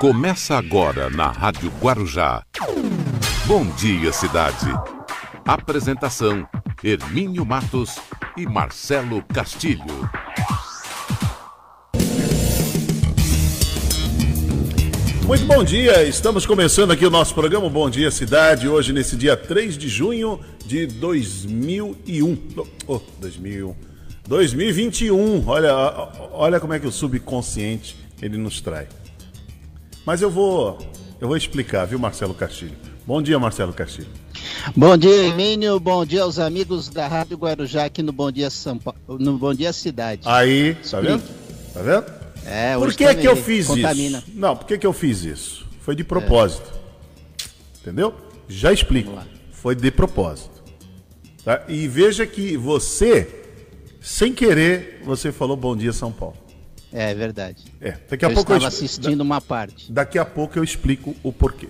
Começa agora na Rádio Guarujá. Bom dia, cidade. Apresentação: Hermínio Matos e Marcelo Castilho. Muito bom dia, estamos começando aqui o nosso programa Bom Dia Cidade, hoje nesse dia 3 de junho de 2001. Oh, 2001. 2021. Olha, olha como é que o subconsciente ele nos trai. Mas eu vou eu vou explicar, viu, Marcelo Castilho? Bom dia, Marcelo Castilho. Bom dia, Emílio. Bom dia aos amigos da Rádio Guarujá aqui no Bom Dia São Paulo, no Bom Dia Cidade. Aí, tá vendo? Tá vendo? É, Por que que eu fiz contamina. isso? Não, por que que eu fiz isso? Foi de propósito. É. Entendeu? Já explico. Foi de propósito. Tá? E veja que você, sem querer, você falou Bom Dia São Paulo. É verdade. É, daqui a eu pouco estava eu assistindo uma parte. Daqui a pouco eu explico o porquê.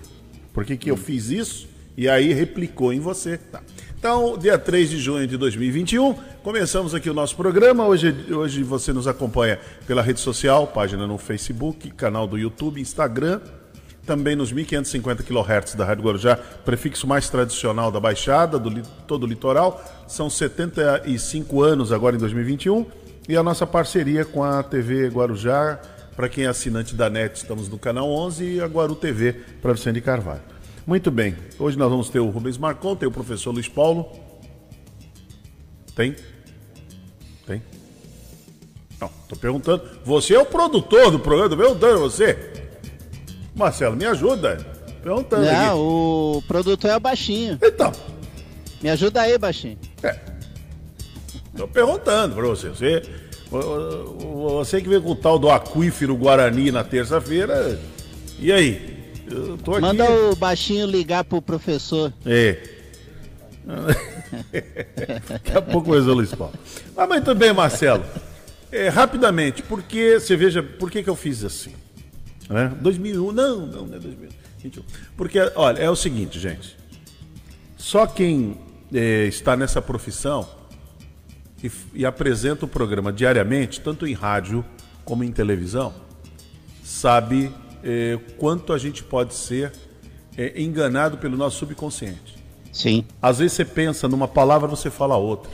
Por que, que hum. eu fiz isso e aí replicou em você. Tá. Então, dia 3 de junho de 2021, começamos aqui o nosso programa. Hoje, hoje você nos acompanha pela rede social, página no Facebook, canal do YouTube, Instagram, também nos 1550 kHz da Rádio Guarujá, prefixo mais tradicional da Baixada, do todo o litoral. São 75 anos agora em 2021. E a nossa parceria com a TV Guarujá, para quem é assinante da NET, estamos no canal 11 e a Guaru TV para Vicente Carvalho. Muito bem. Hoje nós vamos ter o Rubens Marcon, tem o professor Luiz Paulo. Tem? Tem? Não, tô perguntando. Você é o produtor do programa, meu Deus, você. Marcelo, me ajuda. Perguntando Não, aqui. o produtor é o baixinho. Então. Me ajuda aí, baixinho. É. Tô perguntando pra você. Você, você que veio com o tal do aquífero Guarani na terça-feira. E aí? Manda o baixinho ligar pro professor. É. Daqui a pouco resolvo isso, Paulo. Mas muito bem, Marcelo. É, rapidamente, porque você veja, por que, que eu fiz assim? Né? 2001, não, não, não é 2021. Porque, olha, é o seguinte, gente. Só quem é, está nessa profissão e, e apresenta o programa diariamente, tanto em rádio como em televisão, sabe é, quanto a gente pode ser é, enganado pelo nosso subconsciente. Sim. Às vezes você pensa numa palavra, você fala outra.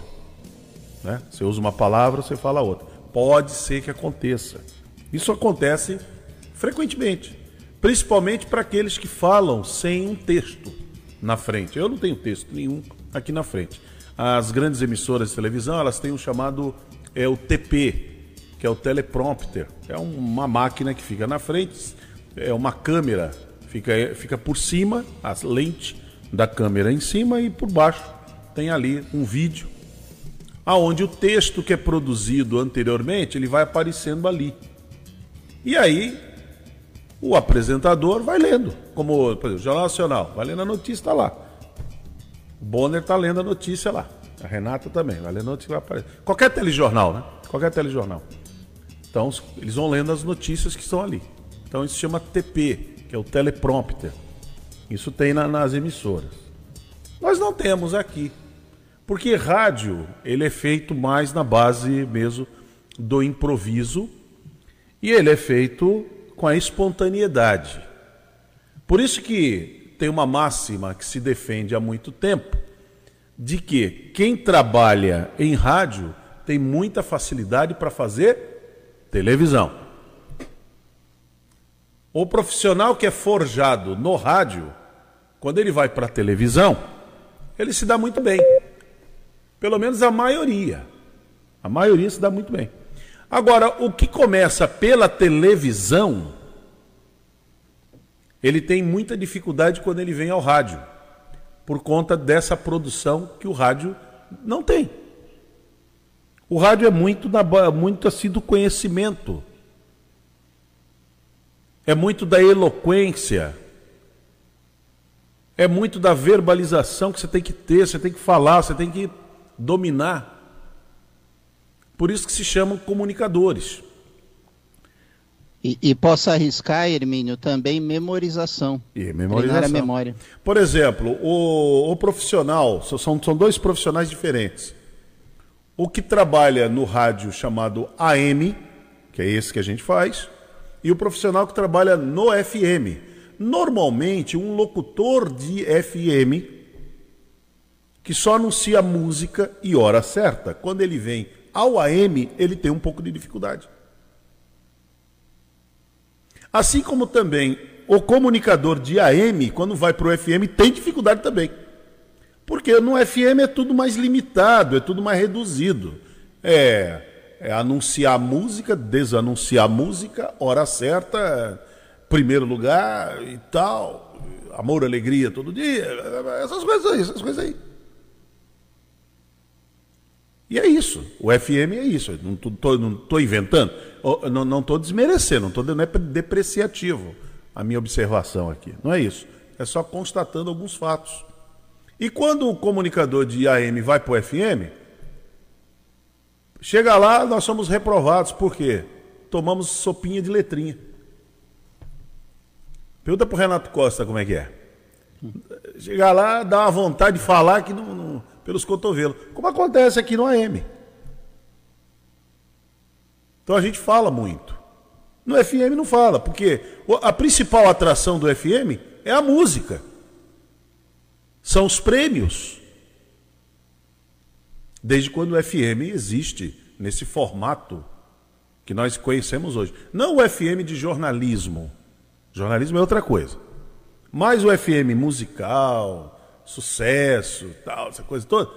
Né? Você usa uma palavra, você fala outra. Pode ser que aconteça. Isso acontece frequentemente, principalmente para aqueles que falam sem um texto na frente. Eu não tenho texto nenhum aqui na frente. As grandes emissoras de televisão, elas têm o chamado é o TP, que é o teleprompter. É uma máquina que fica na frente, é uma câmera, fica, fica por cima, a lente da câmera em cima e por baixo tem ali um vídeo, aonde o texto que é produzido anteriormente ele vai aparecendo ali. E aí o apresentador vai lendo, como por exemplo, Jornal Nacional, vai lendo a notícia, está lá. Bonner está lendo a notícia lá. A Renata também, vai notícia. Qualquer telejornal, né? Qualquer telejornal. Então, eles vão lendo as notícias que estão ali. Então isso se chama TP, que é o teleprompter. Isso tem na, nas emissoras. Nós não temos aqui. Porque rádio, ele é feito mais na base mesmo do improviso e ele é feito com a espontaneidade. Por isso que tem uma máxima que se defende há muito tempo de que quem trabalha em rádio tem muita facilidade para fazer televisão. O profissional que é forjado no rádio, quando ele vai para a televisão, ele se dá muito bem. Pelo menos a maioria. A maioria se dá muito bem. Agora, o que começa pela televisão, ele tem muita dificuldade quando ele vem ao rádio, por conta dessa produção que o rádio não tem. O rádio é muito, muito assim do conhecimento é muito da eloquência, é muito da verbalização que você tem que ter, você tem que falar, você tem que dominar. Por isso que se chamam comunicadores. E, e posso arriscar, Hermínio, também memorização. E memorização. a memória. Por exemplo, o, o profissional, são, são dois profissionais diferentes. O que trabalha no rádio chamado AM, que é esse que a gente faz, e o profissional que trabalha no FM. Normalmente, um locutor de FM que só anuncia música e hora certa, quando ele vem ao AM, ele tem um pouco de dificuldade. Assim como também o comunicador de AM, quando vai para o FM, tem dificuldade também. Porque no FM é tudo mais limitado, é tudo mais reduzido. É, é anunciar música, desanunciar música, hora certa, primeiro lugar e tal, amor, alegria todo dia, essas coisas aí, essas coisas aí. E é isso. O FM é isso. Não estou inventando. Não estou desmerecendo, não estou não é depreciativo a minha observação aqui. Não é isso. É só constatando alguns fatos. E quando o comunicador de AM vai para o FM, chega lá, nós somos reprovados. Por quê? Tomamos sopinha de letrinha. Pergunta para o Renato Costa como é que é. Chegar lá, dá uma vontade de falar que não, não pelos cotovelos, como acontece aqui no AM. Então a gente fala muito. No FM não fala, porque a principal atração do FM é a música. São os prêmios. Desde quando o FM existe nesse formato que nós conhecemos hoje. Não o FM de jornalismo. Jornalismo é outra coisa. Mas o FM musical, sucesso, tal, essa coisa toda,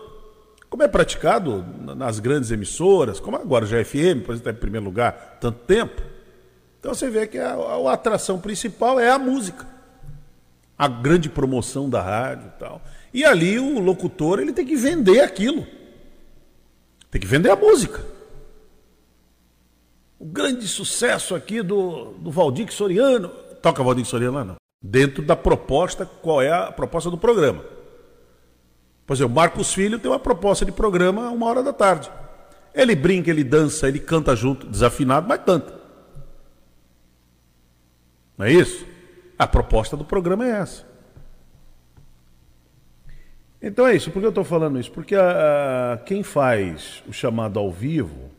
como é praticado nas grandes emissoras, como agora já é FM, por exemplo, está em primeiro lugar tanto tempo, então você vê que a, a, atração principal é a música. A grande promoção da rádio e tal. E ali o locutor ele tem que vender aquilo. Tem que vender a música. O grande sucesso aqui do, do Valdir Soriano. Toca Valdir Soriano lá, não. Dentro da proposta, qual é a proposta do programa? Por exemplo, Marcos Filho tem uma proposta de programa uma hora da tarde. Ele brinca, ele dança, ele canta junto, desafinado, mas canta. Não é isso? A proposta do programa é essa. Então é isso. Por que eu estou falando isso? Porque a, a, quem faz o chamado ao vivo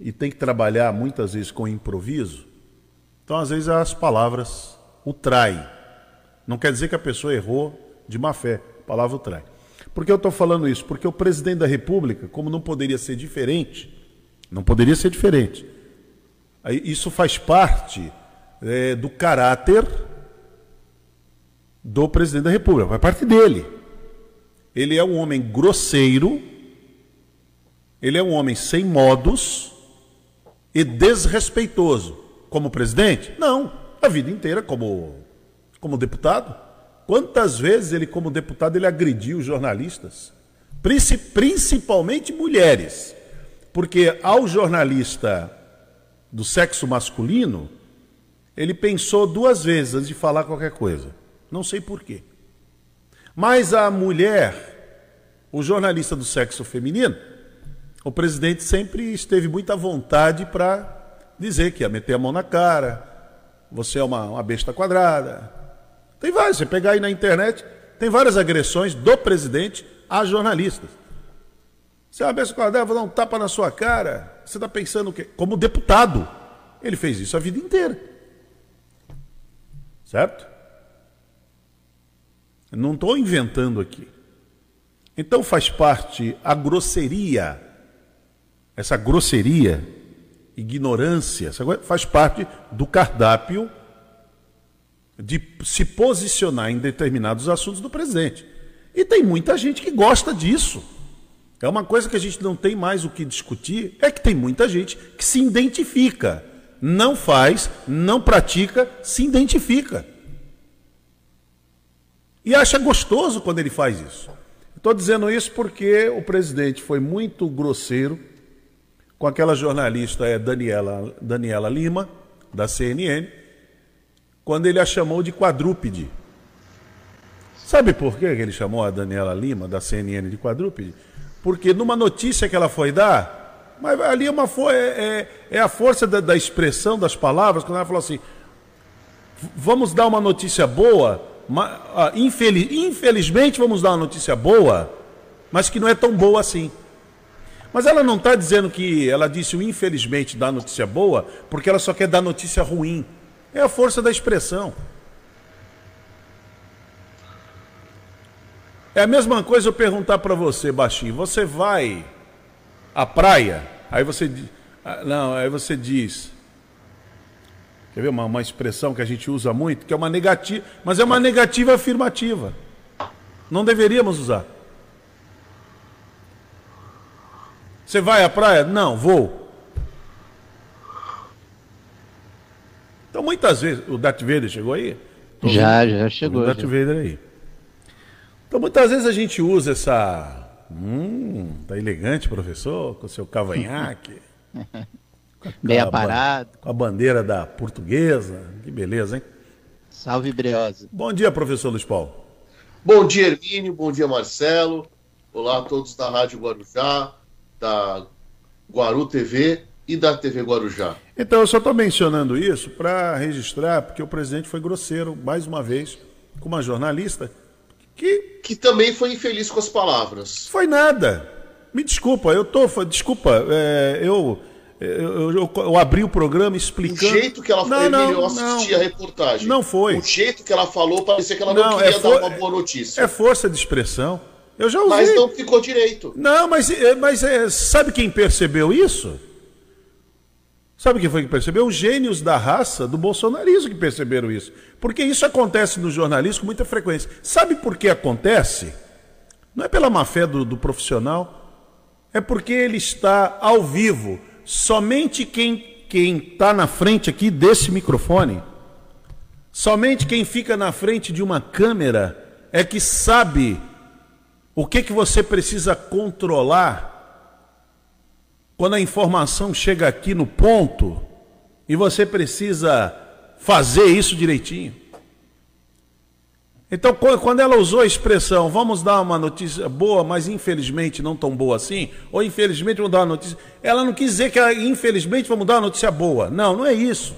e tem que trabalhar muitas vezes com improviso, então às vezes as palavras o traem. Não quer dizer que a pessoa errou de má fé. Palavra trai. Por que eu estou falando isso? Porque o presidente da República, como não poderia ser diferente, não poderia ser diferente. Isso faz parte é, do caráter do presidente da República, faz parte dele. Ele é um homem grosseiro, ele é um homem sem modos e desrespeitoso. Como presidente? Não, a vida inteira como, como deputado. Quantas vezes ele, como deputado, ele agrediu jornalistas? Principalmente mulheres. Porque ao jornalista do sexo masculino, ele pensou duas vezes antes de falar qualquer coisa. Não sei porquê. Mas a mulher, o jornalista do sexo feminino, o presidente sempre esteve muita vontade para dizer que ia meter a mão na cara, você é uma, uma besta quadrada, tem vários, você pegar aí na internet, tem várias agressões do presidente a jornalistas. É uma besta quadrada, vou dar um tapa na sua cara. Você está pensando o quê? Como deputado. Ele fez isso a vida inteira. Certo? não estou inventando aqui. Então faz parte a grosseria, essa grosseria, ignorância, faz parte do cardápio de se posicionar em determinados assuntos do presidente. E tem muita gente que gosta disso. É uma coisa que a gente não tem mais o que discutir, é que tem muita gente que se identifica, não faz, não pratica, se identifica. E acha gostoso quando ele faz isso. Estou dizendo isso porque o presidente foi muito grosseiro com aquela jornalista é, Daniela, Daniela Lima, da CNN, quando ele a chamou de quadrúpede. Sabe por que ele chamou a Daniela Lima, da CNN, de quadrúpede? Porque numa notícia que ela foi dar, mas ali é, é, é, é a força da, da, expressão das palavras, quando ela falou assim: vamos dar uma notícia boa, ah, infeliz, infelizmente vamos dar uma notícia boa, mas que não é tão boa assim. Mas ela não está dizendo que ela disse o infelizmente dá notícia boa, porque ela só quer dar notícia ruim. É a força da expressão. É a mesma coisa eu perguntar para você, baixinho, você vai à praia? Aí você ah, não, aí você diz Quer ver uma, uma expressão que a gente usa muito, que é uma negativa, mas é uma negativa afirmativa. Não deveríamos usar. Você vai à praia? Não, vou. Então muitas vezes. O Darth Vader chegou aí? Tô já, vendo? já chegou. O Darth já. Vader aí. Então muitas vezes a gente usa essa. Hum, tá elegante, professor, com seu cavanhaque. Meia parado. Com a bandeira da portuguesa. Que beleza, hein? Salve, Breosa. Bom dia, professor Luiz Paulo. Bom dia, Hermínio. Bom dia, Marcelo. Olá a todos da Rádio Guarujá, da Guaru TV e da TV Guarujá. Então, eu só estou mencionando isso para registrar, porque o presidente foi grosseiro, mais uma vez, com uma jornalista que. Que também foi infeliz com as palavras. Foi nada. Me desculpa, eu tô. Desculpa, é, eu eu, eu, eu, abri o programa explicando. O jeito que ela falou, não, eu assisti não, a reportagem. Não foi. O jeito que ela falou parecia que ela não, não queria é for... dar uma boa notícia. É força de expressão. Eu já usei. Mas não ficou direito. Não, mas, é, mas é, sabe quem percebeu isso? Sabe quem foi que percebeu? Os gênios da raça do bolsonarismo que perceberam isso. Porque isso acontece no jornalismo com muita frequência. Sabe por que acontece? Não é pela má fé do, do profissional, é porque ele está ao vivo somente quem quem está na frente aqui desse microfone, somente quem fica na frente de uma câmera é que sabe o que que você precisa controlar quando a informação chega aqui no ponto e você precisa fazer isso direitinho. Então, quando ela usou a expressão, vamos dar uma notícia boa, mas infelizmente não tão boa assim, ou infelizmente vamos dar uma notícia. Ela não quis dizer que infelizmente vamos dar uma notícia boa. Não, não é isso.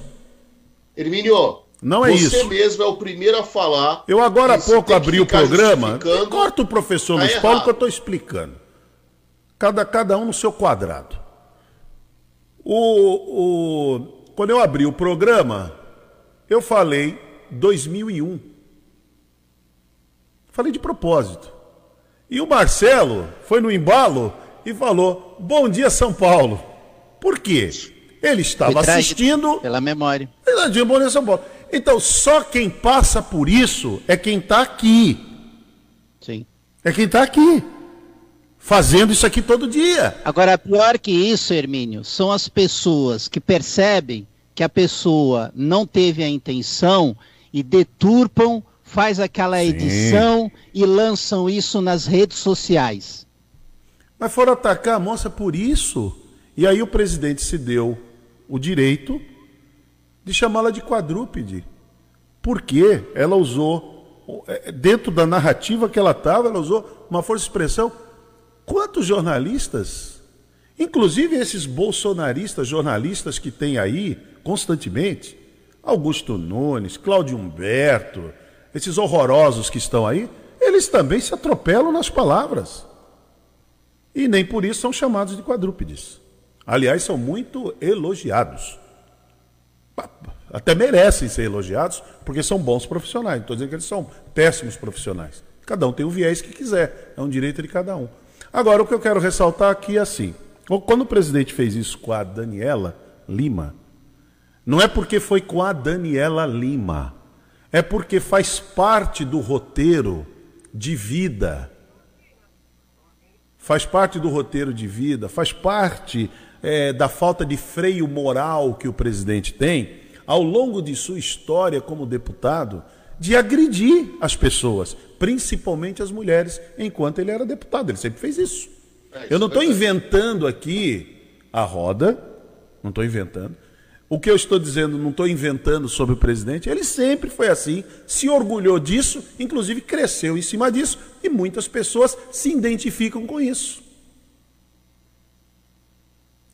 Hermínio, não é você isso. Você mesmo é o primeiro a falar. Eu agora há pouco abri o programa. Corta o professor tá Luiz Paulo que eu estou explicando. Cada, cada um no seu quadrado. O, o, quando eu abri o programa, eu falei 2001. Falei de propósito. E o Marcelo foi no embalo e falou: Bom dia, São Paulo. Por quê? Ele estava assistindo. Pela memória. Bom dia, São Paulo. Então, só quem passa por isso é quem está aqui. Sim. É quem está aqui. Fazendo isso aqui todo dia. Agora, pior que isso, Hermínio, são as pessoas que percebem que a pessoa não teve a intenção e deturpam faz aquela Sim. edição e lançam isso nas redes sociais. Mas foram atacar a moça por isso. E aí o presidente se deu o direito de chamá-la de quadrúpede. Porque ela usou, é, dentro da narrativa que ela estava, ela usou uma força de expressão. Quantos jornalistas, inclusive esses bolsonaristas jornalistas que tem aí constantemente, Augusto Nunes, Cláudio Humberto, esses horrorosos que estão aí, eles também se atropelam nas palavras. E nem por isso são chamados de quadrúpedes. Aliás, são muito elogiados. Até merecem ser elogiados, porque são bons profissionais. Não estou dizendo que eles são péssimos profissionais. Cada um tem o viés que quiser, é um direito de cada um. Agora, o que eu quero ressaltar aqui é assim: quando o presidente fez isso com a Daniela Lima, não é porque foi com a Daniela Lima é porque faz parte do roteiro de vida. Faz parte do roteiro de vida, faz parte é, da falta de freio moral que o presidente tem ao longo de sua história como deputado de agredir as pessoas, principalmente as mulheres, enquanto ele era deputado. Ele sempre fez isso. É, Eu não estou inventando aqui a roda, não estou inventando. O que eu estou dizendo, não estou inventando sobre o presidente, ele sempre foi assim, se orgulhou disso, inclusive cresceu em cima disso, e muitas pessoas se identificam com isso.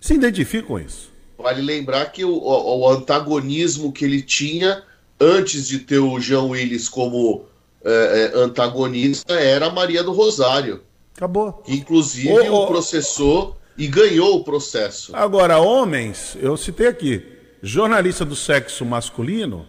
Se identificam com isso. Vale lembrar que o, o, o antagonismo que ele tinha antes de ter o Jean Willis como é, é, antagonista era a Maria do Rosário. Acabou. Que inclusive o processou e ganhou o processo. Agora, homens, eu citei aqui, jornalista do sexo masculino,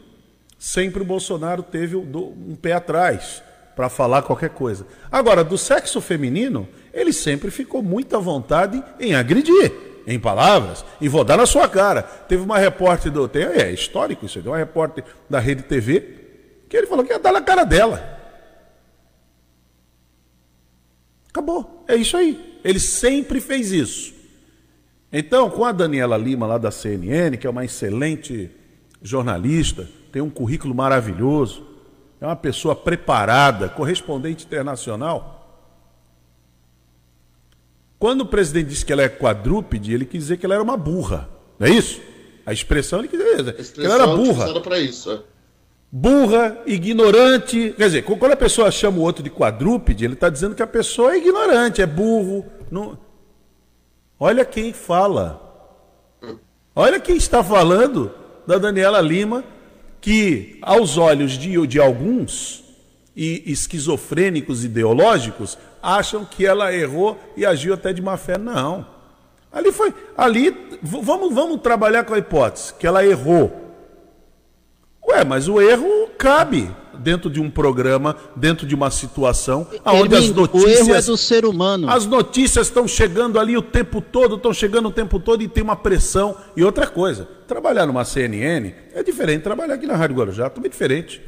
sempre o Bolsonaro teve um pé atrás para falar qualquer coisa. Agora, do sexo feminino, ele sempre ficou muito à vontade em agredir, em palavras, e vou dar na sua cara. Teve uma repórter do. Tem, é histórico isso, uma repórter da Rede TV que ele falou que ia dar na cara dela. Acabou. É isso aí. Ele sempre fez isso. Então, com a Daniela Lima, lá da CNN, que é uma excelente jornalista, tem um currículo maravilhoso, é uma pessoa preparada, correspondente internacional. Quando o presidente disse que ela é quadrúpede, ele quis dizer que ela era uma burra. Não é isso? A expressão ele quis dizer que ela era burra. Isso, é. Burra, ignorante. Quer dizer, quando a pessoa chama o outro de quadrúpede, ele está dizendo que a pessoa é ignorante, é burro. Não... Olha quem fala. Olha quem está falando da Daniela Lima, que aos olhos de, de alguns e esquizofrênicos ideológicos acham que ela errou e agiu até de má fé. Não. Ali foi. Ali, vamos, vamos trabalhar com a hipótese que ela errou. Ué, mas o erro cabe dentro de um programa, dentro de uma situação onde as notícias. O erro é do ser humano. As notícias estão chegando ali o tempo todo, estão chegando o tempo todo e tem uma pressão. E outra coisa, trabalhar numa CNN é diferente de trabalhar aqui na Rádio Guarujá, totalmente diferente.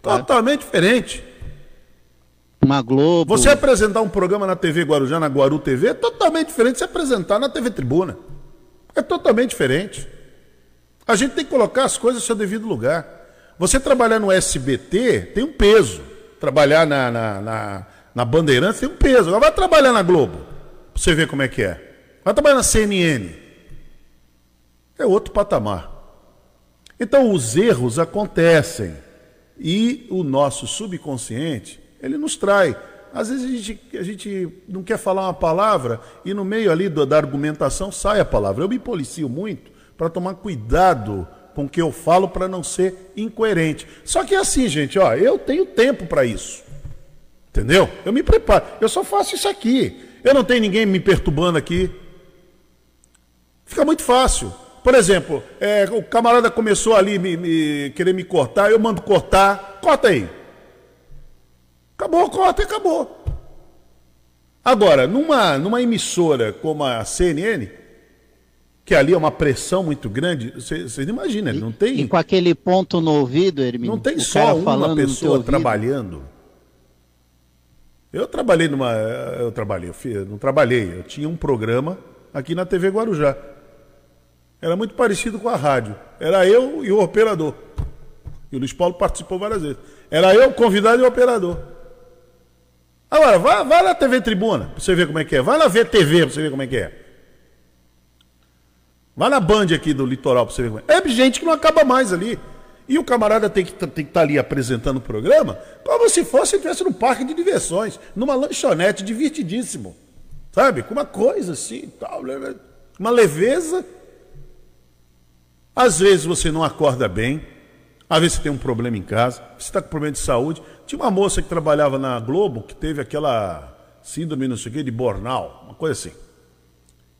Totalmente diferente. Uma Globo. Você apresentar um programa na TV Guarujá, na Guaru TV, é totalmente diferente de se apresentar na TV Tribuna. É totalmente diferente. A gente tem que colocar as coisas no seu devido lugar. Você trabalhar no SBT tem um peso. Trabalhar na, na, na, na Bandeirantes tem um peso. Agora vai trabalhar na Globo, pra você ver como é que é. Vai trabalhar na CNN. É outro patamar. Então os erros acontecem. E o nosso subconsciente, ele nos trai. Às vezes a gente, a gente não quer falar uma palavra e no meio ali da, da argumentação sai a palavra. Eu me policio muito para tomar cuidado com o que eu falo para não ser incoerente. Só que é assim, gente, ó, eu tenho tempo para isso. Entendeu? Eu me preparo. Eu só faço isso aqui. Eu não tenho ninguém me perturbando aqui. Fica muito fácil. Por exemplo, é, o camarada começou ali me, me, querer me cortar, eu mando cortar, corta aí. Acabou, corta e acabou. Agora, numa, numa emissora como a CNN, que ali é uma pressão muito grande, você não imagina, não tem. E com aquele ponto no ouvido, Hermínio, não tem só uma pessoa trabalhando. Eu trabalhei numa. Eu trabalhei, eu não trabalhei, eu tinha um programa aqui na TV Guarujá. Era muito parecido com a rádio. Era eu e o operador. E o Luiz Paulo participou várias vezes. Era eu, convidado e o operador. Agora, vai, vai na TV Tribuna, pra você ver como é que é. Vai na VTV pra você ver como é que é. Vai na Band aqui do litoral pra você ver como é. É gente que não acaba mais ali. E o camarada tem que estar tá ali apresentando o programa como se fosse estivesse no parque de diversões, numa lanchonete divertidíssimo. Sabe? Com uma coisa assim, tal, uma leveza. Às vezes você não acorda bem, às vezes você tem um problema em casa, você está com problema de saúde. Tinha uma moça que trabalhava na Globo que teve aquela síndrome, não sei o quê, de Bornal, uma coisa assim.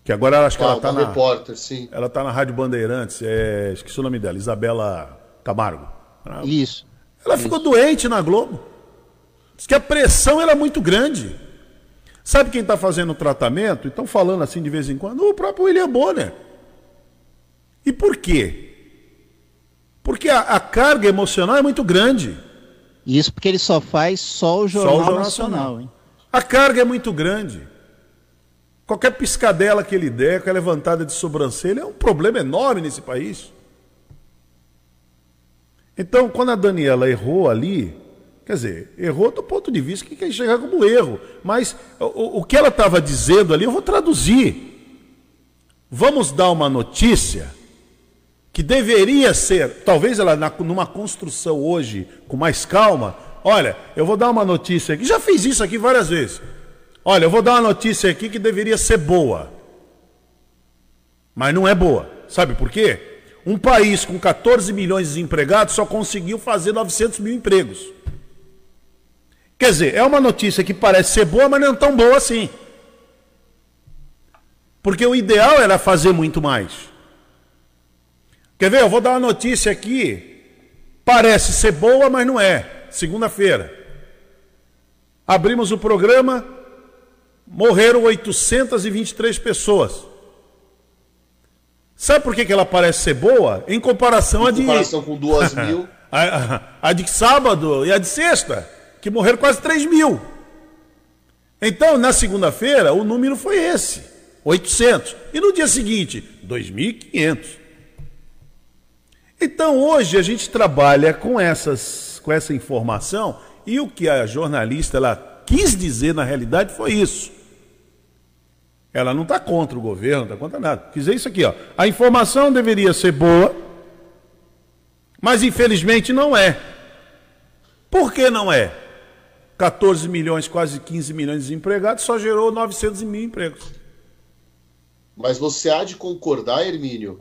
Que agora acho que ah, ela está na. repórter, sim. Ela está na Rádio Bandeirantes, é, esqueci o nome dela, Isabela Camargo. Isso. Ela Isso. ficou doente na Globo. Diz que a pressão era muito grande. Sabe quem está fazendo o tratamento? E estão falando assim de vez em quando? O próprio William Bonner. E por quê? Porque a, a carga emocional é muito grande. Isso porque ele só faz só o Jornal, só o Jornal Nacional. Nacional a carga é muito grande. Qualquer piscadela que ele der, qualquer levantada de sobrancelha, é um problema enorme nesse país. Então, quando a Daniela errou ali, quer dizer, errou do ponto de vista que quer chegar como erro. Mas o, o que ela estava dizendo ali, eu vou traduzir. Vamos dar uma notícia que deveria ser, talvez ela numa construção hoje com mais calma. Olha, eu vou dar uma notícia aqui, já fiz isso aqui várias vezes. Olha, eu vou dar uma notícia aqui que deveria ser boa. Mas não é boa. Sabe por quê? Um país com 14 milhões de empregados só conseguiu fazer 900 mil empregos. Quer dizer, é uma notícia que parece ser boa, mas não é tão boa assim. Porque o ideal era fazer muito mais. Quer ver? Eu vou dar uma notícia aqui. Parece ser boa, mas não é. Segunda-feira. Abrimos o programa, morreram 823 pessoas. Sabe por que, que ela parece ser boa? Em comparação Em a de. comparação com duas mil. a, a- a de sábado e a de sexta, que morreram quase 3 mil. Então, na segunda-feira, o número foi esse: 800. E no dia seguinte, 2.500. Então, hoje, a gente trabalha com, essas, com essa informação e o que a jornalista ela quis dizer na realidade foi isso. Ela não está contra o governo, não está contra nada. Quis dizer isso aqui, ó. A informação deveria ser boa, mas infelizmente não é. Por que não é? 14 milhões, quase 15 milhões de desempregados, só gerou 900 mil empregos. Mas você há de concordar, Hermínio,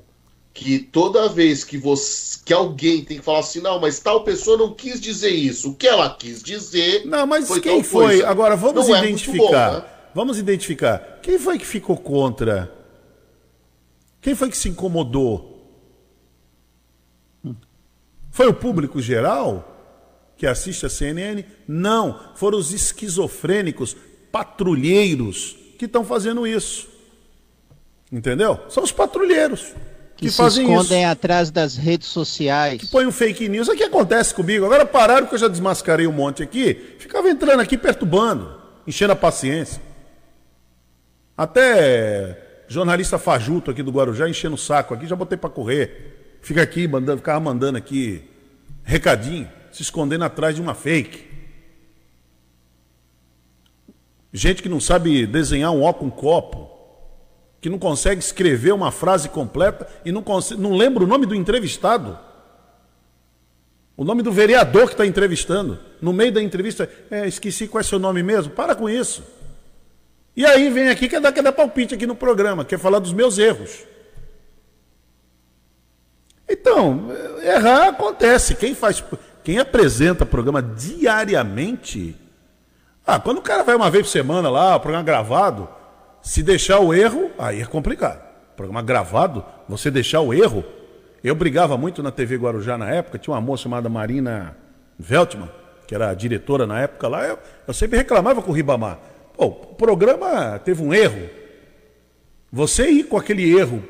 que toda vez que, você, que alguém tem que falar assim, não, mas tal pessoa não quis dizer isso. O que ela quis dizer. Não, mas foi quem foi? coisa. Agora vamos Não é identificar. bom, né? Vamos identificar. Quem foi que ficou contra? Quem foi que se incomodou? Foi o público geral que assiste a CNN? Não, foram os esquizofrênicos, patrulheiros que estão fazendo isso. Entendeu? São os patrulheiros que, Que, se fazem escondem isso. atrás das redes sociais. Põe um fake news. O que acontece comigo? Agora pararam que eu já desmascarei um monte aqui. Ficava entrando aqui perturbando, enchendo a paciência. Até jornalista fajuto aqui do Guarujá enchendo o saco aqui, já botei para correr. Fica aqui, mandando, ficava mandando aqui recadinho, se escondendo atrás de uma fake. Gente que não sabe desenhar um ó com um copo, que não consegue escrever uma frase completa e não, consegue, não lembra o nome do entrevistado. O nome do vereador que está entrevistando. No meio da entrevista, é, esqueci qual é seu nome mesmo. Para com isso. E aí vem aqui, quer dar, quer dar palpite aqui no programa, quer falar dos meus erros. Então, errar acontece. Quem faz, quem apresenta programa diariamente. Ah, quando o cara vai uma vez por semana lá, o programa gravado, se deixar o erro, aí é complicado. Programa gravado, você deixar o erro. Eu brigava muito na TV Guarujá na época, tinha uma moça chamada Marina Veltman, que era a diretora na época lá, eu, eu sempre reclamava com o Ribamar. Pô, o programa teve um erro. Você ir com aquele erro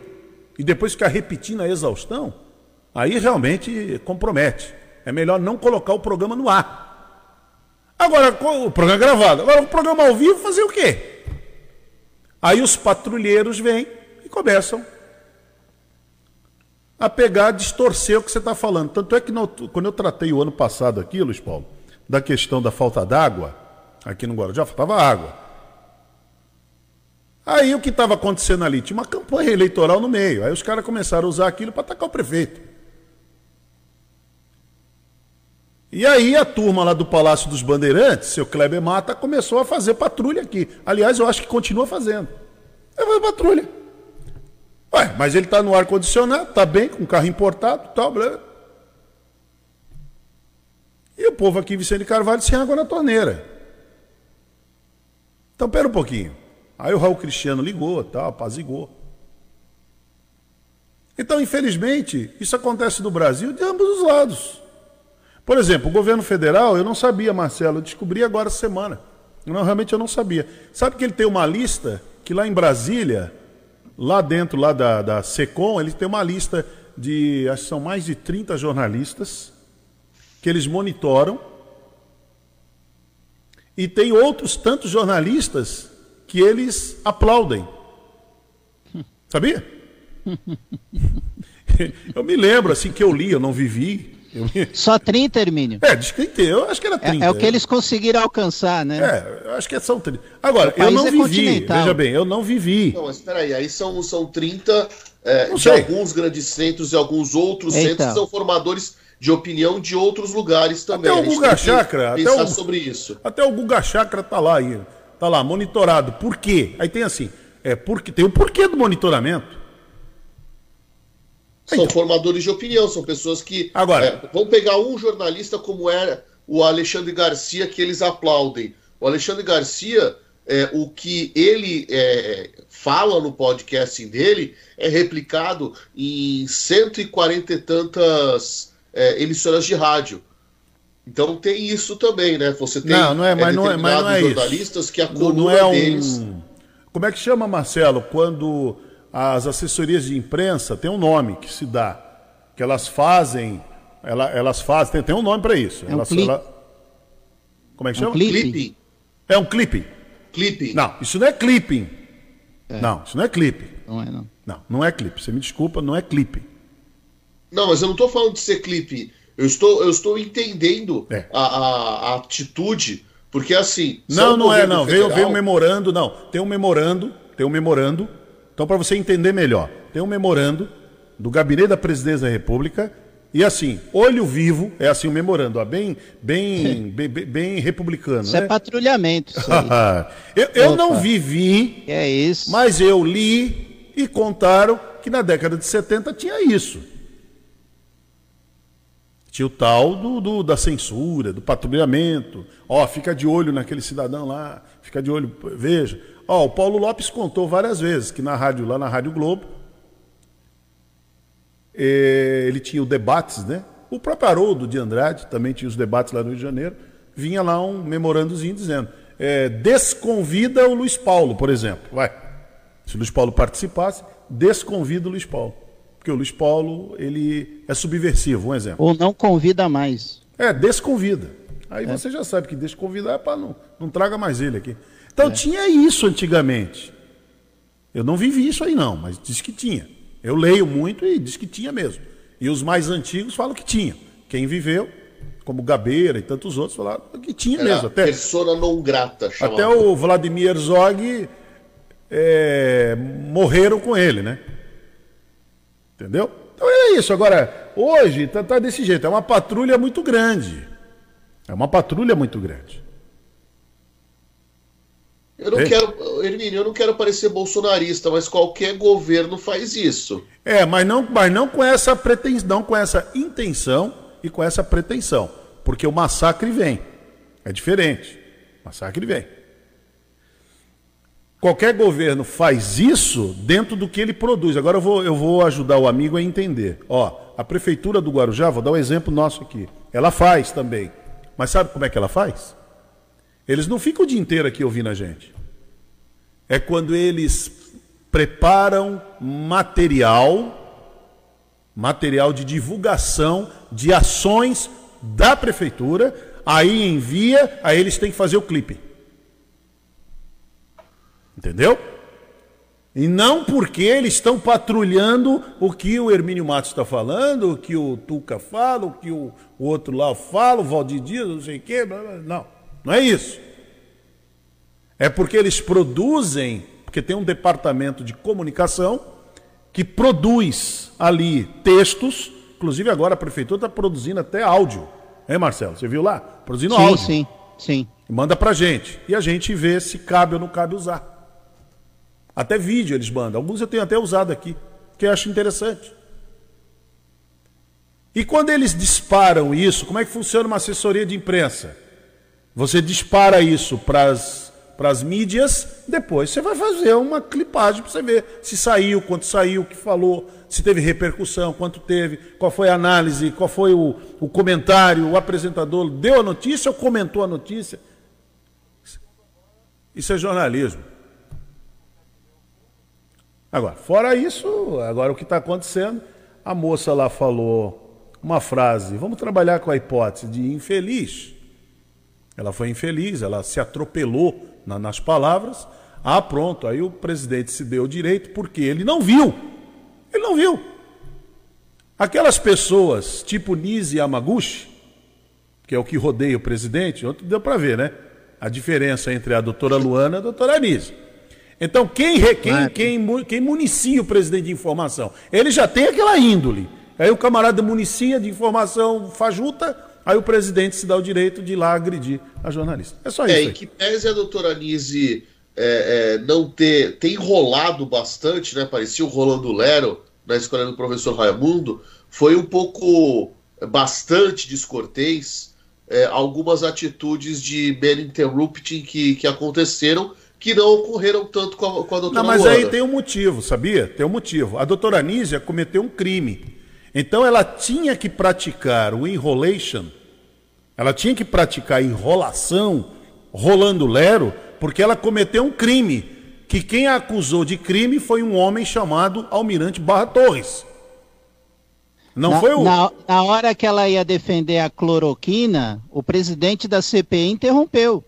e depois ficar repetindo a exaustão, aí realmente compromete. É melhor não colocar o programa no ar. Agora, o programa gravado. Agora, o programa ao vivo, fazer o quê? Aí os patrulheiros vêm e começam a pegar, distorcer o que você está falando. Tanto é que no, quando eu tratei o ano passado aqui, Luiz Paulo, da questão da falta d'água, aqui no Guarujá faltava água. Aí o que estava acontecendo ali? Tinha uma campanha eleitoral no meio. Aí os caras começaram a usar aquilo para atacar o prefeito. E aí a turma lá do Palácio dos Bandeirantes, seu Kleber Mata, começou a fazer patrulha aqui. Aliás, eu acho que continua fazendo. É fazer patrulha. Ué, mas ele está no ar-condicionado, está bem, com carro importado, tal, blá. E o povo aqui, Vicente Carvalho, sem água na torneira. Então, pera um pouquinho. Aí o Raul Cristiano ligou, tal, apazigou. Então, infelizmente, isso acontece no Brasil de ambos os lados. Por exemplo, o governo federal, eu não sabia, Marcelo, eu descobri agora semana. Não, realmente eu não sabia. Sabe que ele tem uma lista que lá em Brasília, lá dentro lá da, da SECOM, ele tem uma lista de, acho que são mais de 30 jornalistas que eles monitoram. E tem outros tantos jornalistas que eles aplaudem. Sabia? eu me lembro, assim, que eu li, eu não vivi. Eu. Só 30, Hermínio? É, diz que tem, eu acho que era 30. É, é, o que eles conseguiram alcançar, né? É, eu acho que são 30. Agora, eu não é vivi, veja bem, eu não vivi. Não, mas espera aí, aí são, são 30 é, de alguns grandes centros e alguns outros Eita. centros que são formadores de opinião de outros lugares também. Até o Guga Chakra, até pensar o- sobre isso. Até o Guga Chakra tá lá aí, tá lá monitorado. Por quê? Aí tem assim, é porque tem o porquê do monitoramento. São Então. formadores de opinião, são pessoas que. Agora- é, vamos pegar um jornalista como era o Alexandre Garcia, que eles aplaudem. O Alexandre Garcia é, o que ele é, fala no podcast dele é replicado em 140 e tantas é, emissoras de rádio. Então tem isso também, né? Você tem não, não é, mas não é, mas não é jornalistas isso. que a coluna não, não é um... deles. Como é que chama, Marcelo, quando as assessorias de imprensa tem um nome que se dá, que elas fazem, ela, elas fazem, tem, tem um nome para isso. É elas, um ela... Como é que é um chama? Clipping. É um clipping. Clipping. Não, isso não é clipping. É. Não, isso não é clipe. Não é, não. Não, não é clipe. Você me desculpa, não é clipe. Não, mas eu não estou falando de ser clipe. Eu estou, eu estou entendendo é. a, a, a, atitude, porque assim. Não, não é, não. Federal... Veio, veio um memorando, não. Tem um memorando, tem um memorando. Então, para você entender melhor, tem um memorando do Gabinete da Presidência da República e assim, olho vivo, é assim o memorando, ó, bem, bem, bem, bem, bem, republicano. Isso né? é patrulhamento. Isso eu, eu não vivi, é isso. mas eu li e contaram que na década de 70 tinha isso. Tinha o tal do, do, da censura, do patrulhamento. Ó, fica de olho naquele cidadão lá, fica de olho, veja. Ó, o Paulo Lopes contou várias vezes que na rádio, lá na Rádio Globo, eh, ele tinha o debates, né? O próprio Haroldo de Andrade também tinha os debates lá no Rio de Janeiro. Vinha lá um memorandozinho dizendo: é, desconvida o Luiz Paulo, por exemplo. Vai. Se o Luiz Paulo participasse, desconvida o Luiz Paulo. Porque o Luiz Paulo, ele é subversivo, um exemplo. Ou não convida mais. É, desconvida. Aí é. você já sabe que desconvidar é para não, não traga mais ele aqui. Então é. tinha isso antigamente. Eu não vivi isso aí não, mas disse que tinha. Eu leio muito e diz que tinha mesmo. E os mais antigos falam que tinha. Quem viveu, como Gabeira e tantos outros, falaram que tinha Era mesmo. Até, persona não grata. Chamada. Até o Vladimir Herzog é, morreram com ele, né? Entendeu? Então é isso. Agora, hoje tá, tá desse jeito. É uma patrulha muito grande. É uma patrulha muito grande. Eu não quero, Hermínio, eu não quero parecer bolsonarista, mas qualquer governo faz isso. É, mas não, mas não com essa pretensão, com essa intenção e com essa pretensão, porque o massacre vem. É diferente. O massacre vem. Qualquer governo faz isso dentro do que ele produz. Agora eu vou, eu vou ajudar o amigo a entender. Ó, a prefeitura do Guarujá, vou dar um exemplo nosso aqui. Ela faz também. Mas sabe como é que ela faz? Eles não ficam o dia inteiro aqui ouvindo a gente. É quando eles preparam material, material de divulgação de ações da prefeitura, aí envia, aí eles têm que fazer o clipe. Entendeu? E não porque eles estão patrulhando o que o Hermínio Matos está falando, o que o Tuca fala, o que o, outro lá fala, o Valdir Dias, não sei o quê. Não. Não é isso. É porque eles produzem, porque tem um departamento de comunicação que produz ali textos, inclusive agora a prefeitura está produzindo até áudio. É, Marcelo? Você viu lá? Produzindo sim, áudio. Sim, sim. E manda pra gente. E a gente vê se cabe ou não cabe usar. Até vídeo eles mandam. Alguns eu tenho até usado aqui, que eu acho interessante. E quando eles disparam isso, como é que funciona uma assessoria de imprensa? Você dispara isso para as mídias, depois você vai fazer uma clipagem para você ver se saiu, quanto saiu, o que falou, se teve repercussão, quanto teve, qual foi a análise, qual foi o, o comentário, o apresentador deu a notícia ou comentou a notícia. Isso é jornalismo. Agora, fora isso, agora o que está acontecendo, a moça lá falou uma frase, vamos trabalhar com a hipótese de infeliz. Ela foi infeliz, ela se atropelou na, nas palavras. Ah, pronto, aí o presidente se deu direito porque ele não viu. Ele não viu. Aquelas pessoas, tipo Nise Yamaguchi, que é o que rodeia o presidente, ontem deu para ver, né? A diferença entre a doutora Luana e a doutora Nise. Então, quem, quem, quem, quem municia o presidente de informação? Ele já tem aquela índole. Aí o camarada municia de informação fajuta, Aí o presidente se dá o direito de ir lá agredir a jornalista. É só é, isso. É, em que pese a doutora Nise é, é, não ter, ter enrolado bastante, né? Parecia o Rolando Lero na escola do professor Raimundo, foi um pouco é, bastante descortês é, algumas atitudes de Ben interrupting que, que aconteceram que não ocorreram tanto com a, com a doutora Não, mas Luana. aí tem um motivo, sabia? Tem um motivo. A doutora Anísia cometeu um crime. Então ela tinha que praticar o enrolation, ela tinha que praticar enrolação, rolando lero, porque ela cometeu um crime. Que quem a acusou de crime foi um homem chamado Almirante Barra Torres. Não na, foi o. na, na hora que ela ia defender a cloroquina, o presidente da CPI interrompeu.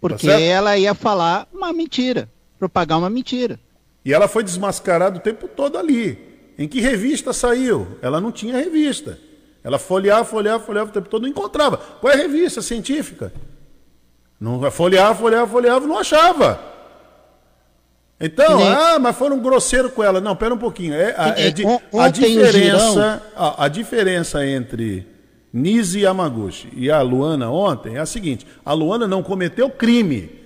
Porque Tá ela ia falar uma mentira, propagar uma mentira. E ela foi desmascarada o tempo todo ali. Em que revista saiu? Ela não tinha revista. Ela folheava, folheava, folheava o tempo todo, não encontrava. Qual é a revista científica? Não, folheava, folheava, folheava, não achava. Então, nem- ah, mas foram grosseiros com ela. Não, pera um pouquinho. É, a, é a diferença, a, a diferença entre Nise Yamaguchi e a Luana ontem é a seguinte: a Luana não cometeu crime.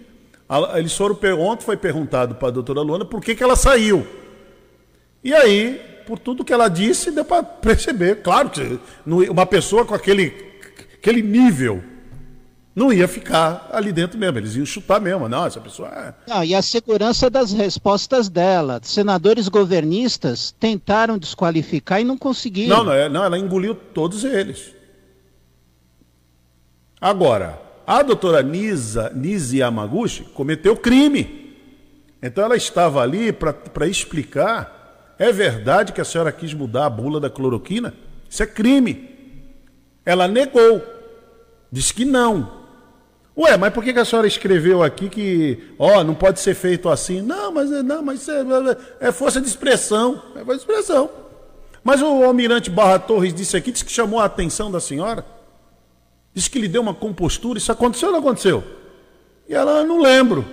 A- Eles foram ontem foi perguntado para a doutora Luana por que, que ela saiu. E aí, por tudo que ela disse, deu para perceber. Claro que uma pessoa com aquele, aquele nível não ia ficar ali dentro mesmo. Eles iam chutar mesmo. Não, essa pessoa. é- Não, e a segurança das respostas dela. Senadores governistas tentaram desqualificar e não conseguiram. Não, não, é- não, ela engoliu todos eles. Agora, a doutora Nisa, Nise Yamaguchi cometeu crime. Então ela estava ali para explicar. É verdade que a senhora quis mudar a bula da cloroquina? Isso é crime. Ela negou. Disse que não. Ué, mas por que, a senhora escreveu aqui que, ó, não pode ser feito assim? Não, mas não, mas é, é força de expressão. É força de expressão. Mas o almirante Barra Torres disse aqui, disse que chamou a atenção da senhora. Disse que lhe deu uma compostura. Isso aconteceu ou não aconteceu? E ela, não lembro.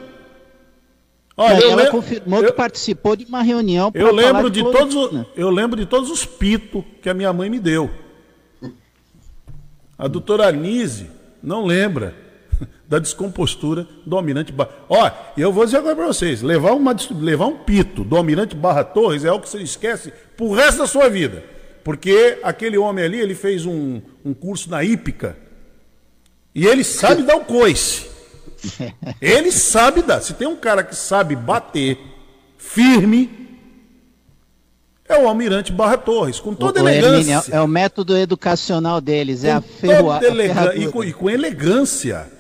Olha, ela lem- confirmou eu- que participou de uma reunião eu lembro de todos, cloroquina. o- eu lembro de todos os pitos que a minha mãe me deu. A doutora Anise não lembra da descompostura do Almirante Barra. Ó, eu vou dizer agora para vocês, levar, uma, levar um pito do Almirante Barra Torres é algo que você esquece pro resto da sua vida. Porque aquele homem ali, ele fez um, um curso na hípica e ele sabe dar o coice. Ele sabe dar. Se tem um cara que sabe bater firme, é o Almirante Barra Torres, com toda O- elegância. Hermínio, é o método educacional deles, é a com toda ferroada. elega- e, com, e com elegância.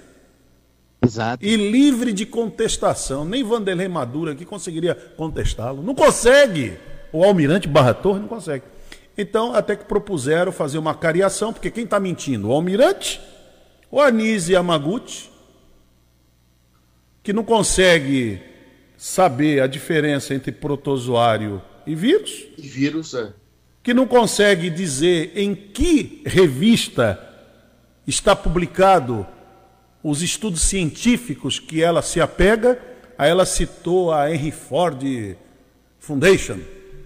Exato. E livre de contestação. Nem Vanderlei Maduro aqui conseguiria contestá-lo. Não consegue. O Almirante Barra Torres não consegue. Então, até que propuseram fazer uma cariação, porque quem está mentindo? O Almirante, o Anísio Yamaguchi, que não consegue saber a diferença entre protozoário e vírus, E vírus, é. que não consegue dizer em que revista está publicado os estudos científicos que ela se apega. Aí ela citou a Henry Ford Foundation.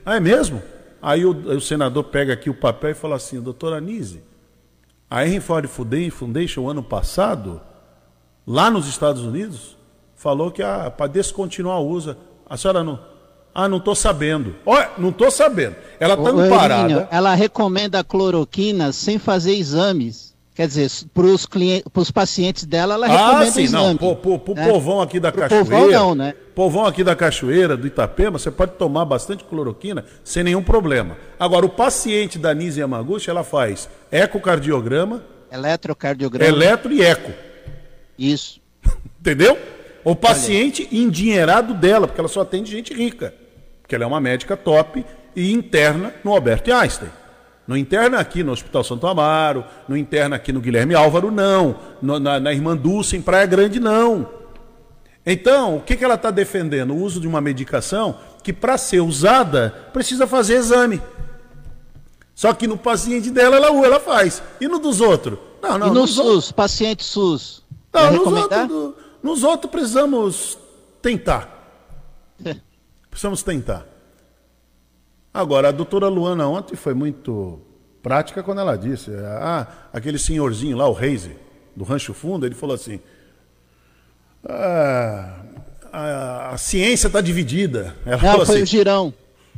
Ah, é mesmo? Aí o, o senador pega aqui o papel e fala assim, doutora Anise, a Henry Ford Foundation, ano passado, lá nos Estados Unidos, falou que ah, para descontinuar o uso, a senhora não... Ah, não estou sabendo. Olha, não estou sabendo. Ela está parada. ela recomenda a cloroquina sem fazer exames. Quer dizer, para os pacientes dela, ela recomenda Ah, sim, exame. não. Pro, pro né? povão aqui da Pro Cachoeira. povão não, né? Povão aqui da Cachoeira, do Itapema, você pode tomar bastante cloroquina sem nenhum problema. Agora, o paciente da Nise Yamaguchi, ela faz ecocardiograma, Eletrocardiograma. eletro e eco. Isso. Entendeu? O paciente endinheirado dela, porque ela só atende gente rica. Porque ela é uma médica top e interna no Albert Einstein. Não interna aqui no Hospital Santo Amaro, não interna aqui no Guilherme Álvaro, não. No- na, na Irmã Dulce, em Praia Grande, não. Então, o que, que ela está defendendo? O uso de uma medicação que, para ser usada, precisa fazer exame. Só que no paciente dela, ela, ela faz. E no dos outros? Não, não. e no SUS, paciente SUS. não, nos outros, nos outros precisamos tentar. Precisamos tentar. Agora, a doutora Luana ontem foi muito prática quando ela disse. Ah, aquele senhorzinho lá, o Reise, do Rancho Fundo, ele falou assim. "Ah, a, a ciência está dividida. Ela Não, falou foi assim. o Girão.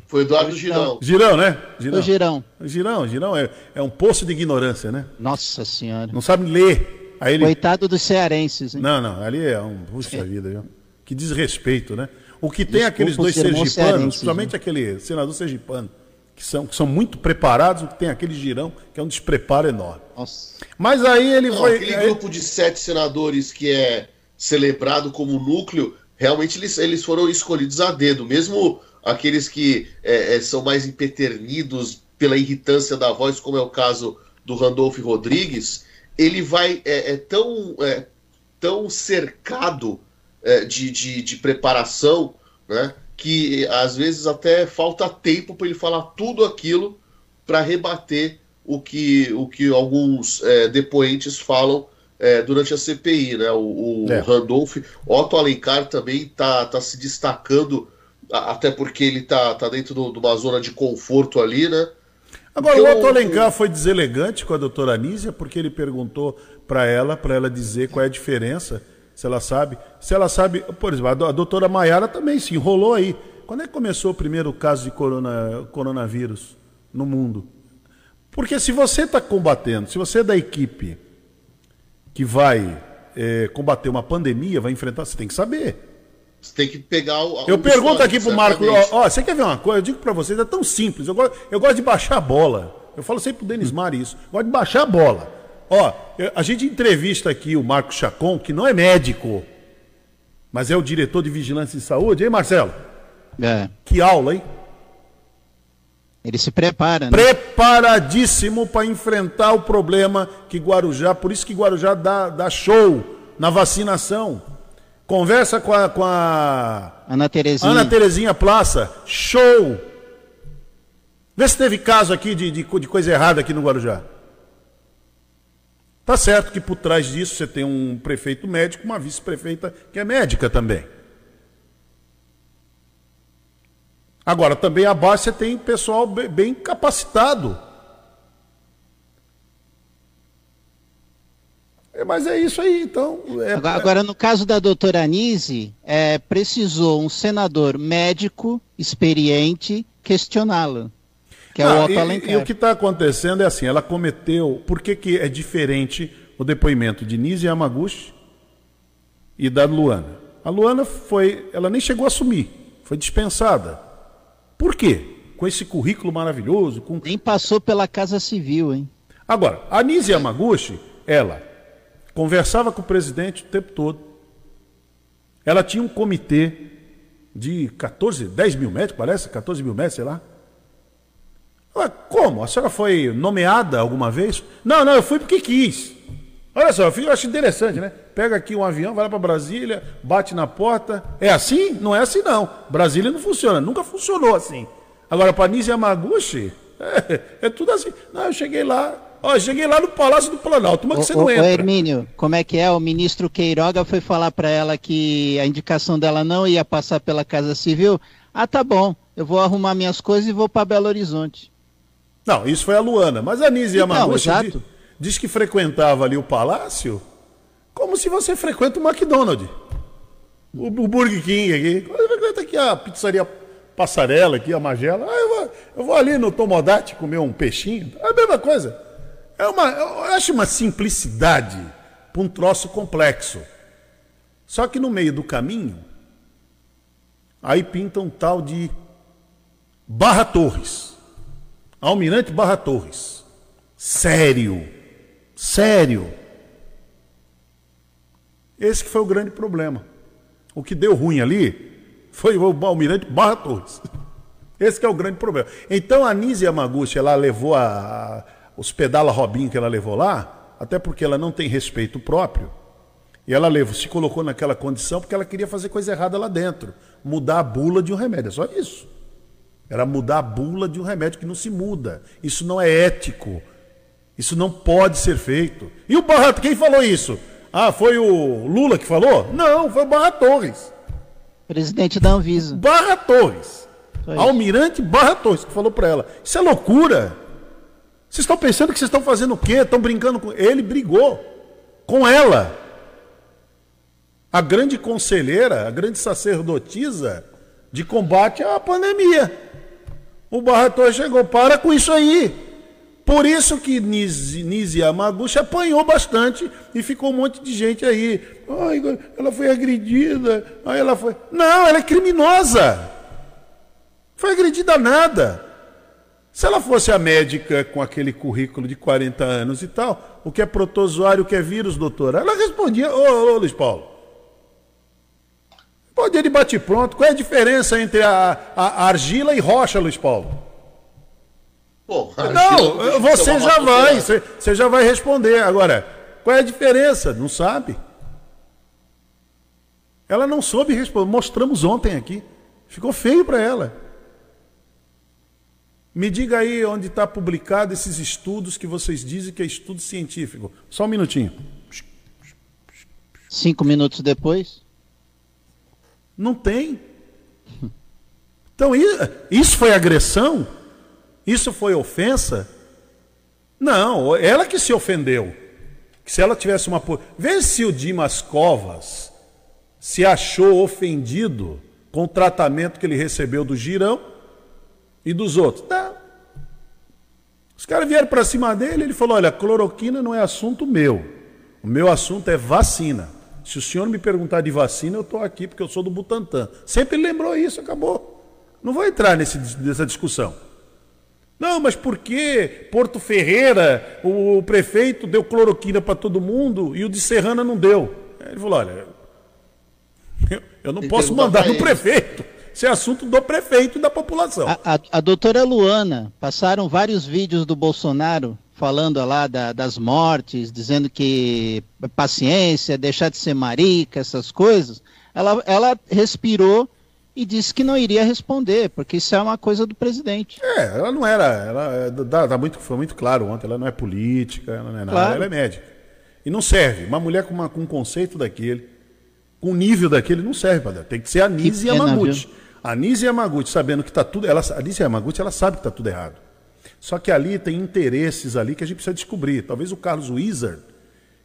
Foi Eduardo Girão. Girão, né? Foi o Girão. Girão, Girão é, é um poço de ignorância, né? Nossa Senhora. Não sabe ler. Aí ele, Coitado dos cearenses, hein? Não, não, ali é um. Puxa vida, viu? Que desrespeito, né? O que tem Desculpa aqueles dois sergipanos, principalmente aquele senador sergipano, que são, que são muito preparados, o que tem aquele girão, que é um despreparo enorme. Nossa. Mas aí ele Não, foi. aquele aí- grupo de sete senadores que é celebrado como núcleo, realmente eles, eles foram escolhidos a dedo, mesmo aqueles que é, é, são mais impeternidos pela irritância da voz, como é o caso do Randolph Rodrigues, ele vai é, é tão, é, tão cercado é, de, de, de preparação, né, que às vezes até falta tempo para ele falar tudo aquilo para rebater o que, o que alguns é, depoentes falam é, durante a CPI. Né? O, o É. Randolph, Otto Alencar também está tá se destacando, até porque ele está tá dentro de uma zona de conforto ali, né? Agora, o Otto Alencar foi deselegante com a doutora Anísia, porque ele perguntou para ela, para ela dizer qual é a diferença, se ela sabe. Se ela sabe, por exemplo, a do- a doutora Maiara também se enrolou aí. Quando é que começou o primeiro caso de corona- coronavírus no mundo? Porque se você está combatendo, se você é da equipe que vai eh, combater uma pandemia, vai enfrentar, você tem que saber. Você tem que pegar o. Eu o pergunto aqui pro Marco, ó, ó, você quer ver uma coisa? Eu digo pra vocês, é tão simples. Eu gosto, eu gosto de baixar a bola. Eu falo sempre pro Denis Mari isso. Eu gosto de baixar a bola. Ó, eu- a gente entrevista aqui o Marco Chacon, que não é médico, mas é o diretor de vigilância de saúde. Hein, Marcelo? É, Que aula, hein? ele se prepara, né? Preparadíssimo para enfrentar o problema que Guarujá, por isso que Guarujá dá, dá show na vacinação. Conversa com a, com a Ana Terezinha. Ana Terezinha Plaça, show! Vê se teve caso aqui de, de, de coisa errada aqui no Guarujá. Tá certo que por trás disso você tem um prefeito médico, uma vice-prefeita que é médica também. Agora, também abaixo você tem pessoal be- bem capacitado. É, mas é isso aí, então. é- Agora, agora, no caso da doutora Anise, é, precisou um senador médico, experiente, questioná-lo. Que é Ah, o Otto e- Alencar. E, o que está acontecendo é assim, ela cometeu. Por que, que é diferente o depoimento de Nise Yamaguchi e da Luana? A Luana foi. Ela nem chegou a assumir, foi dispensada. Por quê? Com esse currículo maravilhoso, com Nem passou pela Casa Civil, hein? Agora, a Nise Yamaguchi, ela conversava com o presidente o tempo todo. Ela tinha um comitê de 14, 10 mil médicos, parece, 14 mil médicos, sei lá. Ela, como? A senhora foi nomeada alguma vez? Não, não, eu fui porque quis. Olha só, eu acho interessante, né? Pega aqui um avião, vai lá para Brasília, bate na porta. É assim? Não é assim, não. Brasília não funciona, nunca funcionou assim. Agora, para Nise Yamaguchi, é, é tudo assim. Não, eu cheguei lá, ó, cheguei lá no Palácio do Planalto, mas que você não ô, ô, entra. Hermínio, como é que é? O ministro Queiroga foi falar para ela que a indicação dela não ia passar pela Casa Civil. Ah, tá bom, eu vou arrumar minhas coisas e vou para Belo Horizonte. Não, isso foi a Luana. Mas a Nise Yamaguchi diz, diz que frequentava ali o palácio como se você frequenta o McDonald's. O, o Burger King aqui. Você frequenta aqui a pizzaria Passarela, aqui, a Magela. Ah, eu, vou, eu vou ali no Tomodate comer um peixinho. É a mesma coisa. É uma, eu acho uma simplicidade para um troço complexo. Só que no meio do caminho, aí pinta um tal de Barra Torres. Almirante Barra Torres. Sério. Sério. Esse que foi o grande problema. O que deu ruim ali foi o Almirante Barra Torres. Esse que é o grande problema. Então a Nise Yamaguchi, ela levou a, a- os pedala Robinho que ela levou lá, até porque ela não tem respeito próprio. E ela levou, se colocou naquela condição porque ela queria fazer coisa errada lá dentro. Mudar a bula de um remédio. É só isso. Era mudar a bula de um remédio que não se muda. Isso não é ético. Isso não pode ser feito. E o Barra, quem falou isso? Ah, foi o Lula que falou? Não, foi o Barra Torres. Presidente da Anvisa. Barra Torres. Almirante Barra Torres que falou para ela. Isso é loucura. Vocês estão pensando que vocês estão fazendo o quê? Estão brincando com ele brigou com ela. A grande conselheira, a grande sacerdotisa de combate à pandemia. O Barra Torres chegou, para com isso aí. Por isso que Nise Yamaguchi apanhou bastante e ficou um monte de gente aí. Ai, ela foi agredida. Ai, ela foi. Não, ela é criminosa. Foi agredida nada. Se ela fosse a médica com aquele currículo de 40 anos e tal, o que é protozoário, o que é vírus, doutora? Ela respondia, ô, ô Luiz Paulo, poder de bate pronto, qual é a diferença entre a, a argila e rocha, Luiz Paulo? Não, você já vai, você, você já vai responder. Agora, qual é a diferença? Não sabe? Ela não soube responder. Mostramos ontem aqui. Ficou feio para ela. Me diga aí onde está publicado esses estudos que vocês dizem que é estudo científico. Só um minutinho. Cinco minutos depois? Não tem. Então, isso foi agressão? Isso foi ofensa? Não, ela que se ofendeu. Se ela tivesse uma. Vê se o Dimas Covas se achou ofendido com o tratamento que ele recebeu do Girão e dos outros. Não. Os caras vieram para cima dele, ele falou: olha, cloroquina não é assunto meu. O meu assunto é vacina. Se o senhor me perguntar de vacina, eu estou aqui porque eu sou do Butantan. Sempre lembrou isso, acabou. Não vou entrar nesse, nessa discussão. Não, mas por que Porto Ferreira, o prefeito deu cloroquina para todo mundo e o de Serrana não deu? Ele falou: olha, eu, não posso mandar no prefeito. Isso é assunto do prefeito e da população. A, a, a, doutora Luana, passaram vários vídeos do Bolsonaro falando lá da, das mortes, dizendo que paciência, deixar de ser marica, essas coisas. Ela, ela respirou e disse que não iria responder, porque isso é uma coisa do presidente. É, ela não era, ela dá, dá muito, foi muito claro ontem, ela não é política, ela não é nada, claro. ela é médica. E não serve. Uma mulher com, uma, com um conceito daquele, com um nível daquele, não serve para Tem que ser a Nise Yamaguchi. A Nise Yamaguchi, sabendo que está tudo. Ela, a Nise Yamaguchi, ela sabe que está tudo errado. Só que ali tem interesses ali que a gente precisa descobrir. Talvez o Carlos Wizard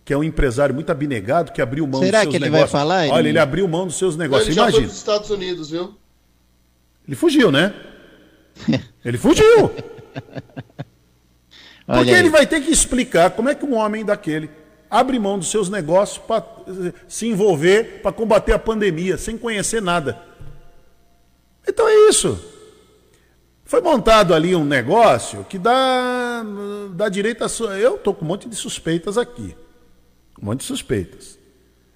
que é um empresário muito abnegado, que abriu mão Será dos seus que ele negócios. vai falar? Olha, ele abriu mão dos seus negócios. Ele já Imagina. foi para os Estados Unidos, viu? Ele fugiu, né? ele fugiu. Porque ele vai ter que explicar como é que um homem daquele abre mão dos seus negócios para se envolver, para combater a pandemia, sem conhecer nada. Então é isso. Foi montado ali um negócio que dá, dá direito a. Eu estou com um monte de suspeitas aqui. Um monte de suspeitas.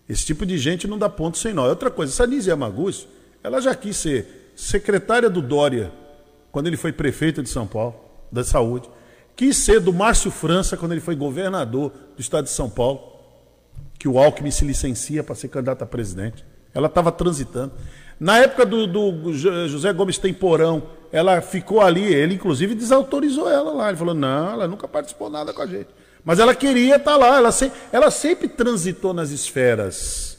Esse tipo de gente não dá ponto sem nó. Outra coisa, essa Nise Yamaguchi, ela já quis ser secretária do Dória quando ele foi prefeito de São Paulo, da Saúde. Quis ser do Márcio França quando ele foi governador do estado de São Paulo, que o Alckmin se licencia para ser candidato a presidente. Ela estava transitando. Na época do, do, José Gomes Temporão, ela ficou ali, ele inclusive desautorizou ela lá. Ele falou: não, ela nunca participou nada com a gente. Mas ela queria estar lá, ela, se, ela sempre transitou nas esferas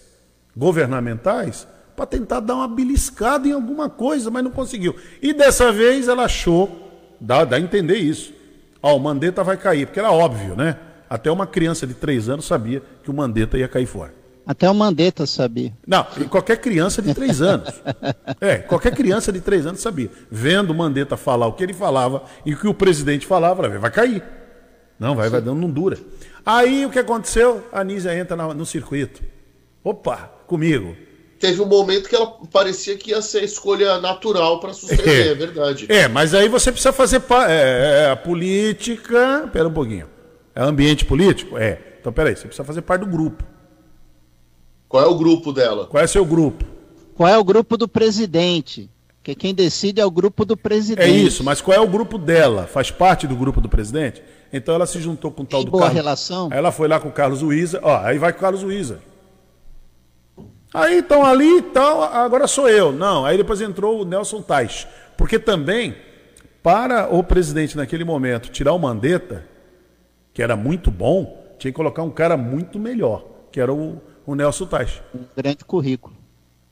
governamentais para tentar dar uma beliscada em alguma coisa, mas não conseguiu. E dessa vez ela achou, dá, dá a entender isso. Ó, o Mandetta vai cair, porque era óbvio, né? Até uma criança de três anos sabia que o Mandetta ia cair fora. Até o Mandetta sabia. Não, qualquer criança de três anos. É, qualquer criança de três anos sabia. Vendo o Mandetta falar o que ele falava e o que o presidente falava, vai cair. Não, vai, vai dando, não dura. Aí o que aconteceu? A Nízia entra no circuito. Opa, comigo. Teve um momento que ela parecia que ia ser a escolha natural para suceder, é, é, verdade. É, mas aí você precisa fazer é, é, a política. Pera um pouquinho. É ambiente político? É. Então peraí, você precisa fazer parte do grupo. Qual é o grupo dela? Qual é o seu grupo? Qual é o grupo do presidente? Porque quem decide é o grupo do presidente. É isso, mas qual é o grupo dela? Faz parte do grupo do presidente? Então ela se juntou com o tal Tem do boa Carlos. relação? Aí ela foi lá com o Carlos Uiza, ó, aí vai com o Carlos Uiza. Aí estão ali e tal, agora sou eu. Não, aí depois entrou o Nelson Tais. Porque também, para o presidente naquele momento tirar o Mandetta, que era muito bom, tinha que colocar um cara muito melhor, que era o, o Nelson Tais. Um grande currículo.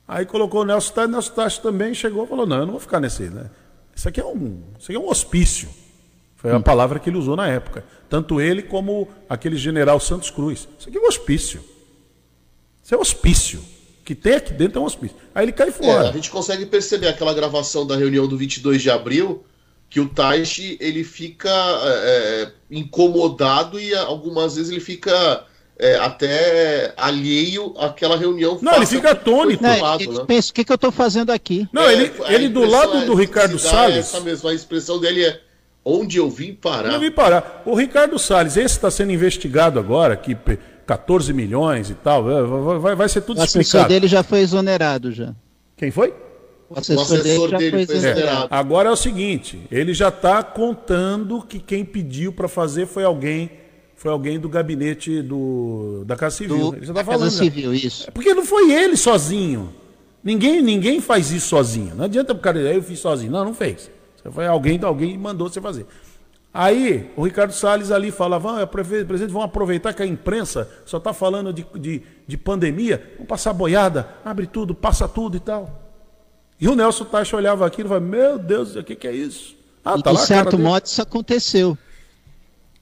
Aí colocou o Nelson Tais, o Nelson Tais também chegou e falou: não, eu não vou ficar nesse. Né? Isso aqui é um, isso aqui é um hospício. Foi a palavra que ele usou na época. Tanto ele como aquele general Santos Cruz. Isso aqui é um hospício. Isso é um hospício. Que tem aqui dentro é um hospício. Aí ele cai fora. É, a gente consegue perceber aquela gravação da reunião do 22 de abril, que o Taishi ele fica é, é, incomodado e algumas vezes ele fica é, até alheio àquela reunião. Não, ele fica atônito. Não, lado, ele né? pensa, o que, que eu estou fazendo aqui? Não, ele, é, ele do lado do Ricardo Salles. Essa mesma expressão dele é onde eu vim parar. Eu vim parar. O Ricardo Salles, esse está sendo investigado agora, que 14 milhões e tal, vai, vai, vai ser tudo o explicado. O assessor dele já foi exonerado já. Quem foi? O assessor, o assessor dele, dele, foi exonerado. É, agora é o seguinte, ele já está contando que quem pediu para fazer foi alguém foi alguém do gabinete do, da Casa Civil. Do, ele já tá falando. Casa Civil, isso. É porque não foi ele sozinho. Ninguém, ninguém faz isso sozinho. Não adianta o cara dizer, eu fiz sozinho. Não, não fez. Foi alguém, alguém mandou você fazer. Aí o Ricardo Salles ali falava, ah, presidente, vamos aproveitar que a imprensa só está falando de, de, de, pandemia, vamos passar boiada, abre tudo, passa tudo e tal. E o Nelson Tacha olhava aquilo e falava, meu Deus, o que, que é isso? Ah, tá de lá, certo modo isso aconteceu.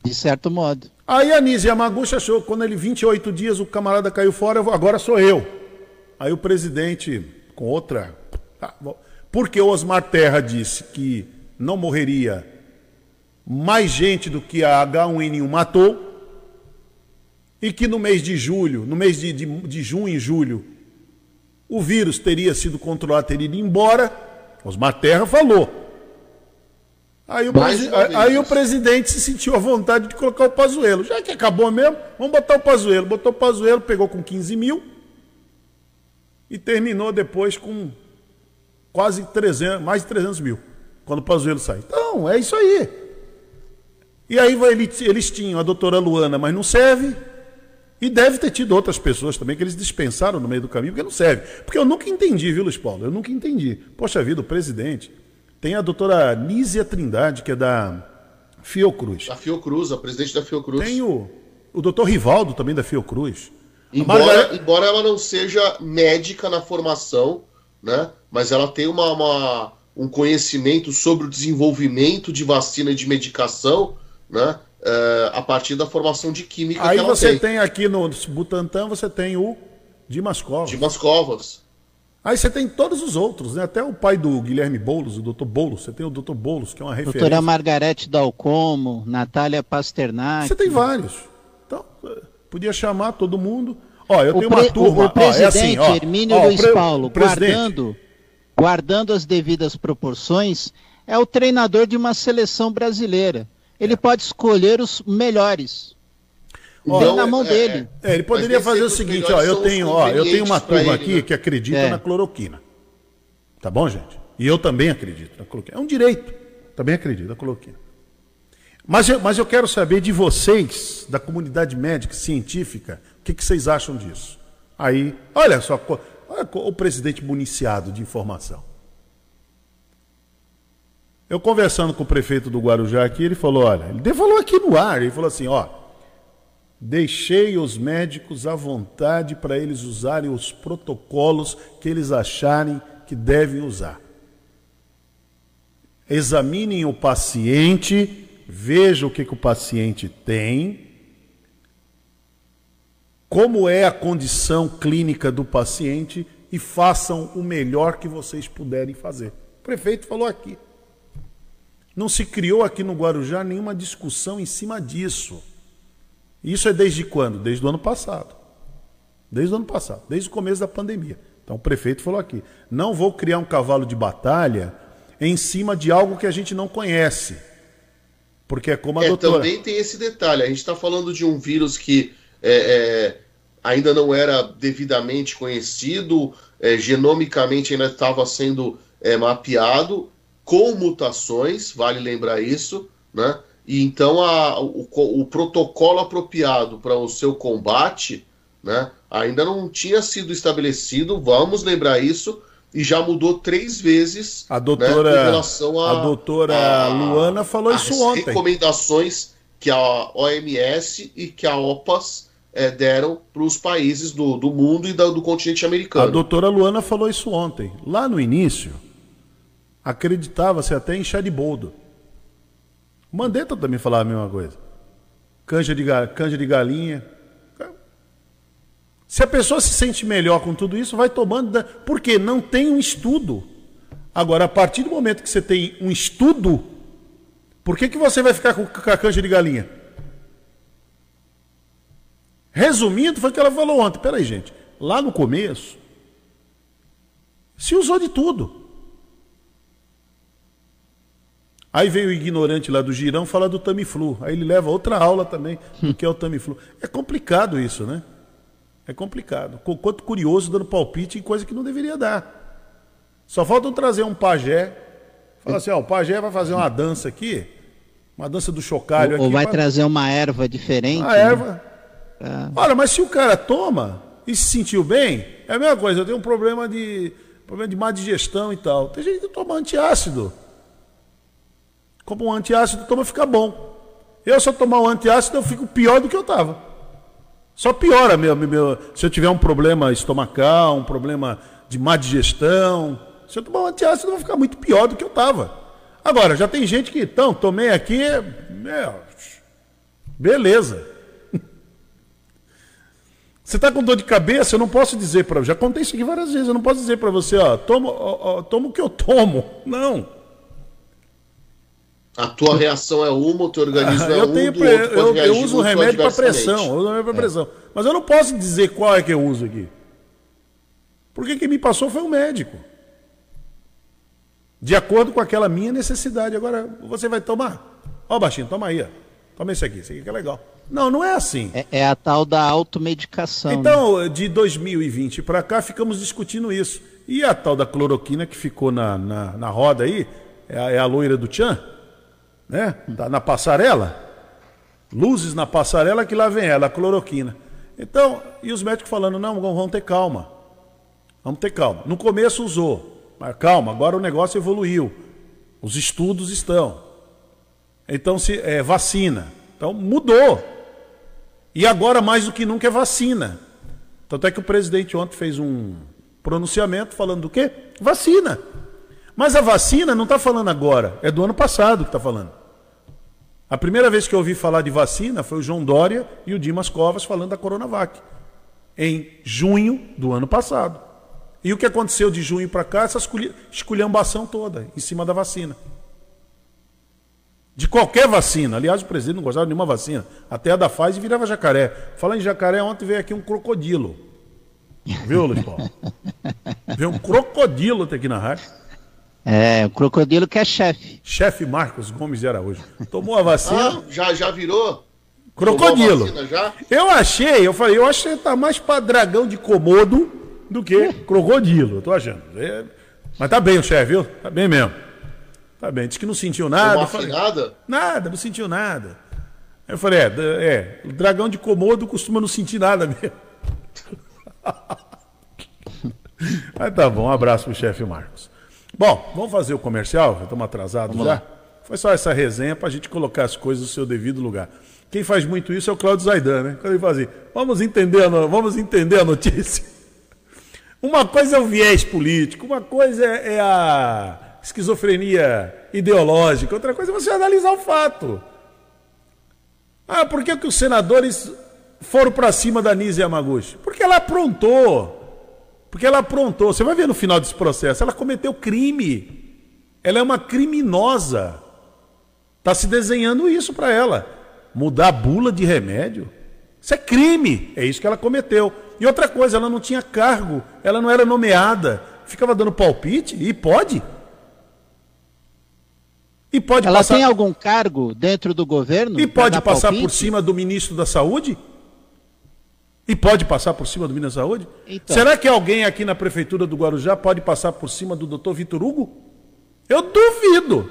De certo modo. Aí a Nise Yamaguchi achou que quando ele, 28 dias, o camarada caiu fora, agora sou eu. Aí o presidente, com outra. Ah, porque o Osmar Terra disse que não morreria mais gente do que a H1N1 matou, e que no mês de julho, no mês de, de, de junho e julho, o vírus teria sido controlado, teria ido embora, Osmar Terra falou. Aí, o, presi... aí o, presidente se sentiu à vontade de colocar o Pazuelo. Já que acabou mesmo, vamos botar o Pazuelo. Botou o Pazuelo, pegou com 15 mil e terminou depois com quase 300, mais de 300 mil, quando o Pazuelo sai. Então, é isso aí. E aí eles, tinham a doutora Luana, mas não serve. E deve ter tido outras pessoas também que eles dispensaram no meio do caminho, porque não serve. Porque eu nunca entendi, viu, Luiz Paulo? Eu nunca entendi. Poxa vida, o presidente tem a doutora Nízia Trindade, que é da Fiocruz. Da Fiocruz, a presidente da Fiocruz. Tem o, o doutor Rivaldo, também da Fiocruz. Embora, embora ela não seja médica na formação, né? mas ela tem uma, uma, um conhecimento sobre o desenvolvimento de vacina e de medicação né? É, a partir da formação de química Aí que ela você tem. tem aqui no Butantan, você tem o Dimas Covas. Dimas Covas. Aí você tem todos os outros, né? Até o pai do Guilherme Boulos, o doutor Boulos. Você tem o doutor Boulos, que é uma referência. Doutora Margarete Dalcomo, Natália Pasternak. Você tem vários. Então, podia chamar todo mundo. Ó, eu o tenho uma turma. O, o presidente, ó, é assim, ó, Hermínio ó, Luiz pre... Paulo, guardando, guardando as devidas proporções, é o treinador de uma seleção brasileira. Ele é. pode escolher os melhores. Ó, na mão é, dele. É, ele poderia fazer o seguinte, ó, eu tenho, ó, eu tenho uma turma ele, aqui né? que acredita é. na cloroquina. Tá bom, gente? E eu também acredito na cloroquina. É um direito. Também acredito na cloroquina. Mas eu, mas eu quero saber de vocês, da comunidade médica, científica, o que, que vocês acham disso? Aí, olha só, olha o presidente municiado de informação. Eu conversando com o prefeito do Guarujá aqui, ele falou, olha, ele falou aqui no ar, ele falou assim, ó, Deixei os médicos à vontade para eles usarem os protocolos que eles acharem que devem usar. Examinem o paciente, vejam o que, que o paciente tem, como é a condição clínica do paciente e façam o melhor que vocês puderem fazer. O prefeito falou aqui. Não se criou aqui no Guarujá nenhuma discussão em cima disso. Isso é desde quando? Desde o ano passado. Desde o ano passado, desde o começo da pandemia. Então o prefeito falou aqui: não vou criar um cavalo de batalha em cima de algo que a gente não conhece. Porque é como a é, doutora. Também tem esse detalhe: a gente está falando de um vírus que é, é, ainda não era devidamente conhecido, é, genomicamente ainda estava sendo é, mapeado, com mutações, vale lembrar isso, né? E então a, o, o protocolo apropriado para o seu combate né, ainda não tinha sido estabelecido, vamos lembrar isso, e já mudou três vezes a doutora, né, em relação a, a doutora a, Luana falou isso ontem. recomendações que a OMS e que a OPAS é, deram para os países do, do mundo e da, do continente americano. A doutora Luana falou isso ontem. Lá no início, acreditava-se até em chá de boldo. Mandetta também falava a mesma coisa. Canja de, canja de galinha. Se a pessoa se sente melhor com tudo isso, vai tomando. Porque não tem um estudo. Agora, a partir do momento que você tem um estudo, Por que, que você vai ficar com, com a canja de galinha? Resumindo, foi o que ela falou ontem. Peraí, gente. Lá no começo, se usou de tudo. Aí veio o ignorante lá do Girão falar do Tamiflu. Aí ele leva outra aula também, do que é o Tamiflu. É complicado isso, né? É complicado. Quanto curioso dando palpite em coisa que não deveria dar. Só falta trazer um pajé. Fala assim, ó, o pajé vai fazer uma dança aqui, uma dança do chocalho ou, aqui. Ou vai trazer uma erva diferente. Uma né? erva. É. Olha, mas se o cara toma e se sentiu bem, é a mesma coisa. Eu tenho um problema de, problema de má digestão e tal. Tem gente que toma antiácido. Como um antiácido toma, fica bom. Eu, se eu tomar um antiácido, eu fico pior do que eu estava. Só piora meu, meu, se eu tiver um problema estomacal, um problema de má digestão. Se eu tomar um antiácido, eu vou ficar muito pior do que eu estava. Agora, já tem gente que, então, tomei aqui, meu, beleza. Você está com dor de cabeça, eu não posso dizer para já contei isso aqui várias vezes, eu não posso dizer para você, ó, toma, ó, ó, toma o que eu tomo. Não. A tua reação é uma, o teu organismo é eu um, tenho pre... eu, eu, uso remédio para pressão, eu uso remédio para é. pressão. Mas eu não posso dizer qual é que eu uso aqui. Porque quem me passou foi o um médico. De acordo com aquela minha necessidade. Agora, você vai tomar? Ó, baixinho, toma aí. Ó. Toma esse aqui, esse aqui que é legal. Não, não é assim. É, é a tal da automedicação. Então, né? de 2020 para cá, ficamos discutindo isso. E a tal da cloroquina que ficou na, na, na roda aí, é a, é a loira do Tchan? Né? Tá na passarela. Luzes na passarela que lá vem ela, a cloroquina. Então, e os médicos falando, não, vamos ter calma. Vamos ter calma. No começo usou, mas calma, agora o negócio evoluiu. Os estudos estão. Então, se é vacina. Então, mudou. E agora, mais do que nunca, é vacina. Tanto é que o presidente ontem fez um pronunciamento falando do quê? Vacina. Mas a vacina não está falando agora, é do ano passado que está falando. A primeira vez que eu ouvi falar de vacina foi o João Dória e o Dimas Covas falando da Coronavac, em junho do ano passado. E o que aconteceu de junho para cá? Essa esculhambação toda em cima da vacina. De qualquer vacina. Aliás, o presidente não gostava de nenhuma vacina. Até a da Pfizer virava jacaré. Falando em jacaré, ontem veio aqui um crocodilo. Viu, Luiz Paulo? veio um crocodilo até aqui na rádio. É, o crocodilo que é chefe. Chefe Marcos Gomes de Araújo. Tomou a vacina? Ah, já, já virou? Crocodilo. Já? Eu achei, eu falei, eu achei que tá mais para dragão de comodo do que crocodilo, eu tô achando. É, mas tá bem o chefe, viu? Tá bem mesmo. Tá bem. Diz que não sentiu nada. Falei, nada? Nada, não sentiu nada. Eu falei, é, é, o dragão de comodo costuma não sentir nada mesmo. Mas tá bom, um abraço pro chefe Marcos. Bom, vamos fazer o comercial, já estamos atrasados vamos já. Lá. Foi só essa resenha para a gente colocar as coisas no seu devido lugar. Quem faz muito isso é o Claudio Zaidan, né? Quando ele faz assim, vamos entender, a, vamos entender a notícia. Uma coisa é o viés político, uma coisa é, é a esquizofrenia ideológica, outra coisa é você analisar o fato. Ah, por que, que os senadores foram para cima da Nise Yamaguchi? Porque ela aprontou. Porque ela aprontou. Você vai ver no final desse processo. Ela cometeu crime. Ela é uma criminosa. Está se desenhando isso para ela. Mudar a bula de remédio. Isso é crime. É isso que ela cometeu. E outra coisa, ela não tinha cargo. Ela não era nomeada. Ficava dando palpite. E pode. E pode ela passar... tem algum cargo dentro do governo? E pode passar palpite? por cima do ministro da Saúde? E pode passar por cima do Minas Saúde? Então. Será que alguém aqui na prefeitura do Guarujá pode passar por cima do doutor Vitor Hugo? Eu duvido.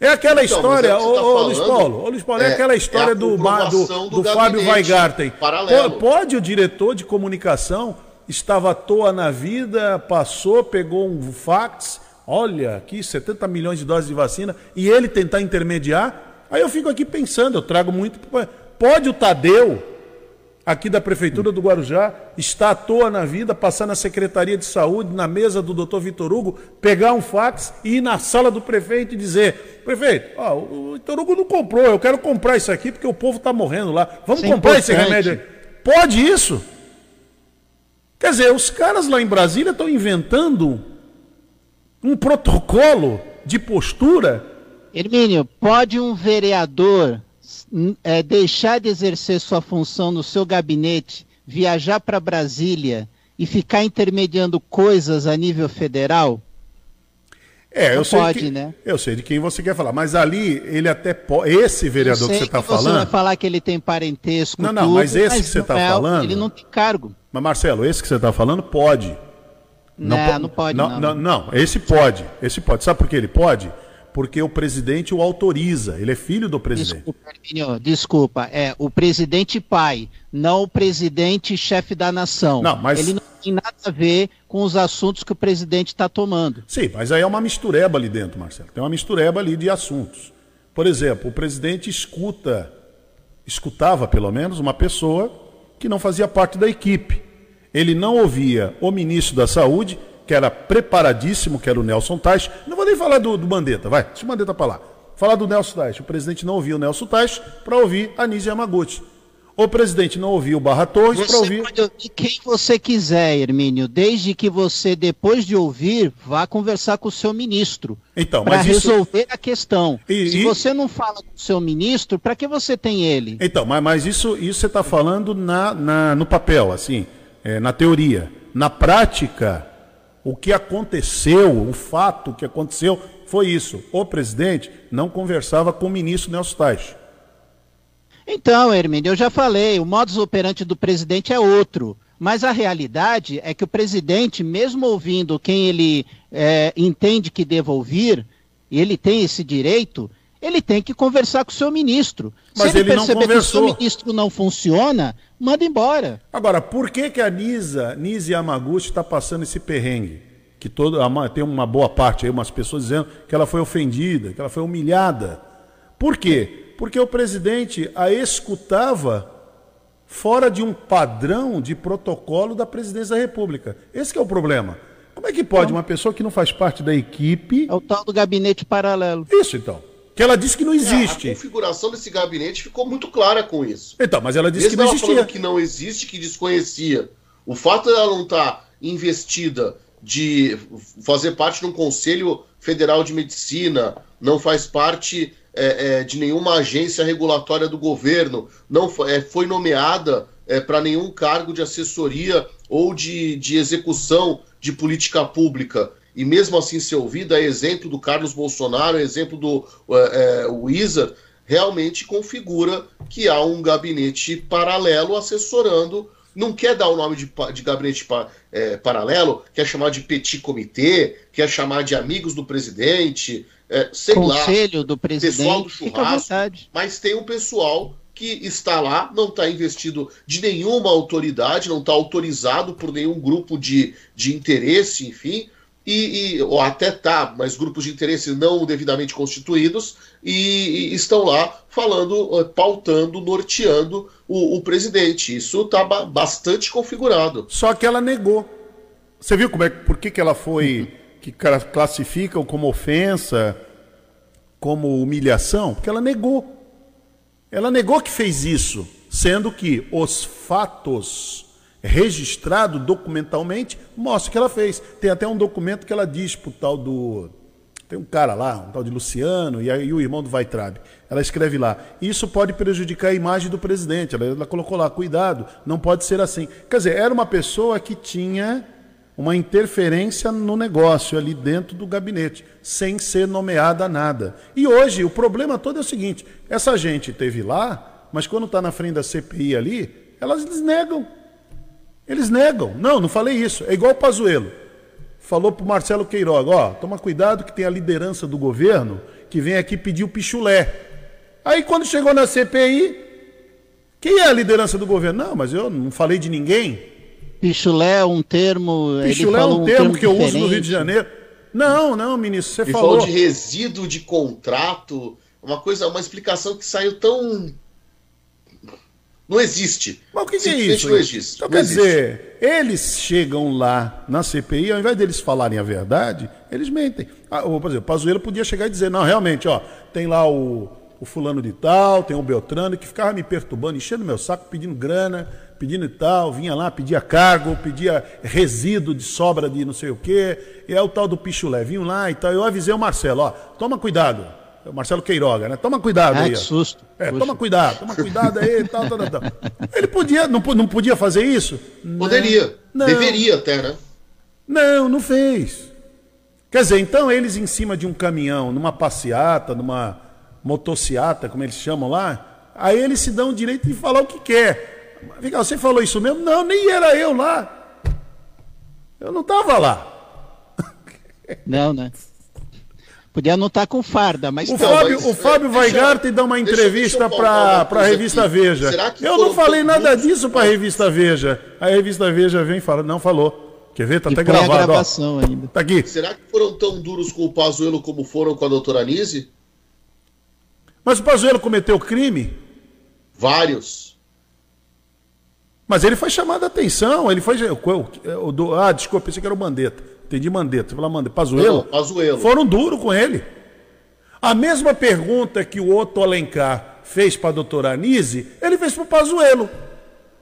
É aquela então, história, é ô, tá ô, Luiz Paulo, ô, Luiz Paulo, é, é aquela história é do, do, do, do Fábio Weigarten. Pode o diretor de comunicação, estava à toa na vida, passou, pegou um fax, olha aqui, 70 milhões de doses de vacina, e ele tentar intermediar? Aí eu fico aqui pensando, eu trago muito. Pode o Tadeu aqui da Prefeitura do Guarujá, está à toa na vida, passar na Secretaria de Saúde, na mesa do doutor Vitor Hugo, pegar um fax e ir na sala do prefeito e dizer: prefeito, ó, o Vitor Hugo não comprou, eu quero comprar isso aqui porque o povo está morrendo lá. Vamos isso é comprar é esse remédio aí. Pode isso? Quer dizer, os caras lá em Brasília estão inventando um protocolo de postura Hermínio, pode um vereador é, deixar de exercer sua função no seu gabinete, viajar para Brasília e ficar intermediando coisas a nível federal? É, eu sei pode, que, né? Eu sei de quem você quer falar, mas ali ele até pode. Esse vereador que você está falando. Você vai falar que ele tem parentesco. Não, não, tudo, mas esse mas que você está é, falando. Ele não tem cargo. Mas Marcelo, esse que você está falando pode. Não, não, não pode. Não, não, não, esse pode. Esse pode. Sabe por que ele pode? Porque o presidente o autoriza. Ele é filho do presidente. Desculpa, desculpa, é o presidente pai, não o presidente chefe da nação. Não, mas ele não tem nada a ver com os assuntos que o presidente está tomando. Sim, mas aí é uma mistureba ali dentro, Marcelo. Tem uma mistureba ali de assuntos. Por exemplo, o presidente escuta, escutava pelo menos uma pessoa que não fazia parte da equipe. Ele não ouvia o ministro da Saúde que era preparadíssimo, que era o Nelson Tais. Não vou nem falar do, do Mandetta, vai, deixa o Mandetta para lá. Falar do Nelson Tais. O presidente não ouviu o Nelson Tais para ouvir a Nise Yamaguchi. O presidente não ouviu o Barra Torres para ouvir. Pode ouvir quem você quiser, Hermínio, desde que você, depois de ouvir, vá conversar com o seu ministro. Então, para resolver isso... a questão. E, Se e... você não fala com o seu ministro, para que você tem ele? Então, mas, mas isso, isso você está falando na, na, no papel, assim, é, na teoria. Na prática, o que aconteceu, o fato que aconteceu foi isso. O presidente não conversava com o ministro Nelson Tais. Então, Hermínio, eu já falei, o modus operandi do presidente é outro. Mas a realidade é que o presidente, mesmo ouvindo quem ele é, entende que deva ouvir, ele tem esse direito, ele tem que conversar com o seu ministro. Mas Se ele, ele perceber que o seu ministro não funciona, manda embora. Agora, por que, que a Nisa, Nise Yamaguchi está passando esse perrengue? Que todo, tem uma boa parte aí, umas pessoas dizendo que ela foi ofendida, que ela foi humilhada. Por quê? Porque o presidente a escutava fora de um padrão de protocolo da presidência da República. Esse é o problema. Como é que pode então, uma pessoa que não faz parte da equipe. É o tal do gabinete paralelo. Isso então que ela disse que não existe. É, a configuração desse gabinete ficou muito clara com isso. Então, mas ela disse Mesmo que não existia. Falando que não existe, que desconhecia. O fato dela não estar tá investida de fazer parte de um Conselho Federal de Medicina, não faz parte é, é, de nenhuma agência regulatória do governo, não é, foi nomeada é, para nenhum cargo de assessoria ou de, de execução de política pública e mesmo assim ser ouvida, é exemplo do Carlos Bolsonaro, é exemplo do é, é, Wizard, realmente configura que há um gabinete paralelo assessorando. Não quer dar o nome de, de gabinete é, paralelo, quer chamar de petit comitê, quer chamar de amigos do presidente, é, sei Conselho lá, do presidente, pessoal do churrasco, mas tem um pessoal que está lá, não está investido de nenhuma autoridade, não está autorizado por nenhum grupo de, de interesse, enfim, e, e, ou até tá, mas grupos de interesse não devidamente constituídos e, e estão lá falando, eh, pautando, norteando o, o presidente. Isso está ba bastante configurado. Só que ela negou. Você viu como é, por que, que ela foi, que classificam como ofensa, como humilhação? Porque ela negou. Ela negou que fez isso, sendo que os fatos registrado documentalmente, mostra que ela fez. Tem até um documento que ela diz pro tal do. Tem um cara lá, um tal de Luciano, e aí o irmão do Weitrabe. Ela escreve lá. Isso pode prejudicar a imagem do presidente. Ela, ela colocou lá, cuidado, não pode ser assim. Quer dizer, era uma pessoa que tinha uma interferência no negócio ali dentro do gabinete, sem ser nomeada nada. E hoje o problema todo é o seguinte: essa gente teve lá, mas quando está na frente da CPI ali, elas negam. Eles negam. Não, não falei isso. É igual o Pazuello. Falou para o Marcelo Queiroga, ó, toma cuidado que tem a liderança do governo que vem aqui pedir o pichulé. Aí quando chegou na CPI, quem é a liderança do governo? Não, mas eu não falei de ninguém. Pichulé é um termo. Pichulé é um, um termo, termo, que eu uso no Rio de Janeiro. Não, não, ministro, você ele falou. falou de resíduo de contrato, uma coisa, uma explicação que saiu tão não existe. Mas o que, que é isso? Não existe. Então, não quer existe. dizer, eles chegam lá na CPI, ao invés deles falarem a verdade, eles mentem. Ah, por exemplo, o Pazuello podia chegar e dizer, não, realmente, ó, tem lá o, o fulano de tal, tem o Beltrano, que ficava me perturbando, enchendo meu saco, pedindo grana, pedindo e tal, vinha lá, pedia cargo, pedia resíduo de sobra de não sei o quê, e é o tal do pichulé, vinham lá e tal. Eu avisei o Marcelo, ó, toma cuidado, Marcelo Queiroga, né? Toma cuidado Ah, aí. que ó. susto. É, toma cuidado, toma cuidado aí, tal, tal, tal, tal. Ele podia, não, não podia fazer isso? Poderia. Não. Deveria até, né? Não, não fez. Quer dizer, então eles em cima de um caminhão, numa passeata, numa motociata, como eles chamam lá, aí eles se dão o direito de falar o que quer. Vem cá, você falou isso mesmo? Não, nem era eu lá. Eu não estava lá. Não, né? Podia não estar com farda, mas O. Então, Fábio, mas, o Fábio é, dá uma entrevista para a revista aqui. Veja. Será que Eu não falei nada muitos- disso para a revista Veja. A revista Veja vem e fala, não falou. Quer ver? Tá E até põe a gravado. Ó. gravação ainda. Tá aqui. Será que foram tão duros com o Pazuello como foram com a doutora Anise? Mas o Pazuello cometeu crime? Vários. Mas ele foi chamado a atenção, ele foi. o- o do- ah, desculpa, pensei que era o Mandetta. Entendi Mandetta. Você falou Mandetta. Pazuello? Não, Pazuello. Foram duros com ele. A mesma pergunta que o Otto Alencar fez para a doutora Anise, ele fez para o Pazuello.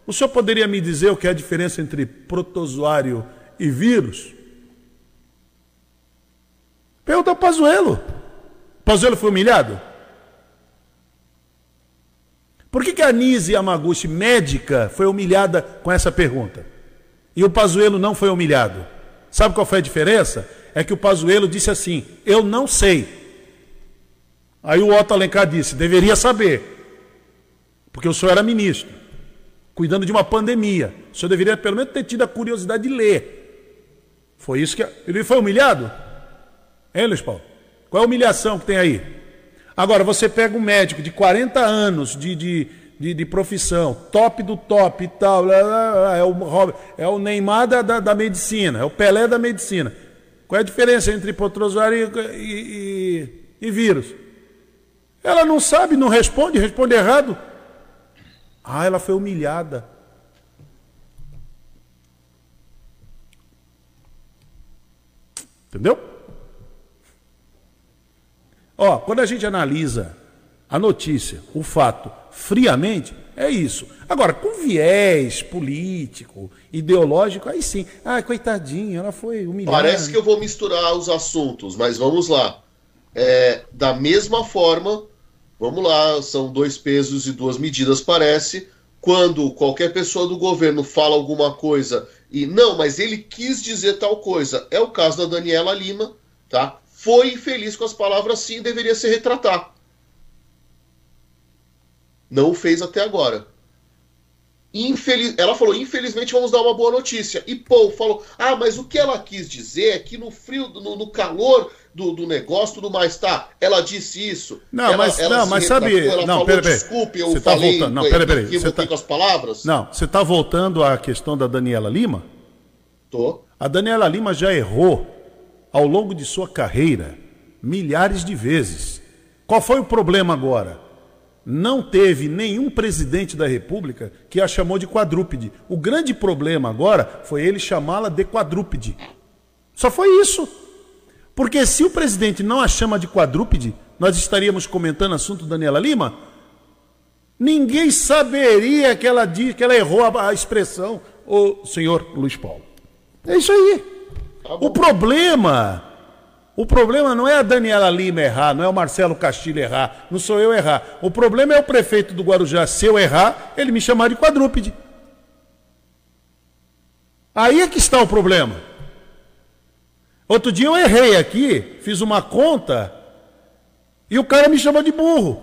O senhor poderia me dizer o que é a diferença entre protozoário e vírus? Pergunta ao Pazuello. Pazuello foi humilhado? Por que, que a Nise Yamaguchi, médica, foi humilhada com essa pergunta? E o Pazuello não foi humilhado? Sabe qual foi a diferença? É que o Pazuello disse assim, eu não sei. Aí o Otto Alencar disse, deveria saber. Porque o senhor era ministro, cuidando de uma pandemia. O senhor deveria pelo menos ter tido a curiosidade de ler. Foi isso que... Ele foi humilhado? Hein, Luiz Paulo? Qual é a humilhação que tem aí? Agora, você pega um médico de 40 anos de, de, de, de profissão, top do top e tal, é, o, é o Neymar da, da, da medicina, é o Pelé da medicina. Qual é a diferença entre protozoário e, e, e- e vírus? Ela não sabe, não responde, responde errado. Ah, ela foi humilhada. Entendeu? Ó, quando a gente analisa a notícia, o fato, friamente, é isso. Agora, com viés político, ideológico, aí sim. Ah, coitadinha, ela foi humilhada. Parece que eu vou misturar os assuntos, mas vamos lá. É, da mesma forma, vamos lá, são dois pesos e duas medidas, parece. Quando qualquer pessoa do governo fala alguma coisa e não, mas ele quis dizer tal coisa, é o caso da Daniela Lima, tá? Foi infeliz com as palavras sim, deveria se retratar. Não o fez até agora. Infeliz... Ela falou, infelizmente vamos dar uma boa notícia. E Paul falou, ah, mas o que ela quis dizer é que no frio, no, no calor do, do negócio, tudo mais, tá? Ela disse isso. Não, ela, mas- não, se mas sabe- Ela não, falou, pera, pera. desculpe, eu Você tá falei, voltando. Não, pera, pera. Você tá- com as palavras? Não, você está voltando à questão da Daniela Lima? Tô. A Daniela Lima já errou ao longo de sua carreira milhares de vezes. Qual foi o problema agora? Não teve nenhum presidente da República que a chamou de quadrúpede. O grande problema agora foi ele chamá-la de quadrúpede. Só foi isso. Porque se o presidente não a chama de quadrúpede, nós estaríamos comentando assunto Daniela Lima? Ninguém saberia que ela, diz, que ela errou a, a expressão, o senhor Luiz Paulo. É isso aí. O problema, o problema não é a Daniela Lima errar, não é o Marcelo Castilho errar, não sou eu errar. O problema é o prefeito do Guarujá, se eu errar, ele me chamar de quadrúpede. Aí é que está o problema. Outro dia eu errei aqui, fiz uma conta e o cara me chamou de burro,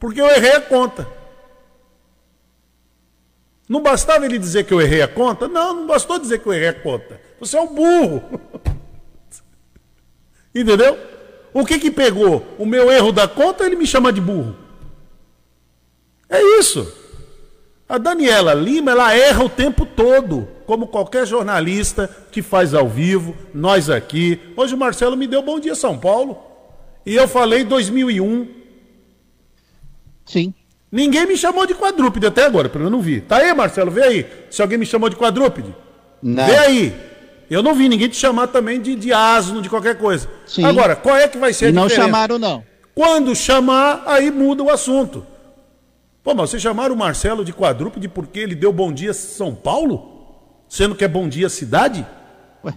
porque eu errei a conta. Não bastava ele dizer que eu errei a conta? Não, não bastou dizer que eu errei a conta. Você é um burro. Entendeu? O que que pegou? O meu erro da conta, ele me chama de burro. É isso. A Daniela Lima, ela erra o tempo todo, como qualquer jornalista que faz ao vivo, nós aqui. Hoje o Marcelo me deu Bom Dia São Paulo. E eu falei 2001. Sim. Ninguém me chamou de quadrúpede até agora, pelo menos não vi. Tá aí, Marcelo, vê aí. Se alguém me chamou de quadrúpede. Não. Vê aí. Eu não vi ninguém te chamar também de, de asno, de qualquer coisa. Sim. Agora, qual é que vai ser a E não diferença? chamaram, não. Quando chamar, aí muda o assunto. Pô, mas vocês chamaram o Marcelo de quadrúpede porque ele deu bom dia São Paulo? Sendo que é bom dia cidade? Ué.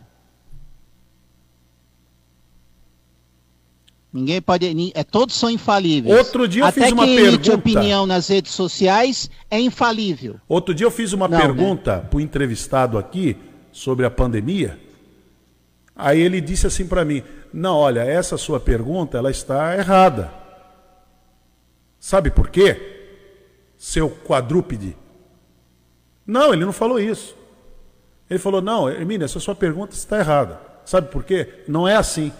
Ninguém pode. É, todos são infalíveis. Outro dia eu Até fiz uma pergunta. opinião nas redes sociais é infalível. Outro dia eu fiz uma Não, né? pergunta para o entrevistado aqui sobre a pandemia. Aí ele disse assim para mim: "Não, olha, essa sua pergunta ela está errada. Sabe por quê? Seu quadrúpede." Não, ele não falou isso. Ele falou: "Não, Hermínio, essa sua pergunta está errada. Sabe por quê? Não é assim.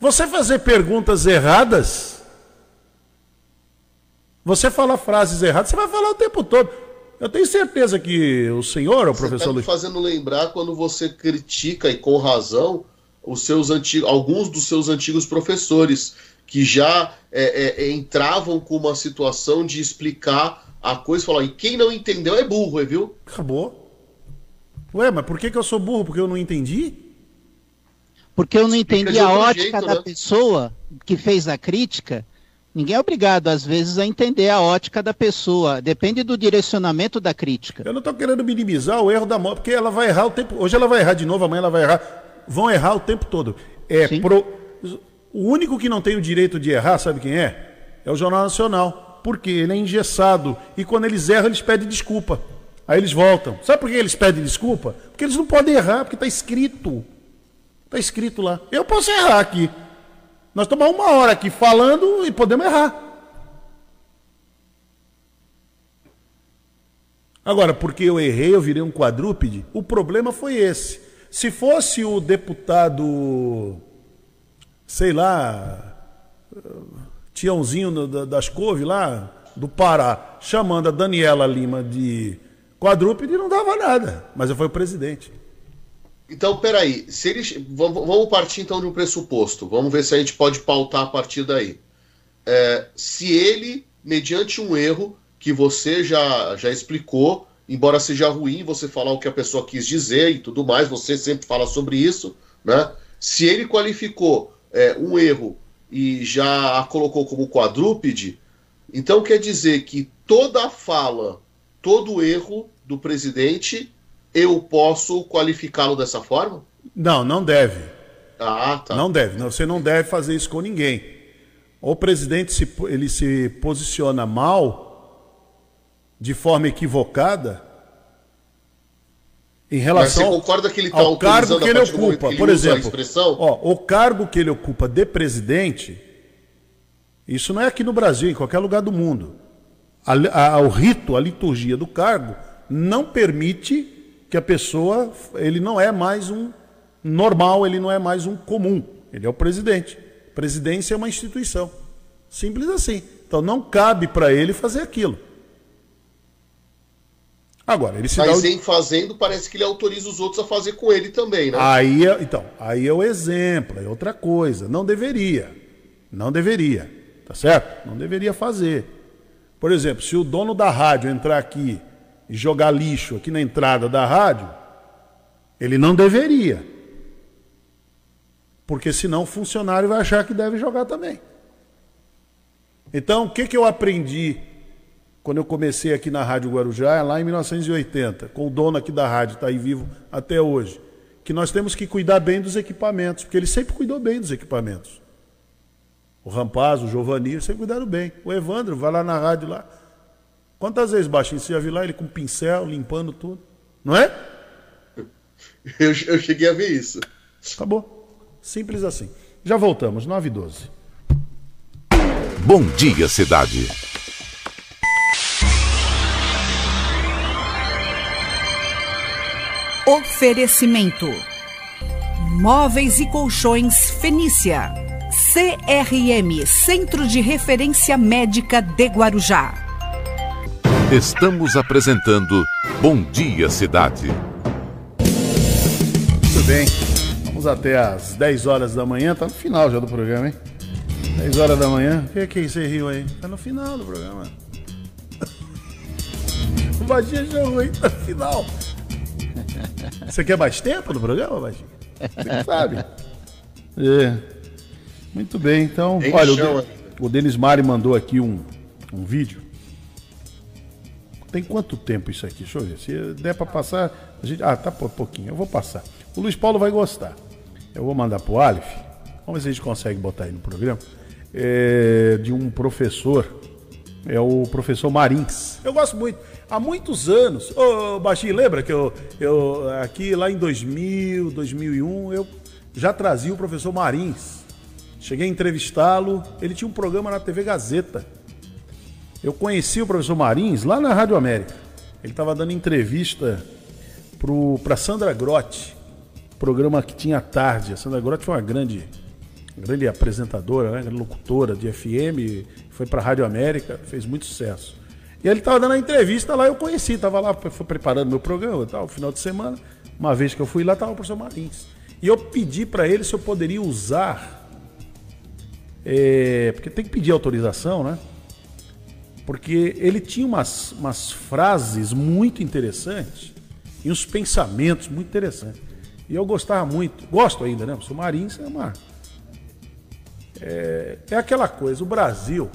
Você fazer perguntas erradas você falar frases erradas, você vai falar o tempo todo. Eu tenho certeza que o senhor, o Você professor tá me Luiz. fazendo lembrar quando você critica, e com razão, os seus antigos, alguns dos seus antigos professores, que já é, é, entravam com uma situação de explicar a coisa e falar, e quem não entendeu é burro, é, viu? Acabou. Ué, mas por que, que eu sou burro? Porque eu não entendi? Porque eu não Explica entendi a ótica jeito, da né? pessoa que fez a crítica. Ninguém é obrigado, às vezes, a entender a ótica da pessoa. Depende do direcionamento da crítica. Eu não estou querendo minimizar o erro da moto, porque ela vai errar o tempo. Hoje ela vai errar de novo, amanhã ela vai errar. Vão errar o tempo todo. É Sim. pro... O único que não tem o direito de errar, sabe quem é? É o Jornal Nacional. Por quê? Ele é engessado. E quando eles erram, eles pedem desculpa. Aí eles voltam. Sabe por que eles pedem desculpa? Porque eles não podem errar, porque está escrito. Está escrito lá. Eu posso errar aqui. Nós há uma hora aqui falando e podemos errar. Agora, porque eu errei, eu virei um quadrúpede, o problema foi esse. Se fosse o deputado, sei lá, Tiãozinho das Couve lá, do Pará, chamando a Daniela Lima de quadrúpede, não dava nada. Mas eu fui o presidente. Então, peraí, se eles. Vamos partir então de um pressuposto. Vamos ver se a gente pode pautar a partir daí. É, se ele, mediante um erro que você já, já explicou, embora seja ruim você falar o que a pessoa quis dizer e tudo mais, você sempre fala sobre isso, né? Se ele qualificou é, um erro e já a colocou como quadrúpede, então quer dizer que toda fala, todo erro do presidente, eu posso qualificá-lo dessa forma? Não, não deve. Ah, tá. Não deve. Você não deve fazer isso com ninguém. O presidente se, ele se posiciona mal, de forma equivocada, em Mas você relação concorda que ele está ao cargo que ele ocupa. que ele Por exemplo, ó, o cargo que ele ocupa de presidente, isso não é aqui no Brasil, em qualquer lugar do mundo. A, a- o rito, a liturgia do cargo, não permite que a pessoa, ele não é mais um normal, ele não é mais um comum, ele é o presidente. Presidência é uma instituição. Simples assim. Então não cabe para ele fazer aquilo. Agora, ele se dá Mas o... em fazendo, parece que ele autoriza os outros a fazer com ele também, né? Aí, é- então, aí é o exemplo, é outra coisa. Não deveria. Não deveria. Tá certo? Não deveria fazer. Por exemplo, se o dono da rádio entrar aqui e jogar lixo aqui na entrada da rádio, ele não deveria. Porque senão o funcionário vai achar que deve jogar também. Então, o que, que eu aprendi quando eu comecei aqui na Rádio Guarujá, lá em 1980, com o dono aqui da rádio, está aí vivo até hoje, que nós temos que cuidar bem dos equipamentos, porque ele sempre cuidou bem dos equipamentos. O Rampaz, o Giovanni, sempre cuidaram bem. O Evandro, vai lá na rádio lá. Quantas vezes, Baixinho, você já viu lá ele com pincel, limpando tudo? Não é? Eu, eu cheguei a ver isso. Acabou. Simples assim. Já voltamos, 9 e 12. Bom dia, cidade. Oferecimento: Móveis e Colchões Fenícia. CRM Centro de Referência Médica de Guarujá. Estamos apresentando Bom Dia Cidade. Muito bem. Vamos até às 10 horas da manhã. Tá no final já do programa, hein? 10 horas da manhã. O que é que você riu aí? Tá no final do programa. O Baixinho achou ruim, tá no final. Você quer mais tempo no programa, Baixinho? Você que sabe. É. Muito bem, então. Tem olha, o, De- o Denis Mari mandou aqui um, um vídeo. Tem quanto tempo isso aqui? Deixa eu ver. Se der pra passar. A gente... Ah, tá pouquinho. Eu vou passar. O Luiz Paulo vai gostar. Eu vou mandar pro Aleph. vamos ver se a gente consegue botar aí no programa, é, de um professor, é o professor Marins. Eu gosto muito. Há muitos anos, ô Baixinho, lembra que eu, eu aqui lá em 2000, 2001, eu já trazia o professor Marins. Cheguei a entrevistá-lo, ele tinha um programa na TV Gazeta. Eu conheci o professor Marins lá na Rádio América. Ele estava dando entrevista para Sandra Grotti, programa que tinha à tarde. A Sandra Grotti foi uma grande, grande apresentadora, né? locutora de FM, foi para a Rádio América, fez muito sucesso. E ele estava dando a entrevista lá, eu conheci, estava lá preparando meu programa, tal, final de semana. Uma vez que eu fui lá, estava o professor Marins. E eu pedi para ele se eu poderia usar, é, porque tem que pedir autorização, né? Porque ele tinha umas, umas frases muito interessantes e uns pensamentos muito interessantes. E eu gostava muito, gosto ainda, né? O professor Marins é uma. É, é aquela coisa, o Brasil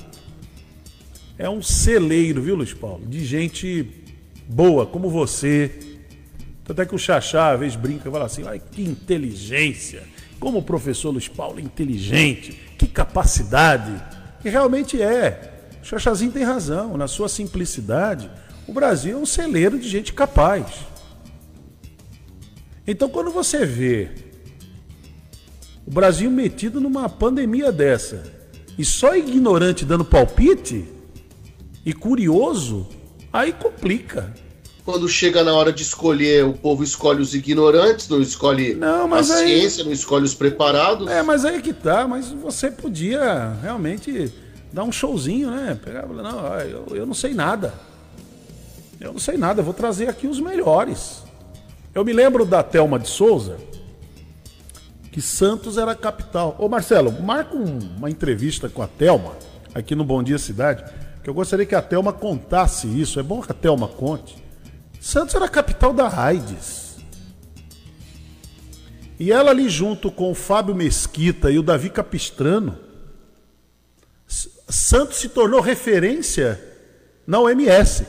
é um celeiro, viu, Luiz Paulo? De gente boa, como você. Tanto é que o Xaxá, às vezes, brinca e fala assim: ai, que inteligência! Como o professor Luiz Paulo é inteligente, que capacidade! E realmente é. O Xaxazinho tem razão, na sua simplicidade, o Brasil é um celeiro de gente capaz. Então, quando você vê o Brasil metido numa pandemia dessa e só ignorante dando palpite e curioso, aí complica. Quando chega na hora de escolher, o povo escolhe os ignorantes, não escolhe Não, a aí- ciência, não escolhe os preparados. É, mas aí que tá, mas você podia realmente dar um showzinho, né? Falar, não, eu, eu não sei nada. Eu não sei nada, eu vou trazer aqui os melhores. Eu me lembro da Thelma de Souza, que Santos era a capital. Ô Marcelo, marca um- uma entrevista com a Thelma, aqui no Bom Dia Cidade, que eu gostaria que a Thelma contasse isso. É bom que a Thelma conte. Santos era a capital da AIDS. E ela ali junto com o Fábio Mesquita e o Davi Capistrano, Santos se tornou referência na OMS.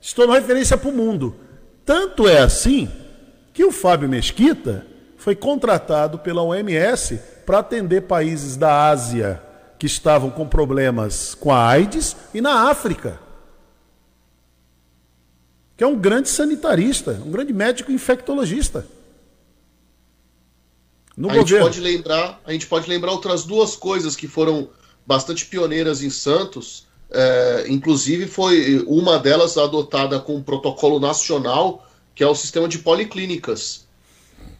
Se tornou referência para o mundo. Tanto é assim que o Fábio Mesquita foi contratado pela OMS para atender países da Ásia que estavam com problemas com a AIDS e na África. Que é um grande sanitarista, um grande médico infectologista. No a gente governo. pode lembrar, a gente pode lembrar outras duas coisas que foram bastante pioneiras em Santos. é, inclusive foi uma delas adotada com um protocolo nacional, que é o sistema de policlínicas.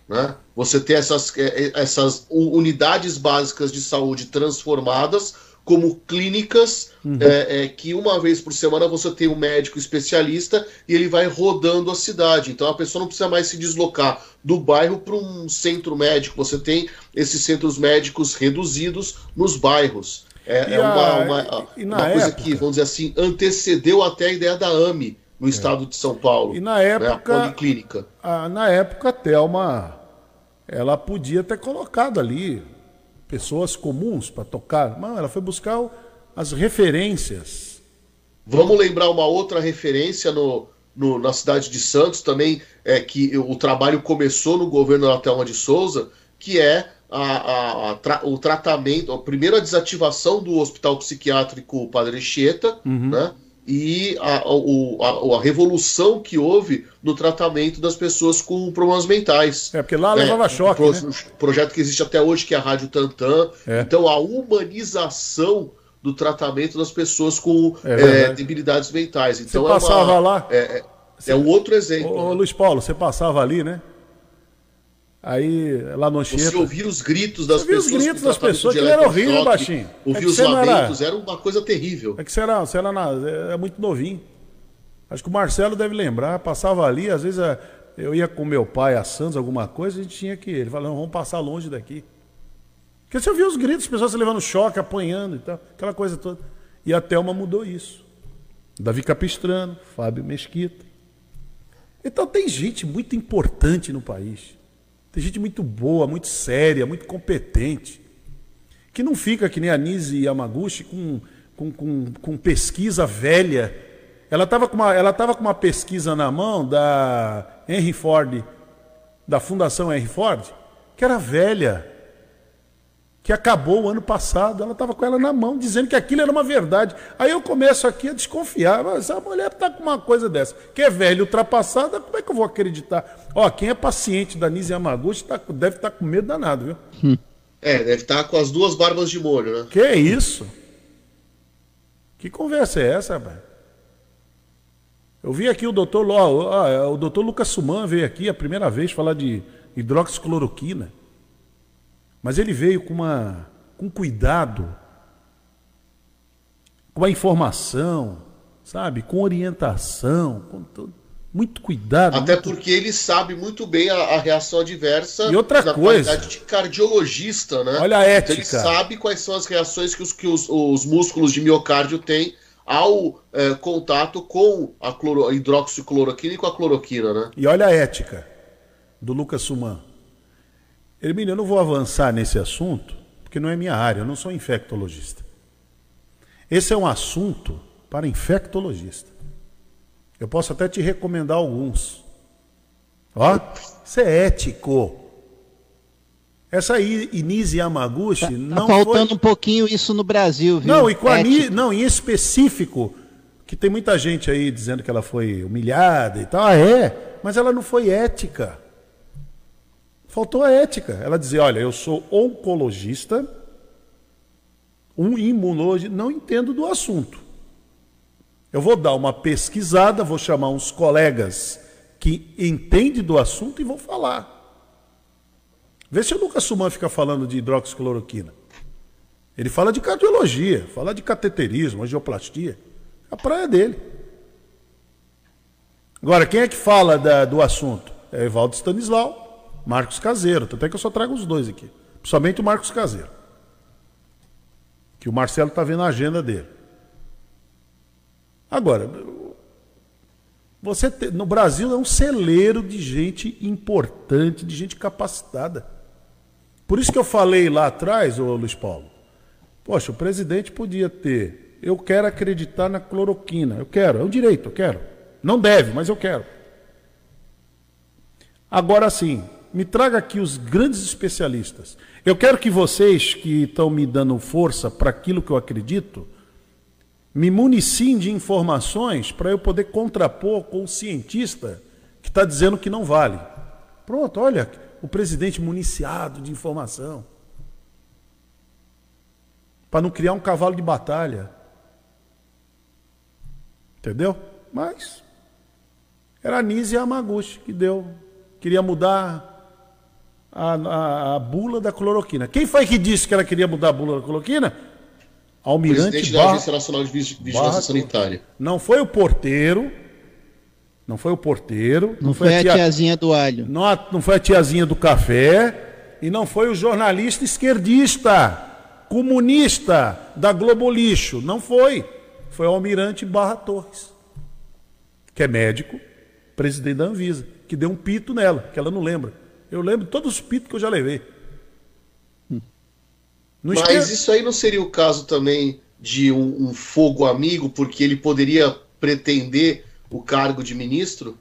Né? Você ter essas, é, é, essas unidades básicas de saúde transformadas como clínicas é, é, que uma vez por semana você tem um médico especialista e ele vai rodando a cidade. Então a pessoa não precisa mais se deslocar do bairro para um centro médico. Você tem esses centros médicos reduzidos nos bairros. É, E é uma, a- uma, e na uma coisa época? que, vamos dizer assim, antecedeu até a ideia da AME no estado de São Paulo. E na né, época- a policlínica. Ah, na época, a Thelma, ela podia ter colocado ali pessoas comuns para tocar. Não, ela foi buscar o- as referências. Vamos lembrar uma outra referência no, no- na cidade de Santos também, é que o trabalho começou no governo da Thelma de Souza, que é a- a- tra- o tratamento, a primeira desativação do hospital psiquiátrico Padre Chieta, né? E a, o- a- a revolução que houve no tratamento das pessoas com problemas mentais. É, porque lá levava um choque, pro- né? projeto que existe até hoje, que é a Rádio Tantã. É. Então, a humanização do tratamento das pessoas com É é, debilidades mentais. Então, Você é, uma- passava lá? é, é- é um outro exemplo. Ô, ô, né? Luiz Paulo, você passava ali, né? Aí, lá no Você Anchieta. ouvia os gritos das Você ouvia os pessoas. gritos das pessoas, que era horrível, baixinho. É Ouvia que os você não era- lamentos, era uma coisa terrível. É que você era, você era na- é muito novinho. Acho que o Marcelo deve lembrar, passava ali, às vezes é, eu ia com meu pai a Santos, alguma coisa, a gente tinha que. Ele falava, vamos passar longe daqui. Porque você ouvia os gritos, as pessoas se levando choque, apanhando e tal, aquela coisa toda. E a Thelma mudou isso. Davi Capistrano, Fábio Mesquita. Então tem gente muito importante no país. Tem gente muito boa, muito séria, muito competente que não fica que nem a Nise Yamaguchi com, com, com, com pesquisa velha. Ela estava com, com uma pesquisa na mão da Henry Ford, da Fundação Henry Ford, que era velha. Que acabou o ano passado. Ela estava com ela na mão, dizendo que aquilo era uma verdade. Aí eu começo aqui a desconfiar. Mas a mulher está com uma coisa dessa, que é velha, ultrapassada, como é que eu vou acreditar? Ó, quem é paciente da Nise Yamaguchi tá, deve estar tá com medo danado, viu? Hum. É, deve estar tá com as duas barbas de molho, né? Que é isso? Que conversa é essa, rapaz? Eu vi aqui o doutor, ó, o doutor Lucas Suman veio aqui a primeira vez falar de hidroxicloroquina. Mas ele veio com uma com cuidado, com a informação, sabe, com orientação, com todo, muito cuidado. Até muito... porque ele sabe muito bem a, a reação adversa e outra da coisa, de cardiologista, né? Olha a ética. Então ele sabe quais são as reações que os, que os, os músculos de miocárdio têm ao é, contato com a, cloro, hidroxicloroquina e com a cloroquina, né? E olha a ética do Lucas Suman. Hermínio, eu não vou avançar nesse assunto, porque não é minha área, eu não sou infectologista. Esse é um assunto para infectologista. Eu posso até te recomendar alguns. Ó, isso é ético. Essa Inise Yamaguchi, tá, não tá faltando foi... um pouquinho isso no Brasil, viu? Não, e com a Ni... não, em específico, que tem muita gente aí dizendo que ela foi humilhada e tal. Ah, é, mas ela não foi ética. Faltou a ética. Ela dizia: olha, eu sou oncologista, um imunologista, não entendo do assunto. Eu vou dar uma pesquisada, vou chamar uns colegas que entendem do assunto e vou falar. Vê se o Lucas Suman fica falando de hidroxicloroquina. Ele fala de cardiologia, fala de cateterismo, angioplastia. A praia dele. Agora, quem é que fala da, do assunto? É Evaldo Stanislau Marcos Caseiro. Até que eu só trago os dois aqui. Principalmente o Marcos Caseiro. Que o Marcelo está vendo a agenda dele. Agora, você te, no Brasil é um celeiro de gente importante, de gente capacitada. Por isso que eu falei lá atrás, ô Luiz Paulo. Poxa, o presidente podia ter. Eu quero acreditar na cloroquina. Eu quero, é um direito, eu quero. Não deve, mas eu quero. Agora sim, me traga aqui os grandes especialistas. Eu quero que vocês que estão me dando força para aquilo que eu acredito, me municiem de informações para eu poder contrapor com o cientista que está dizendo que não vale. Pronto, olha, o presidente municiado de informação. Para não criar um cavalo de batalha. Entendeu? Mas era a Nise Yamaguchi que deu. Queria mudar a, a, a, bula da cloroquina. Quem foi que disse que ela queria mudar a bula da cloroquina? Almirante Presidente Barra, da Agência Nacional de Vigilância Barra, Sanitária. Não foi o porteiro. Não foi o porteiro. Não, não foi, a, tia, tiazinha do alho. Não, não foi a tiazinha do café. E não foi o jornalista esquerdista, comunista da Globo Lixo. Não foi. Foi o Almirante Barra Torres, que é médico, presidente da Anvisa, que deu um pito nela, que ela não lembra. Eu lembro todos os pitos que eu já levei. Não Mas isso aí não seria o caso também de um, um, fogo amigo, porque ele poderia pretender o cargo de ministro?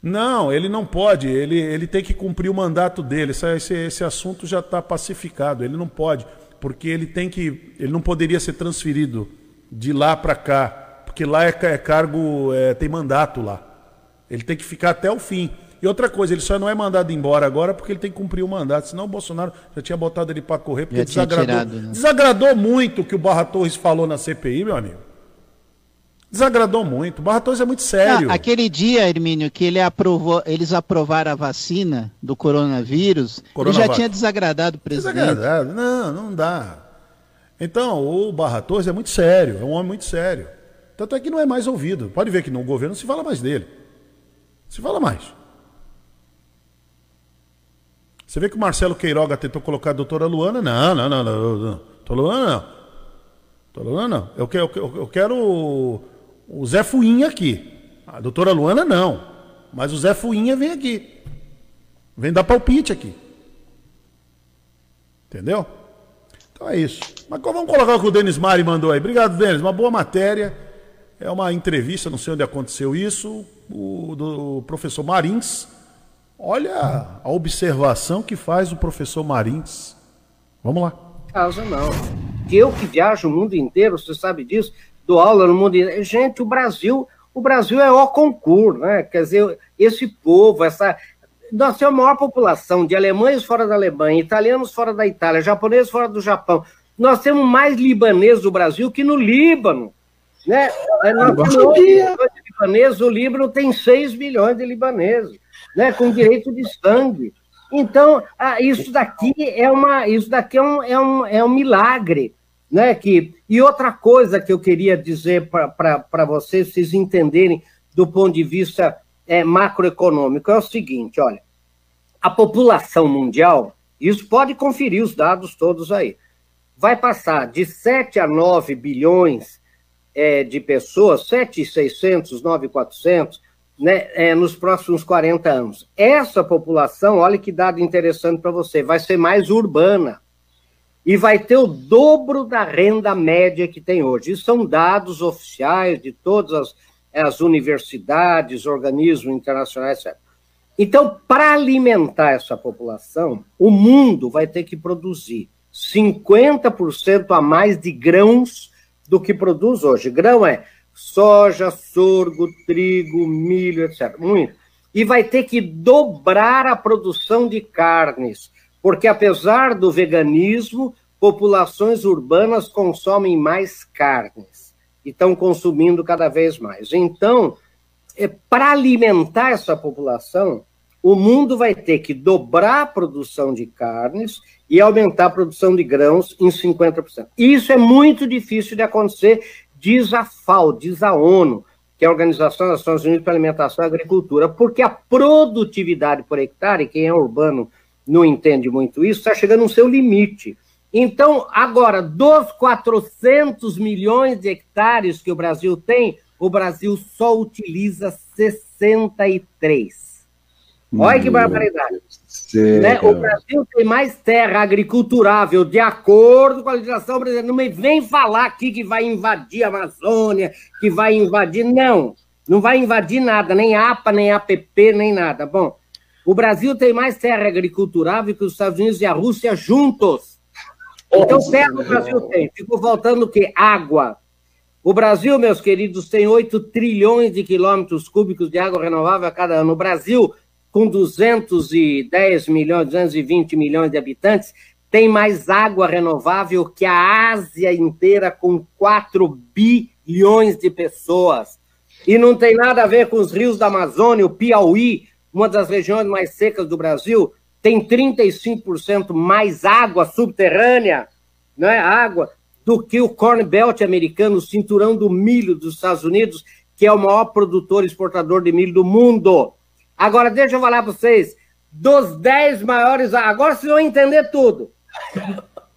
Não, ele não pode. Ele, ele tem que cumprir o mandato dele. Esse, esse, esse assunto já está pacificado. Ele não pode, porque ele tem que. Ele não poderia ser transferido de lá para cá, porque lá é, é cargo, é, tem mandato lá. Ele tem que ficar até o fim. E outra coisa, ele só não é mandado embora agora porque ele tem que cumprir o mandato. Senão o Bolsonaro já tinha botado ele para correr, porque desagradou, tirado, né? desagradou muito o que o Barra Torres falou na CPI, meu amigo. Desagradou muito. O Barra Torres é muito sério. Ah, aquele dia, Hermínio, que ele aprovou, eles aprovaram a vacina do coronavírus, ele já tinha desagradado o presidente. Desagradado? Não, não dá. Então, o Barra Torres é muito sério, é um homem muito sério. Tanto é que não é mais ouvido. Pode ver que no governo se fala mais dele. Se fala mais. Você vê que o Marcelo Queiroga tentou colocar a doutora Luana? Não, não, não, não. não. Luana não. Doutora Luana não. Eu quero, eu, quero o Zé Fuinha aqui. A doutora Luana não. Mas o Zé Fuinha vem aqui. Vem dar palpite aqui. Entendeu? Então é isso. Mas vamos colocar o que o Denis Mari mandou aí. Obrigado, Denis. Uma boa matéria. É uma entrevista, não sei onde aconteceu isso, o, do professor Marins Olha a observação que faz o professor Marins. Vamos lá. Casa não. Eu que viajo o mundo inteiro, você sabe disso, dou aula no mundo inteiro. Gente, o Brasil, o Brasil é o concurso, né? Quer dizer, esse povo, essa. Nós temos a maior população de alemães fora da Alemanha, italianos fora da Itália, japoneses fora do Japão. Nós temos mais libaneses do Brasil que no Líbano. Né? Nós temos 8 milhões de libaneses, o Líbano tem 6 milhões de libaneses, né? com direito de sangue. Então, isso daqui é uma, isso daqui é um, é um, é um milagre, né? Que, e outra coisa que eu queria dizer para vocês, vocês entenderem do ponto de vista é, macroeconômico, é o seguinte, olha, a população mundial, isso pode conferir os dados todos aí, vai passar de 7 a 9 bilhões é, de pessoas, 7,600, 9,400, né, é, nos próximos 40 anos. Essa população, olha que dado interessante para você, vai ser mais urbana e vai ter o dobro da renda média que tem hoje. Isso são dados oficiais de todas as, as universidades, organismos internacionais, etc. Então, para alimentar essa população, o mundo vai ter que produzir 50% a mais de grãos do que produz hoje. Grão é soja, sorgo, trigo, milho, etc. Muito. E vai ter que dobrar a produção de carnes, porque apesar do veganismo, populações urbanas consomem mais carnes e estão consumindo cada vez mais. Então, é, para alimentar essa população, o mundo vai ter que dobrar a produção de carnes e aumentar a produção de grãos em 50%. Isso é muito difícil de acontecer diz a FAO, diz a ONU, que é a Organização das Nações Unidas para a Alimentação e Agricultura, porque a produtividade por hectare, quem é urbano não entende muito isso, está chegando no seu limite. Então, agora, dos 400 milhões de hectares que o Brasil tem, o Brasil só utiliza 63. Olha que barbaridade. Né? O Brasil tem mais terra agriculturável, de acordo com a legislação brasileira. Não me vem falar aqui que vai invadir a Amazônia, que vai invadir. Não, não vai invadir nada, nem APA, nem APP, nem nada. Bom, o Brasil tem mais terra agriculturável que os Estados Unidos e a Rússia juntos. Então, terra o Brasil tem. Ficou faltando o quê? Água. O Brasil, meus queridos, tem 8 trilhões de quilômetros cúbicos de água renovável a cada ano. O Brasil com 210 milhões, 220 milhões de habitantes, tem mais água renovável que a Ásia inteira, com 4 bilhões de pessoas. E não tem nada a ver com os rios da Amazônia, o Piauí, uma das regiões mais secas do Brasil, tem 35% mais água subterrânea, não é água, do que o Corn Belt americano, o cinturão do milho dos Estados Unidos, que é o maior produtor e exportador de milho do mundo. Agora, deixa eu falar para vocês, dos 10 maiores, agora vocês vão entender tudo.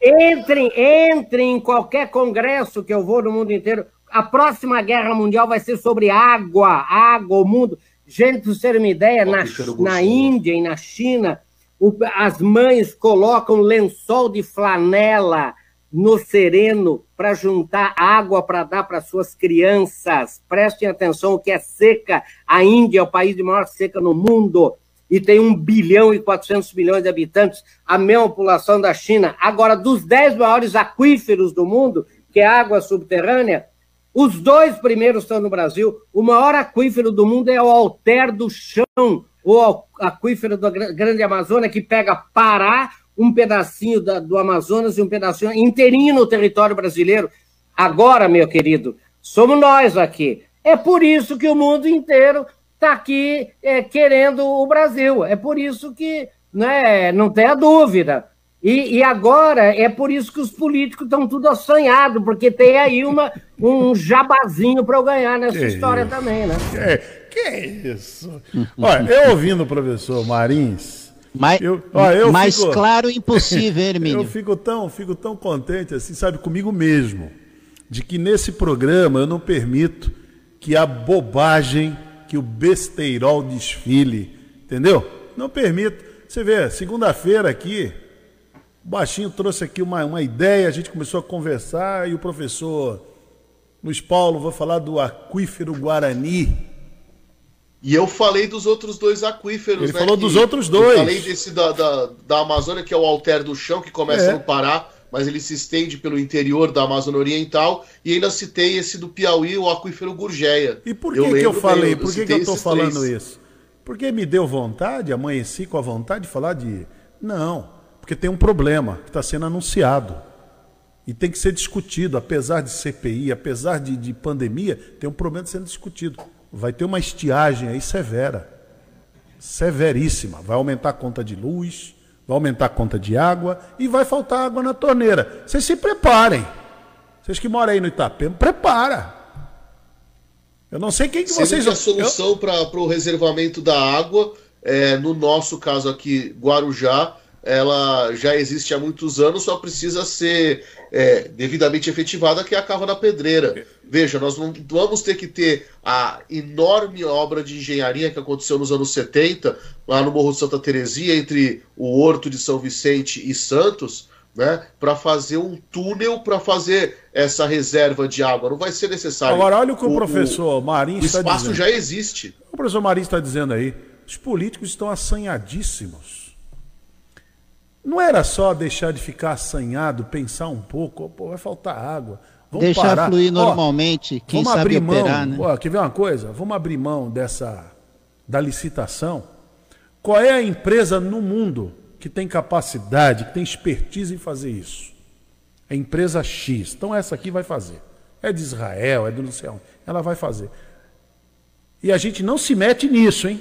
Entrem, entrem em qualquer congresso que eu vou no mundo inteiro. A próxima guerra mundial vai ser sobre água, água, o mundo. Gente, para vocês terem uma ideia, na, na Índia e na China, o, as mães colocam lençol de flanela no sereno para juntar água para dar para suas crianças. Prestem atenção, o que é seca. A Índia é o país de maior seca no mundo e tem 1 bilhão e 400 milhões de habitantes, a mesma população da China. Agora, dos 10 maiores aquíferos do mundo, que é água subterrânea, os dois primeiros estão no Brasil. O maior aquífero do mundo é o Alter do Chão, o aquífero da Grande Amazônia, que pega Pará, um pedacinho da, do Amazonas e um pedacinho inteirinho no território brasileiro. Agora, meu querido, somos nós aqui. É por isso que o mundo inteiro está aqui é, querendo o Brasil. É por isso que né, não tem a dúvida. E, e, agora é por isso que os políticos estão tudo assanhados, porque tem aí uma, um jabazinho para eu ganhar nessa que história isso? também, né? Que, que isso? Olha, eu ouvindo o professor Marins, mais, eu, ó, eu mais fico, claro impossível, Hermínio. Eu fico tão, fico tão contente, assim, sabe, comigo mesmo, de que nesse programa eu não permito que a bobagem, que o besteirol desfile, entendeu? Não permito. Você vê, segunda-feira aqui, o Baixinho trouxe aqui uma, uma ideia, a gente começou a conversar e o professor Luiz Paulo, vou falar do aquífero Guarani. E eu falei dos outros dois aquíferos, Ele né, falou dos outros dois. Eu falei desse da, da, da Amazônia, que é o Alter do Chão, que começa É. no Pará, mas ele se estende pelo interior da Amazônia Oriental. E ainda citei esse do Piauí, o aquífero Gurgeia. E por que, que eu falei? bem, por que, que eu estou falando três. isso? Porque me deu vontade, amanheci com a vontade de falar de. Não, porque tem um problema que está sendo anunciado. E tem que ser discutido, apesar de CPI, apesar de, de pandemia, tem um problema sendo discutido. Vai ter uma estiagem aí severa. Severíssima. Vai aumentar a conta de luz, vai aumentar a conta de água e vai faltar água na torneira. Vocês se preparem. Vocês que moram aí no Itapema, prepara. Eu não sei quem que Sendo vocês que a eu- solução para o reservamento da água, é, no nosso caso aqui, Guarujá, ela já existe há muitos anos, só precisa ser é, devidamente efetivada, que é a Cava da Pedreira. Veja, nós não vamos ter que ter a enorme obra de engenharia que aconteceu nos anos 70, lá no Morro de Santa Teresia, entre o Horto de São Vicente e Santos, né, para fazer um túnel para fazer essa reserva de água. Não vai ser necessário. Agora, olha o que o, professor Marinho O está espaço dizendo. já existe. O professor Marinho está dizendo aí. Os políticos estão assanhadíssimos. Não era só deixar de ficar assanhado, pensar um pouco, pô, vai faltar água. Vamos Deixar parar. fluir Ó, normalmente, quem vamos sabe abrir mão. operar, né? Ó, quer ver uma coisa? Vamos abrir mão dessa da licitação. Qual é a empresa no mundo que tem capacidade, que tem expertise em fazer isso? É a empresa X. Então essa aqui vai fazer. É de Israel, é do não sei onde. Ela vai fazer. E a gente não se mete nisso, hein?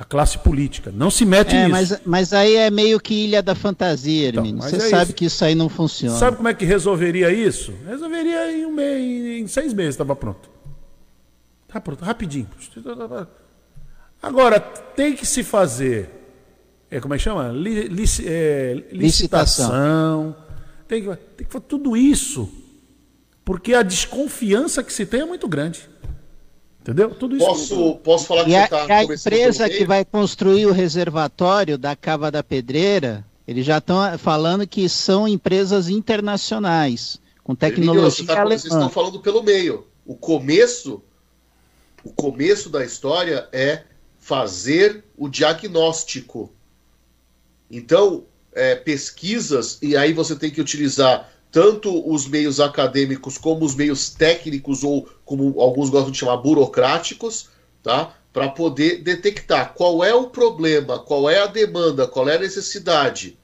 A classe política não se mete É, nisso. mas, mas aí é meio que ilha da fantasia, Então, Hermínio. mas Você é sabe isso. que isso aí não funciona. Sabe como é que resolveria isso? Resolveria em um mês, em seis meses estava pronto. Tá pronto, rapidinho. Agora, tem que se fazer. É, como é que chama? Li- lici- é, licitação. Tem que, tem que fazer tudo isso. Porque a desconfiança que se tem é muito grande. Entendeu? Tudo isso. Posso, posso falar que E a, tá a empresa que vai construir o reservatório da Cava da Pedreira, eles já estão falando que são empresas internacionais, com tecnologia tá- Vocês estão falando pelo meio. O começo, o começo da história é fazer o diagnóstico. Então, é, pesquisas, e aí você tem que utilizar tanto os meios acadêmicos como os meios técnicos, ou como alguns gostam de chamar burocráticos, tá? Para poder detectar qual é o problema, qual é a demanda, qual é a necessidade.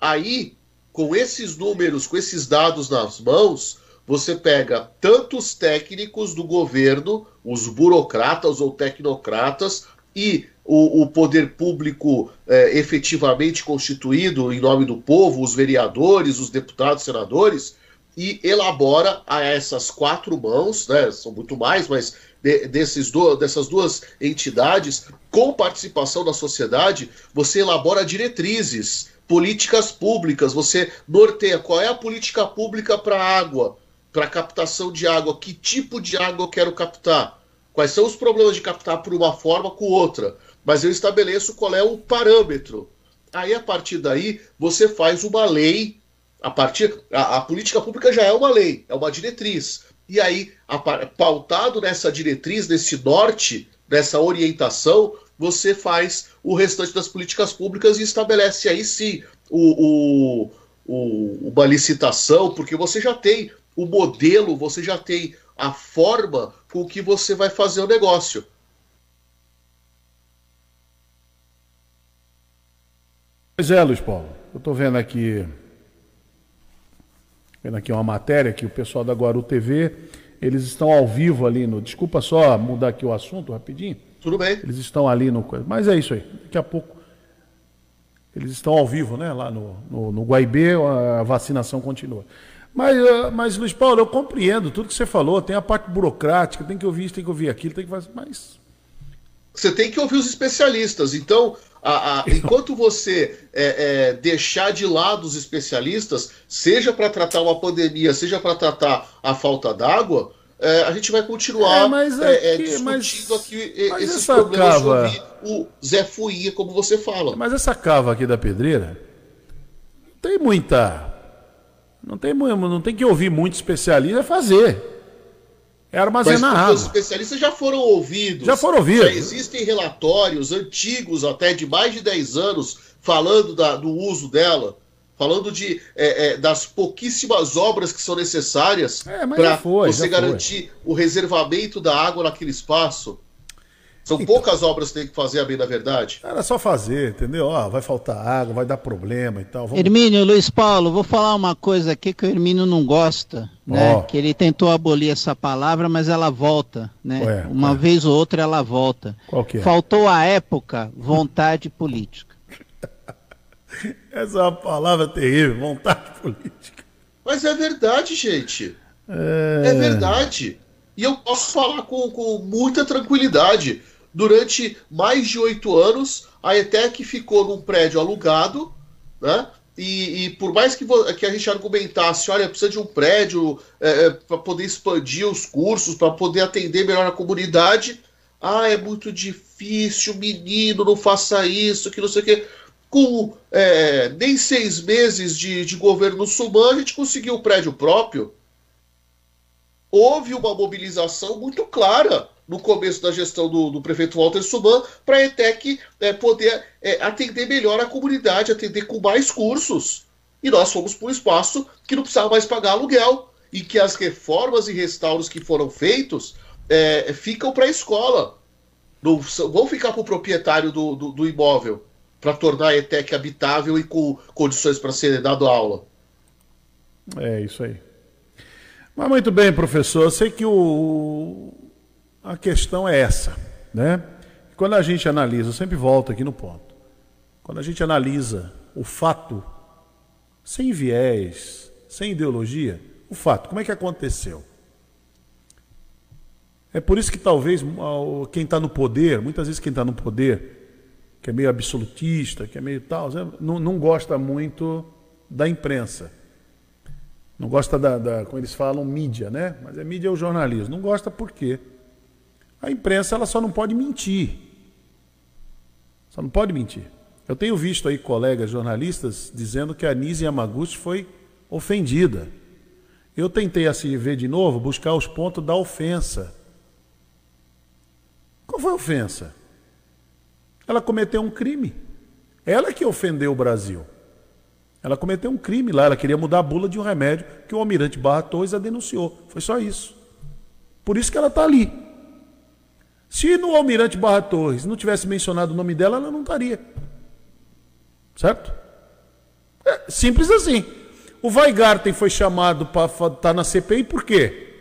Aí, com esses números, com esses dados nas mãos, você pega tanto os técnicos do governo, os burocratas ou tecnocratas, e o, o poder público é, efetivamente constituído em nome do povo, os vereadores, os deputados, senadores, e elabora a essas quatro mãos, né, são muito mais, mas de- desses do- dessas duas entidades, com participação da sociedade, você elabora diretrizes, políticas públicas, você norteia qual é a política pública para água, para captação de água, que tipo de água eu quero captar, quais são os problemas de captar por uma forma com outra, mas eu estabeleço qual é o parâmetro. Aí, a partir daí, você faz uma lei a partir a, a política pública já é uma lei, é uma diretriz. E aí, a pautado nessa diretriz, nesse norte, nessa orientação, você faz o restante das políticas públicas e estabelece aí sim o, o- o- uma licitação, porque você já tem o modelo, você já tem a forma com que você vai fazer o negócio. Pois é, Luiz Paulo. Eu estou vendo aqui. Vendo aqui uma matéria que o pessoal da Guaru TV, eles estão ao vivo ali no. Desculpa só mudar aqui o assunto rapidinho. Tudo bem? Eles estão ali no. Mas é isso aí. Daqui a pouco. Eles estão ao vivo, né? Lá no, no, no Guaibê, a vacinação continua. Mas, ah, mas, Luiz Paulo, eu compreendo tudo que você falou. Tem a parte burocrática, tem que ouvir isso, tem que ouvir aquilo, tem que fazer. Mas. Você tem que ouvir os especialistas. Então, a- a- enquanto você é, é, deixar de lado os especialistas, seja para tratar uma pandemia, seja para tratar a falta d'água, é, a gente vai continuar É, é, é, aqui- discutindo mas- aqui mas esses problemas cava- ouvir o Zé Fuinha, como você fala. Mas essa cava aqui da pedreira não tem muita. Não tem, não tem que ouvir muito especialista é fazer. É armazenar água. os especialistas já foram ouvidos. Já foram ouvidos. Já existem relatórios antigos, até de mais de 10 anos, falando da- do uso dela, falando de, é, é, das pouquíssimas obras que são necessárias É, para você já foi. garantir o reservamento da água naquele espaço. São poucas obras que tem que fazer, a bem da verdade. Era só fazer, entendeu? Ó, vai faltar água, vai dar problema e tal. Vamos... Hermínio, Luiz Paulo, vou falar uma coisa aqui que o Hermínio não gosta, né? Ó. Que ele tentou abolir essa palavra, mas ela volta, né? Ué, uma ué. vez ou outra ela volta. Qual que é? Faltou à época vontade política. Essa é uma palavra terrível, vontade política. Mas é verdade, gente. É, verdade. E eu posso falar com, com muita tranquilidade. Durante mais de oito anos, a ETEC ficou num prédio alugado, né? E, e por mais que, que a gente argumentasse, olha, precisa de um prédio para poder expandir os cursos, para poder atender melhor a comunidade. Ah, é muito difícil, menino, não faça isso, que não sei o quê. Com é, nem seis meses de, de governo Suman, a gente conseguiu o prédio próprio. Houve uma mobilização muito clara no começo da gestão do, do prefeito Walter Suman para a ETEC é, poder é, atender melhor a comunidade, atender com mais cursos. E nós fomos para um espaço que não precisava mais pagar aluguel e que as reformas e restauros que foram feitos é, ficam para a escola. Não vão ficar para o proprietário do, do, do imóvel para tornar a ETEC habitável e com condições para ser dado aula. É isso aí. Mas muito bem, professor. Eu sei que o... a questão é essa, né? Quando a gente analisa, eu sempre volto aqui no ponto. Quando a gente analisa o fato, sem viés, sem ideologia, o fato, como é que aconteceu? É por isso que talvez ah, quem está no poder, muitas vezes quem está no poder, que é meio absolutista, que é meio tal, não, não gosta muito da imprensa. Não gosta da, da, como eles falam, mídia, né? Mas é mídia é o jornalismo. Não gosta por quê? A imprensa ela só não pode mentir. Só não pode mentir. Eu tenho visto aí colegas jornalistas dizendo que a Nise Yamaguchi foi ofendida. Eu tentei assim ver de novo, buscar os pontos da ofensa. Qual foi a ofensa? Ela cometeu um crime. Ela que ofendeu o Brasil. Ela cometeu um crime lá, ela queria mudar a bula de um remédio que o almirante Barra Torres a denunciou. Foi só isso. Por isso que ela está ali. Se no almirante Barra Torres não tivesse mencionado o nome dela, ela não estaria. Certo? É simples assim. O Weigarten foi chamado para estar na CPI por quê?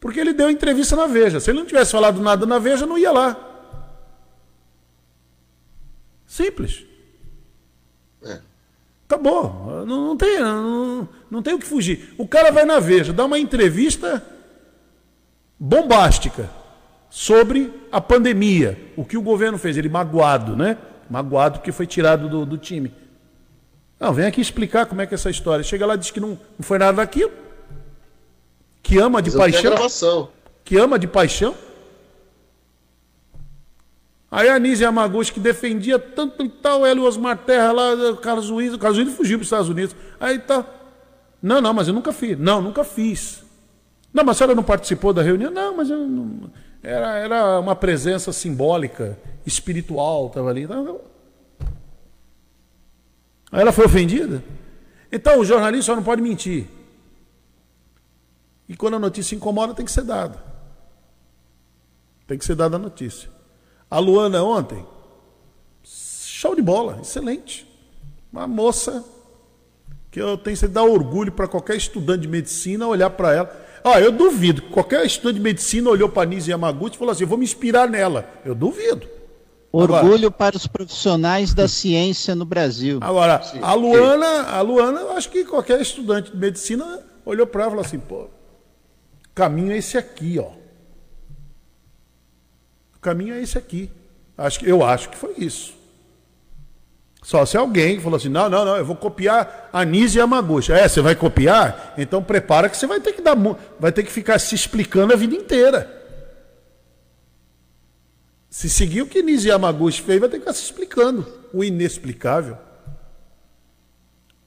Porque ele deu entrevista na Veja. Se ele não tivesse falado nada na Veja, não ia lá. Simples. É. Acabou. Não, não tem, não, não tem o que fugir. O cara vai na Veja, dá uma entrevista bombástica sobre a pandemia. O que o governo fez? Ele magoado, né? Magoado porque foi tirado do, do time. Não, vem aqui explicar como é que é essa história. Chega lá e diz que não, não foi nada daquilo. Que ama de Mas paixão. Que ama de paixão. Aí a Nise Yamaguchi, que defendia tanto e tal, ela e o Osmar Terra lá, o Carlos Luiz, o Carlos Luiz fugiu para os Estados Unidos. Aí tá. Não, não, mas eu nunca fiz. Não, nunca fiz. Não, mas a senhora não participou da reunião? Não, mas eu não. Era, era uma presença simbólica, espiritual, estava ali. Aí ela foi ofendida? Então o jornalista só não pode mentir. E quando a notícia incomoda, tem que ser dada. Tem que ser dada a notícia. A Luana ontem, show de bola, excelente. Uma moça que eu tenho que dar orgulho para qualquer estudante de medicina olhar para ela. Ah, eu duvido que qualquer estudante de medicina olhou para a Nise Yamaguchi e falou assim: vou me inspirar nela. Eu duvido. Orgulho para os profissionais da ciência no Brasil. Agora, a Luana, a Luana, eu acho que qualquer estudante de medicina olhou para ela e falou assim: pô, o caminho é esse aqui, ó. O caminho é esse aqui. Acho que, eu acho que foi isso. Só se alguém falou assim: não, não, não, eu vou copiar a Nise Yamaguchi. É, você vai copiar? Então prepara que você vai ter que dar, vai ter que ficar se explicando a vida inteira. Se seguir o que Nise Yamaguchi fez, vai ter que ficar se explicando. O inexplicável.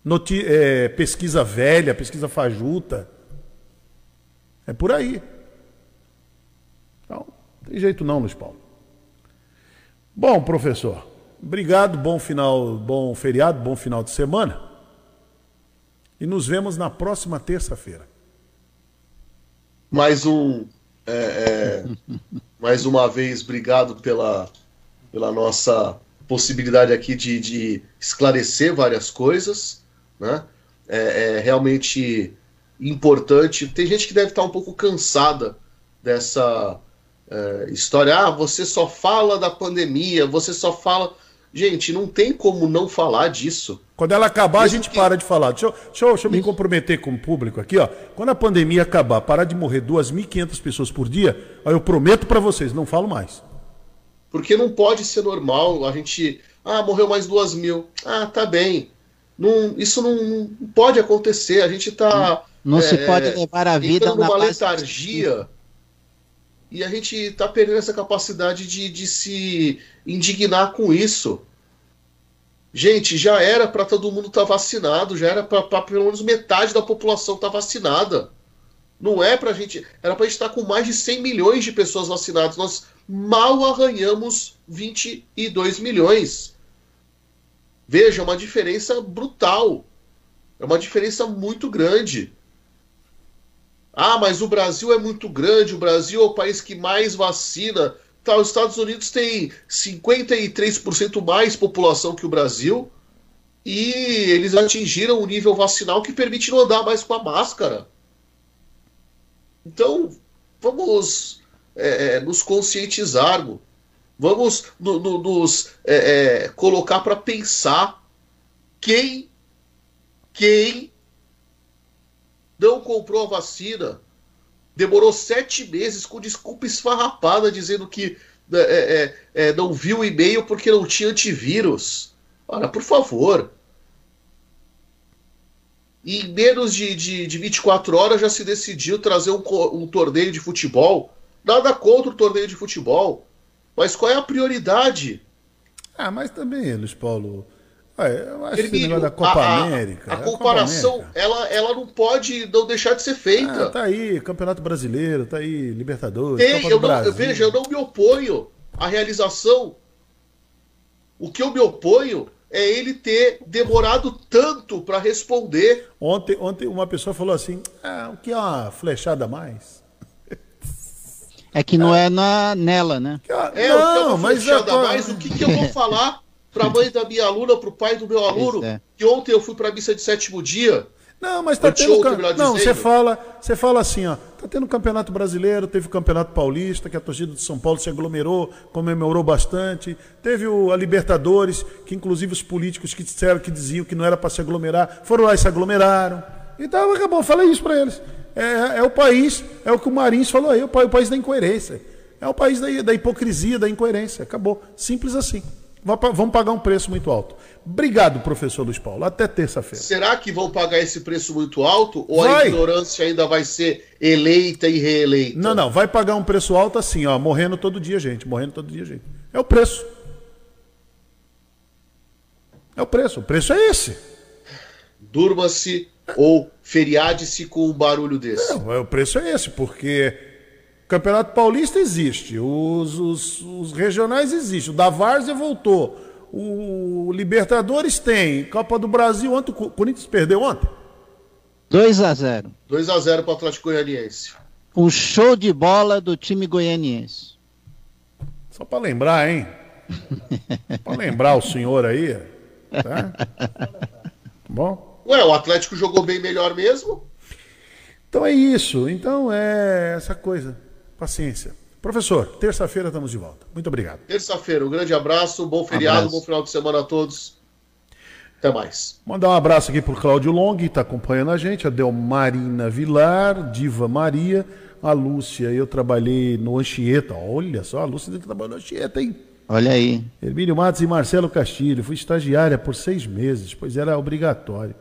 Noti é, pesquisa velha, pesquisa fajuta. É por aí. Tem jeito não, Luiz Paulo. Bom, professor, obrigado, bom final, bom feriado, bom final de semana. E nos vemos na próxima terça-feira. Mais um. é, é, mais uma vez, obrigado pela, pela nossa possibilidade aqui de, de esclarecer várias coisas. Né? É, é realmente importante. Tem gente que deve estar um pouco cansada dessa é, história. Ah, você só fala da pandemia, você só fala. Gente, não tem como não falar disso. Quando ela acabar, Mesmo a gente que... para de falar. Deixa eu, deixa, eu, deixa eu, me comprometer com o público aqui. Ó. Quando a pandemia acabar, parar de morrer 2.500 pessoas por dia, eu prometo para vocês, não falo mais. Porque não pode ser normal a gente. Ah, morreu mais duas mil. Ah, tá bem. Não, isso não, não pode acontecer. A gente está. Não, não é, se pode levar a vida numa letargia. E a gente está perdendo essa capacidade de, de se indignar com isso. Gente, já era para todo mundo estar tá vacinado, já era para pelo menos metade da população estar tá vacinada. Não é para a gente. Era para a gente estar tá com mais de 100 milhões de pessoas vacinadas. Nós mal arranhamos 22 milhões. Veja, é uma diferença brutal. É uma diferença muito grande. Ah, mas o Brasil é muito grande, o Brasil é o país que mais vacina. Tá, os Estados Unidos têm 53% mais população que o Brasil e eles atingiram um nível vacinal que permite não andar mais com a máscara. Então, vamos é, é, nos conscientizarmos. Vamos no, no, nos é, é colocar para pensar quem, quem não comprou a vacina, demorou sete meses com desculpa esfarrapada dizendo que é, é, é, não viu o e-mail porque não tinha antivírus. Ora, por favor. E em menos de, de, de 24 horas já se decidiu trazer um, um torneio de futebol Nada contra o torneio de futebol. Mas qual é a prioridade? Ah, mas também, Luiz Paulo. Eu acho Hermínio, que da Copa a, América. A, a comparação, América. Ela, ela não pode não deixar de ser feita. Ah, tá aí, Campeonato Brasileiro, tá aí, Libertadores. Tem, Copa eu não, Brasil. veja, eu não me oponho à realização. O que eu me oponho é ele ter demorado tanto para responder. Ontem, ontem uma pessoa falou assim: ah, o que é uma flechada a mais? É que não é, é na, nela, né? É, não, mas é, mais o que, que eu vou falar para a mãe da minha aluna, para o pai do meu aluno, é. que ontem eu fui para a missa de sétimo dia. Não, mas tá tendo. Não, você fala, você fala assim, ó. Tá tendo campeonato brasileiro, teve o campeonato paulista, que a torcida de São Paulo se aglomerou, comemorou bastante. Teve o, a Libertadores, que inclusive os políticos que disseram que diziam que não era para se aglomerar, foram lá e se aglomeraram. Então acabou, falei isso para eles. É, é, o país, é o que o Marins falou aí, o, o país da incoerência. É o país da, da hipocrisia, da incoerência. Acabou. Simples assim. Vamos pagar um preço muito alto. Obrigado, professor Luiz Paulo. Até terça-feira. Será que vão pagar esse preço muito alto? Ou vai. a ignorância ainda vai ser eleita e reeleita? Não, não. Vai pagar um preço alto assim, ó. Morrendo todo dia, gente. Morrendo todo dia, gente. É o preço. É o preço. O preço é esse. Durma-se ou feriade-se com um barulho desse? Não, é, o preço é esse, porque o Campeonato Paulista existe, os, os, os regionais existem, o da Várzea voltou, o Libertadores tem, Copa do Brasil, ontem o Corinthians perdeu ontem? 2 a 0 2 a 0 para o Atlético Goianiense. Um show de bola do time goianiense. Só para lembrar, hein? para lembrar o senhor aí. Tá? Bom? Ué, o Atlético jogou bem melhor mesmo? Então é isso. Então é essa coisa. Paciência. Professor, terça-feira estamos de volta. Muito obrigado. Terça-feira, um grande abraço, bom feriado, abraço. bom final de semana a todos. Até mais. Mandar um abraço aqui para o Cláudio Long, que está acompanhando a gente, a Delmarina Vilar, Diva Maria, a Lúcia. Eu trabalhei no Anchieta. Olha só, a Lúcia trabalhou no Anchieta, hein? Olha aí. Hermínio Matos e Marcelo Castilho. Fui estagiária por seis meses, pois era obrigatório.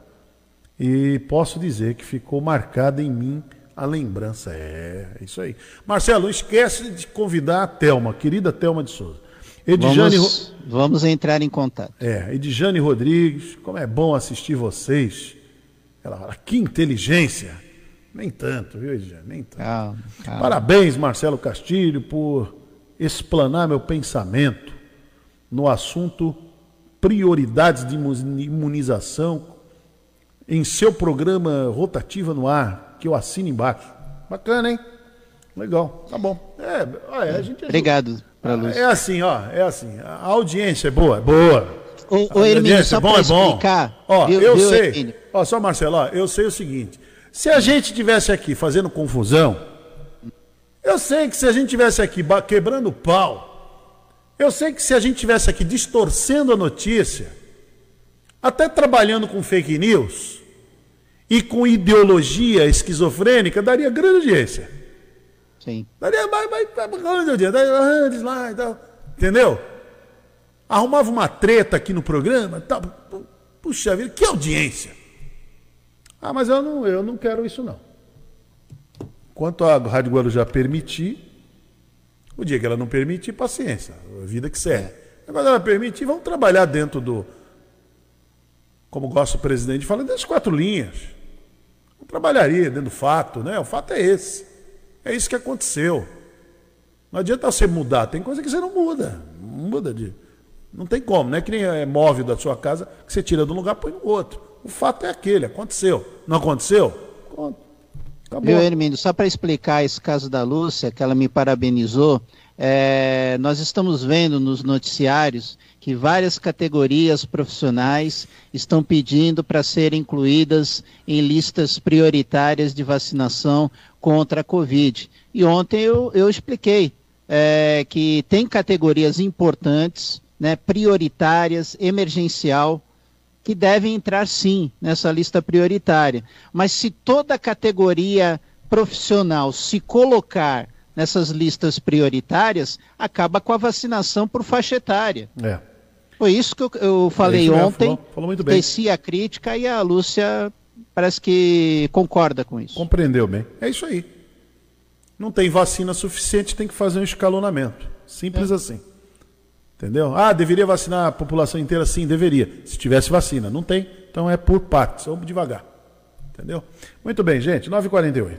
E posso dizer que ficou marcada em mim a lembrança. É, é isso aí. Marcelo, não esquece de convidar a Telma, querida Telma de Souza. Edjane vamos, vamos entrar em contato. É, Edjane Rodrigues, como é bom assistir vocês. Ela fala, que inteligência. Nem tanto, viu, Edjane? Nem tanto. Calma, calma. Parabéns, Marcelo Castilho, por explanar meu pensamento no assunto prioridades de imunização em seu programa Rotativa no Ar, que eu assino embaixo. Bacana, hein? Legal, tá bom. É, a gente Obrigado, pra Luz. É assim, ó, é assim. A audiência é boa, é boa. Ô, ô Hermínio, só é bom, é bom. explicar. Ó, viu, eu viu, sei. Hermínio? Ó, só Marcelo, ó, eu sei o seguinte. Se a gente tivesse aqui fazendo confusão, eu sei que se a gente tivesse aqui quebrando pau, eu sei que se a gente tivesse aqui distorcendo a notícia, até trabalhando com fake news e com ideologia esquizofrênica, daria grande audiência. Sim. Daria mais, mais, grande audiência, daria lá e tal. Entendeu? Arrumava uma treta aqui no programa, tal. Puxa vida, que audiência! Ah, mas eu não, eu não quero isso não. Quanto a Rádio Guarujá permitir, o dia que ela não permitir, paciência, a vida que serve. Agora ela permitir, vamos trabalhar dentro do. Como gosta o presidente de falar, dentro das quatro linhas. Trabalharia dentro do fato, né? O fato é esse. É isso que aconteceu. Não adianta você mudar, tem coisa que você não muda. Não muda de. Não tem como, não é que nem é móvel da sua casa que você tira de um lugar e põe no outro. O fato é aquele, aconteceu. Não aconteceu? Acabou. Viu, Hermínio, só para explicar esse caso da Lúcia, que ela me parabenizou, é, nós estamos vendo nos noticiários que várias categorias profissionais estão pedindo para serem incluídas em listas prioritárias de vacinação contra a Covid. E ontem eu, eu expliquei é, que tem categorias importantes, né, prioritárias, emergencial, que devem entrar sim nessa lista prioritária. Mas se toda categoria profissional se colocar nessas listas prioritárias, acaba com a vacinação por faixa etária. É. Foi isso que eu, eu falei é ontem. Falou, falou muito bem. Desci a crítica e a Lúcia parece que concorda com isso. Compreendeu bem. É isso aí. Não tem vacina suficiente, tem que fazer um escalonamento. Simples é. assim. Entendeu? Ah, deveria vacinar a população inteira? Sim, deveria. Se tivesse vacina. Não tem. Então é por partes. Vamos devagar. Entendeu? Muito bem, gente. 9h48.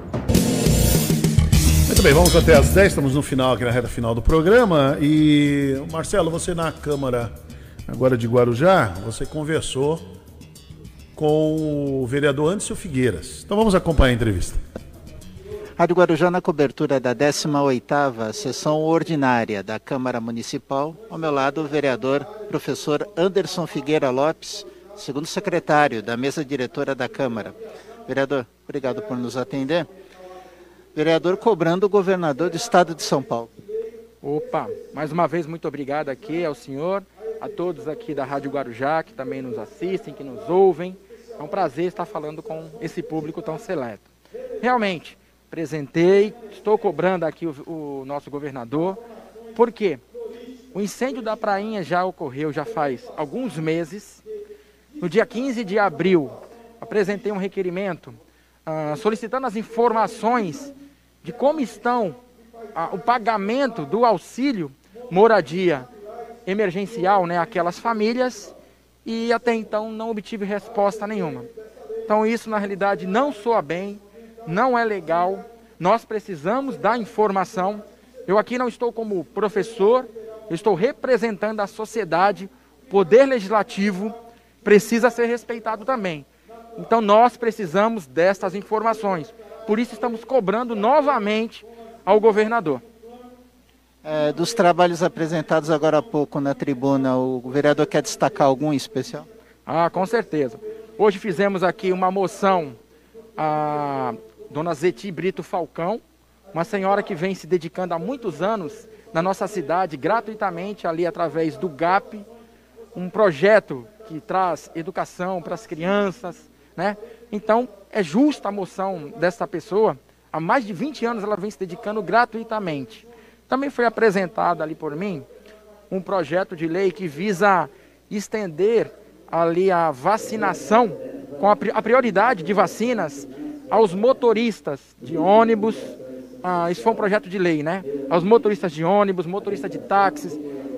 Muito bem, vamos até às 10, estamos no final, aqui na reta final do programa. E, Marcelo, você na Câmara agora de Guarujá, você conversou com o vereador Anderson Figueiras. Então vamos acompanhar a entrevista. Rádio Guarujá na cobertura da 18ª sessão ordinária da Câmara Municipal. Ao meu lado, o vereador professor Anderson Figueira Lopes, segundo secretário da mesa diretora da Câmara. Vereador, obrigado por nos atender. Vereador cobrando o governador do estado de São Paulo. Opa, mais uma vez muito obrigado aqui ao senhor, a todos aqui da Rádio Guarujá que também nos assistem, que nos ouvem. É um prazer estar falando com esse público tão seleto. Realmente, apresentei, estou cobrando aqui o, o nosso governador, porque o incêndio da prainha já ocorreu já faz alguns meses no dia 15 de abril, apresentei um requerimento ah, solicitando as informações de como estão ah, o pagamento do auxílio moradia emergencial, né, aquelas famílias, e até então não obtive resposta nenhuma. Então isso na realidade não soa bem, não é legal. Nós precisamos da informação. Eu aqui não estou como professor, eu estou representando a sociedade, poder legislativo precisa ser respeitado também. Então nós precisamos dessas informações. Por isso estamos cobrando novamente ao governador. É, dos trabalhos apresentados agora há pouco na tribuna, o vereador quer destacar algum em especial? Ah, com certeza. Hoje fizemos aqui uma moção a dona Zeti Brito Falcão, uma senhora que vem se dedicando há muitos anos na nossa cidade, gratuitamente, ali através do GAP, um projeto que traz educação para as crianças, né? Então, é justa a moção dessa pessoa. Há mais de 20 anos ela vem se dedicando gratuitamente. Também foi apresentado ali por mim um projeto de lei que visa estender ali a vacinação, com a prioridade de vacinas aos motoristas de ônibus, ah, isso foi um projeto de lei, né? Aos motoristas de ônibus, motoristas de táxis,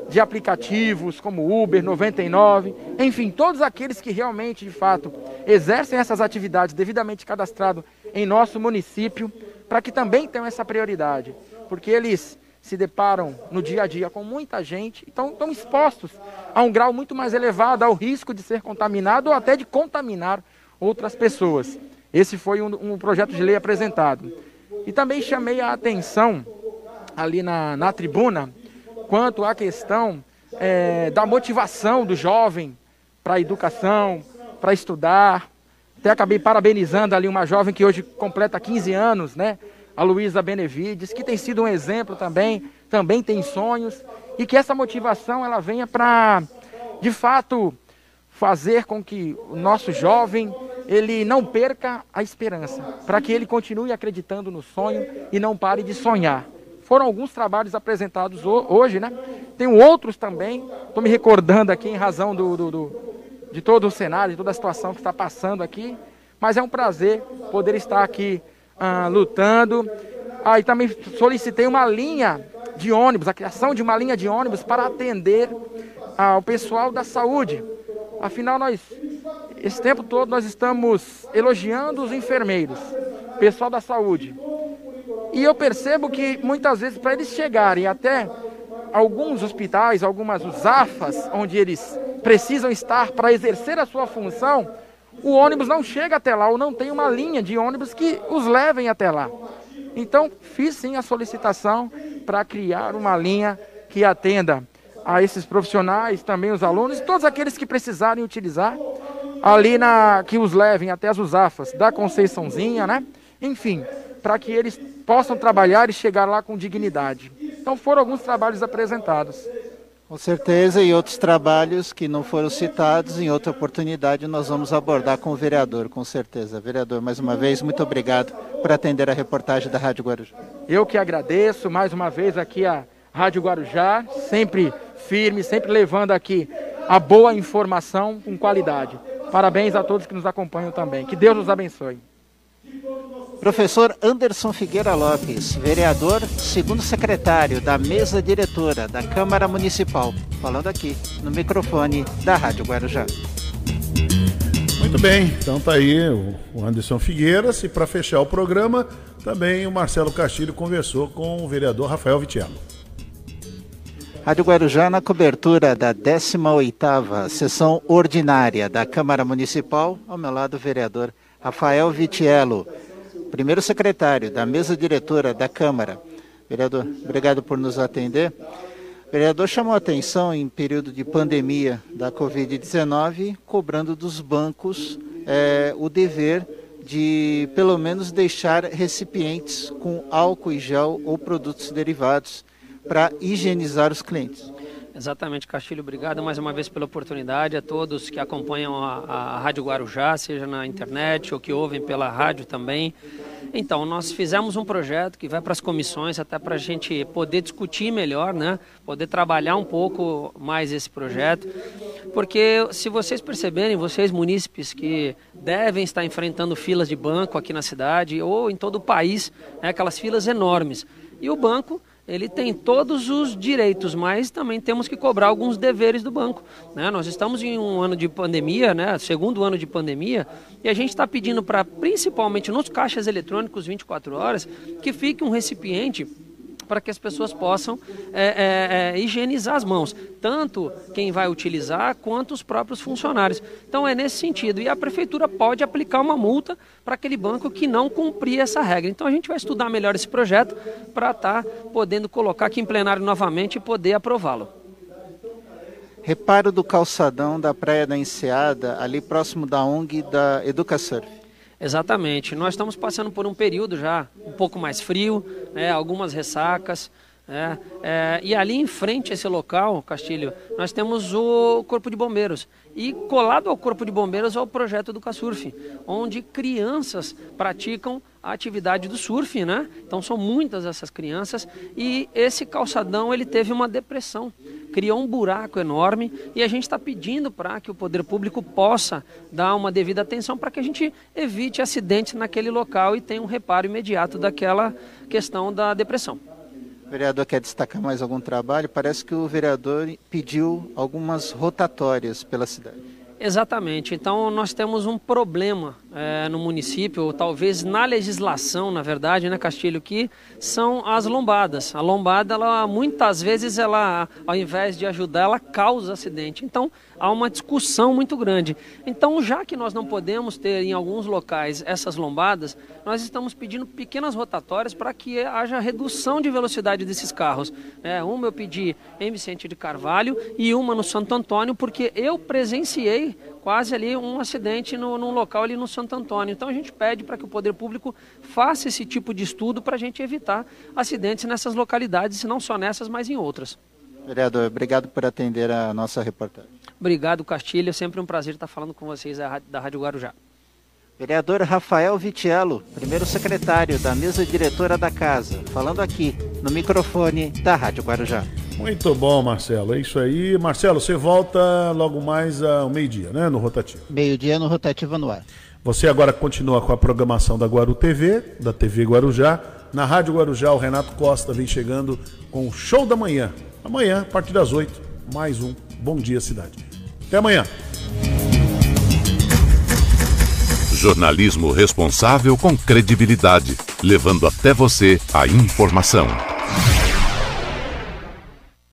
de aplicativos como Uber, 99, enfim, todos aqueles que realmente, de fato, exercem essas atividades devidamente cadastrados em nosso município, para que também tenham essa prioridade, porque eles se deparam no dia a dia com muita gente, então estão expostos a um grau muito mais elevado ao risco de ser contaminado ou até de contaminar outras pessoas. Esse foi um, um projeto de lei apresentado. E também chamei a atenção ali na, na tribuna quanto à questão é, da motivação do jovem para a educação, para estudar. Até acabei parabenizando ali uma jovem que hoje completa 15 anos, né? a Luísa Benevides, que tem sido um exemplo também, também tem sonhos, e que essa motivação ela venha para, de fato, fazer com que o nosso jovem ele não perca a esperança, para que ele continue acreditando no sonho e não pare de sonhar. Foram alguns trabalhos apresentados hoje, né? Tem outros também, estou me recordando aqui em razão do, do, do, de todo o cenário, de toda a situação que está passando aqui, mas é um prazer poder estar aqui ah, lutando. Aí ah, também solicitei uma linha de ônibus, a criação de uma linha de ônibus para atender ao pessoal da saúde. Afinal, nós, esse tempo todo, nós estamos elogiando os enfermeiros, pessoal da saúde. E eu percebo que muitas vezes, para eles chegarem até alguns hospitais, algumas USAFAs, onde eles precisam estar para exercer a sua função, o ônibus não chega até lá ou não tem uma linha de ônibus que os levem até lá. Então, fiz sim a solicitação para criar uma linha que atenda a esses profissionais, também os alunos todos aqueles que precisarem utilizar ali na que os levem até as USAFAs da Conceiçãozinha, né? Enfim, para que eles possam trabalhar e chegar lá com dignidade. Então foram alguns trabalhos apresentados. Com certeza, e outros trabalhos que não foram citados, em outra oportunidade nós vamos abordar com o vereador, com certeza. Vereador, mais uma vez, muito obrigado por atender a reportagem da Rádio Guarujá. Eu que agradeço mais uma vez aqui a Rádio Guarujá, sempre firme, sempre levando aqui a boa informação com qualidade. Parabéns a todos que nos acompanham também. Que Deus nos abençoe. Professor Anderson Figueira Lopes, vereador, segundo secretário da mesa diretora da Câmara Municipal, falando aqui no microfone da Rádio Guarujá. Muito bem, então tá aí o Anderson Figueiras e para fechar o programa, também o Marcelo Castilho conversou com o vereador Rafael Vitiano. Rádio Guarujá na cobertura da 18ª sessão ordinária da Câmara Municipal, ao meu lado o vereador Rafael Vitiello primeiro secretário da mesa diretora da Câmara. Vereador, obrigado por nos atender. O vereador chamou a atenção em período de pandemia da Covid-19, cobrando dos bancos é, o dever de pelo menos deixar recipientes com álcool e gel ou produtos derivados para higienizar os clientes. Exatamente, Castilho, obrigado mais uma vez pela oportunidade a todos que acompanham a, a Rádio Guarujá, seja na internet ou que ouvem pela rádio também. Então, nós fizemos um projeto que vai para as comissões até para a gente poder discutir melhor, né? poder trabalhar um pouco mais esse projeto. Porque se vocês perceberem, vocês munícipes que devem estar enfrentando filas de banco aqui na cidade ou em todo o país, né? aquelas filas enormes. E o banco ele tem todos os direitos, mas também temos que cobrar alguns deveres do banco. Né? Nós estamos em um ano de pandemia, né? segundo ano de pandemia, e a gente está pedindo para, principalmente nos caixas eletrônicos 24 horas, que fique um recipiente para que as pessoas possam é, é, é, higienizar as mãos, tanto quem vai utilizar quanto os próprios funcionários. Então é nesse sentido. E a prefeitura pode aplicar uma multa para aquele banco que não cumprir essa regra. Então a gente vai estudar melhor esse projeto para estar tá podendo colocar aqui em plenário novamente e poder aprová-lo. Reparo do calçadão da Praia da Enseada, ali próximo da ONG da Educasurf. Exatamente. Nós estamos passando por um período já um pouco mais frio, né, algumas ressacas. É, é, e ali em frente a esse local, Castilho, nós temos o Corpo de Bombeiros. E colado ao Corpo de Bombeiros é o projeto do Casurf, onde crianças praticam a atividade do surf, né? Então são muitas essas crianças e esse calçadão ele teve uma depressão criou um buraco enorme e a gente está pedindo para que o poder público possa dar uma devida atenção para que a gente evite acidentes naquele local e tenha um reparo imediato daquela questão da depressão. Vereador quer destacar mais algum trabalho? Parece que o vereador pediu algumas rotatórias pela cidade. Exatamente. Então nós temos um problema é, no município, ou talvez na legislação, na verdade, né, Castilho, que são as lombadas. A lombada, ela muitas vezes, ela, ao invés de ajudar, ela causa acidente. Então há uma discussão muito grande. Então, já que nós não podemos ter em alguns locais essas lombadas, nós estamos pedindo pequenas rotatórias para que haja redução de velocidade desses carros. É, uma eu pedi em Vicente de Carvalho e uma no Santo Antônio, porque eu presenciei quase ali um acidente no, num local ali no Santo Antônio. Então a gente pede para que o poder público faça esse tipo de estudo para a gente evitar acidentes nessas localidades, não só nessas, mas em outras. Vereador, obrigado por atender a nossa reportagem. Obrigado, Castilho. É sempre um prazer estar falando com vocês da Rádio Guarujá. Vereador Rafael Vitiello, primeiro secretário da mesa diretora da casa, falando aqui no microfone da Rádio Guarujá. Muito bom, Marcelo. É isso aí. Marcelo, você volta logo mais ao meio-dia, né? No rotativo. Meio-dia no rotativo no ar. Você agora continua com a programação da Guaru TV, da TV Guarujá. Na Rádio Guarujá, o Renato Costa vem chegando com o show da manhã. Amanhã, a partir das 8, mais um Bom Dia Cidade. Até amanhã. Jornalismo responsável com credibilidade, levando até você a informação.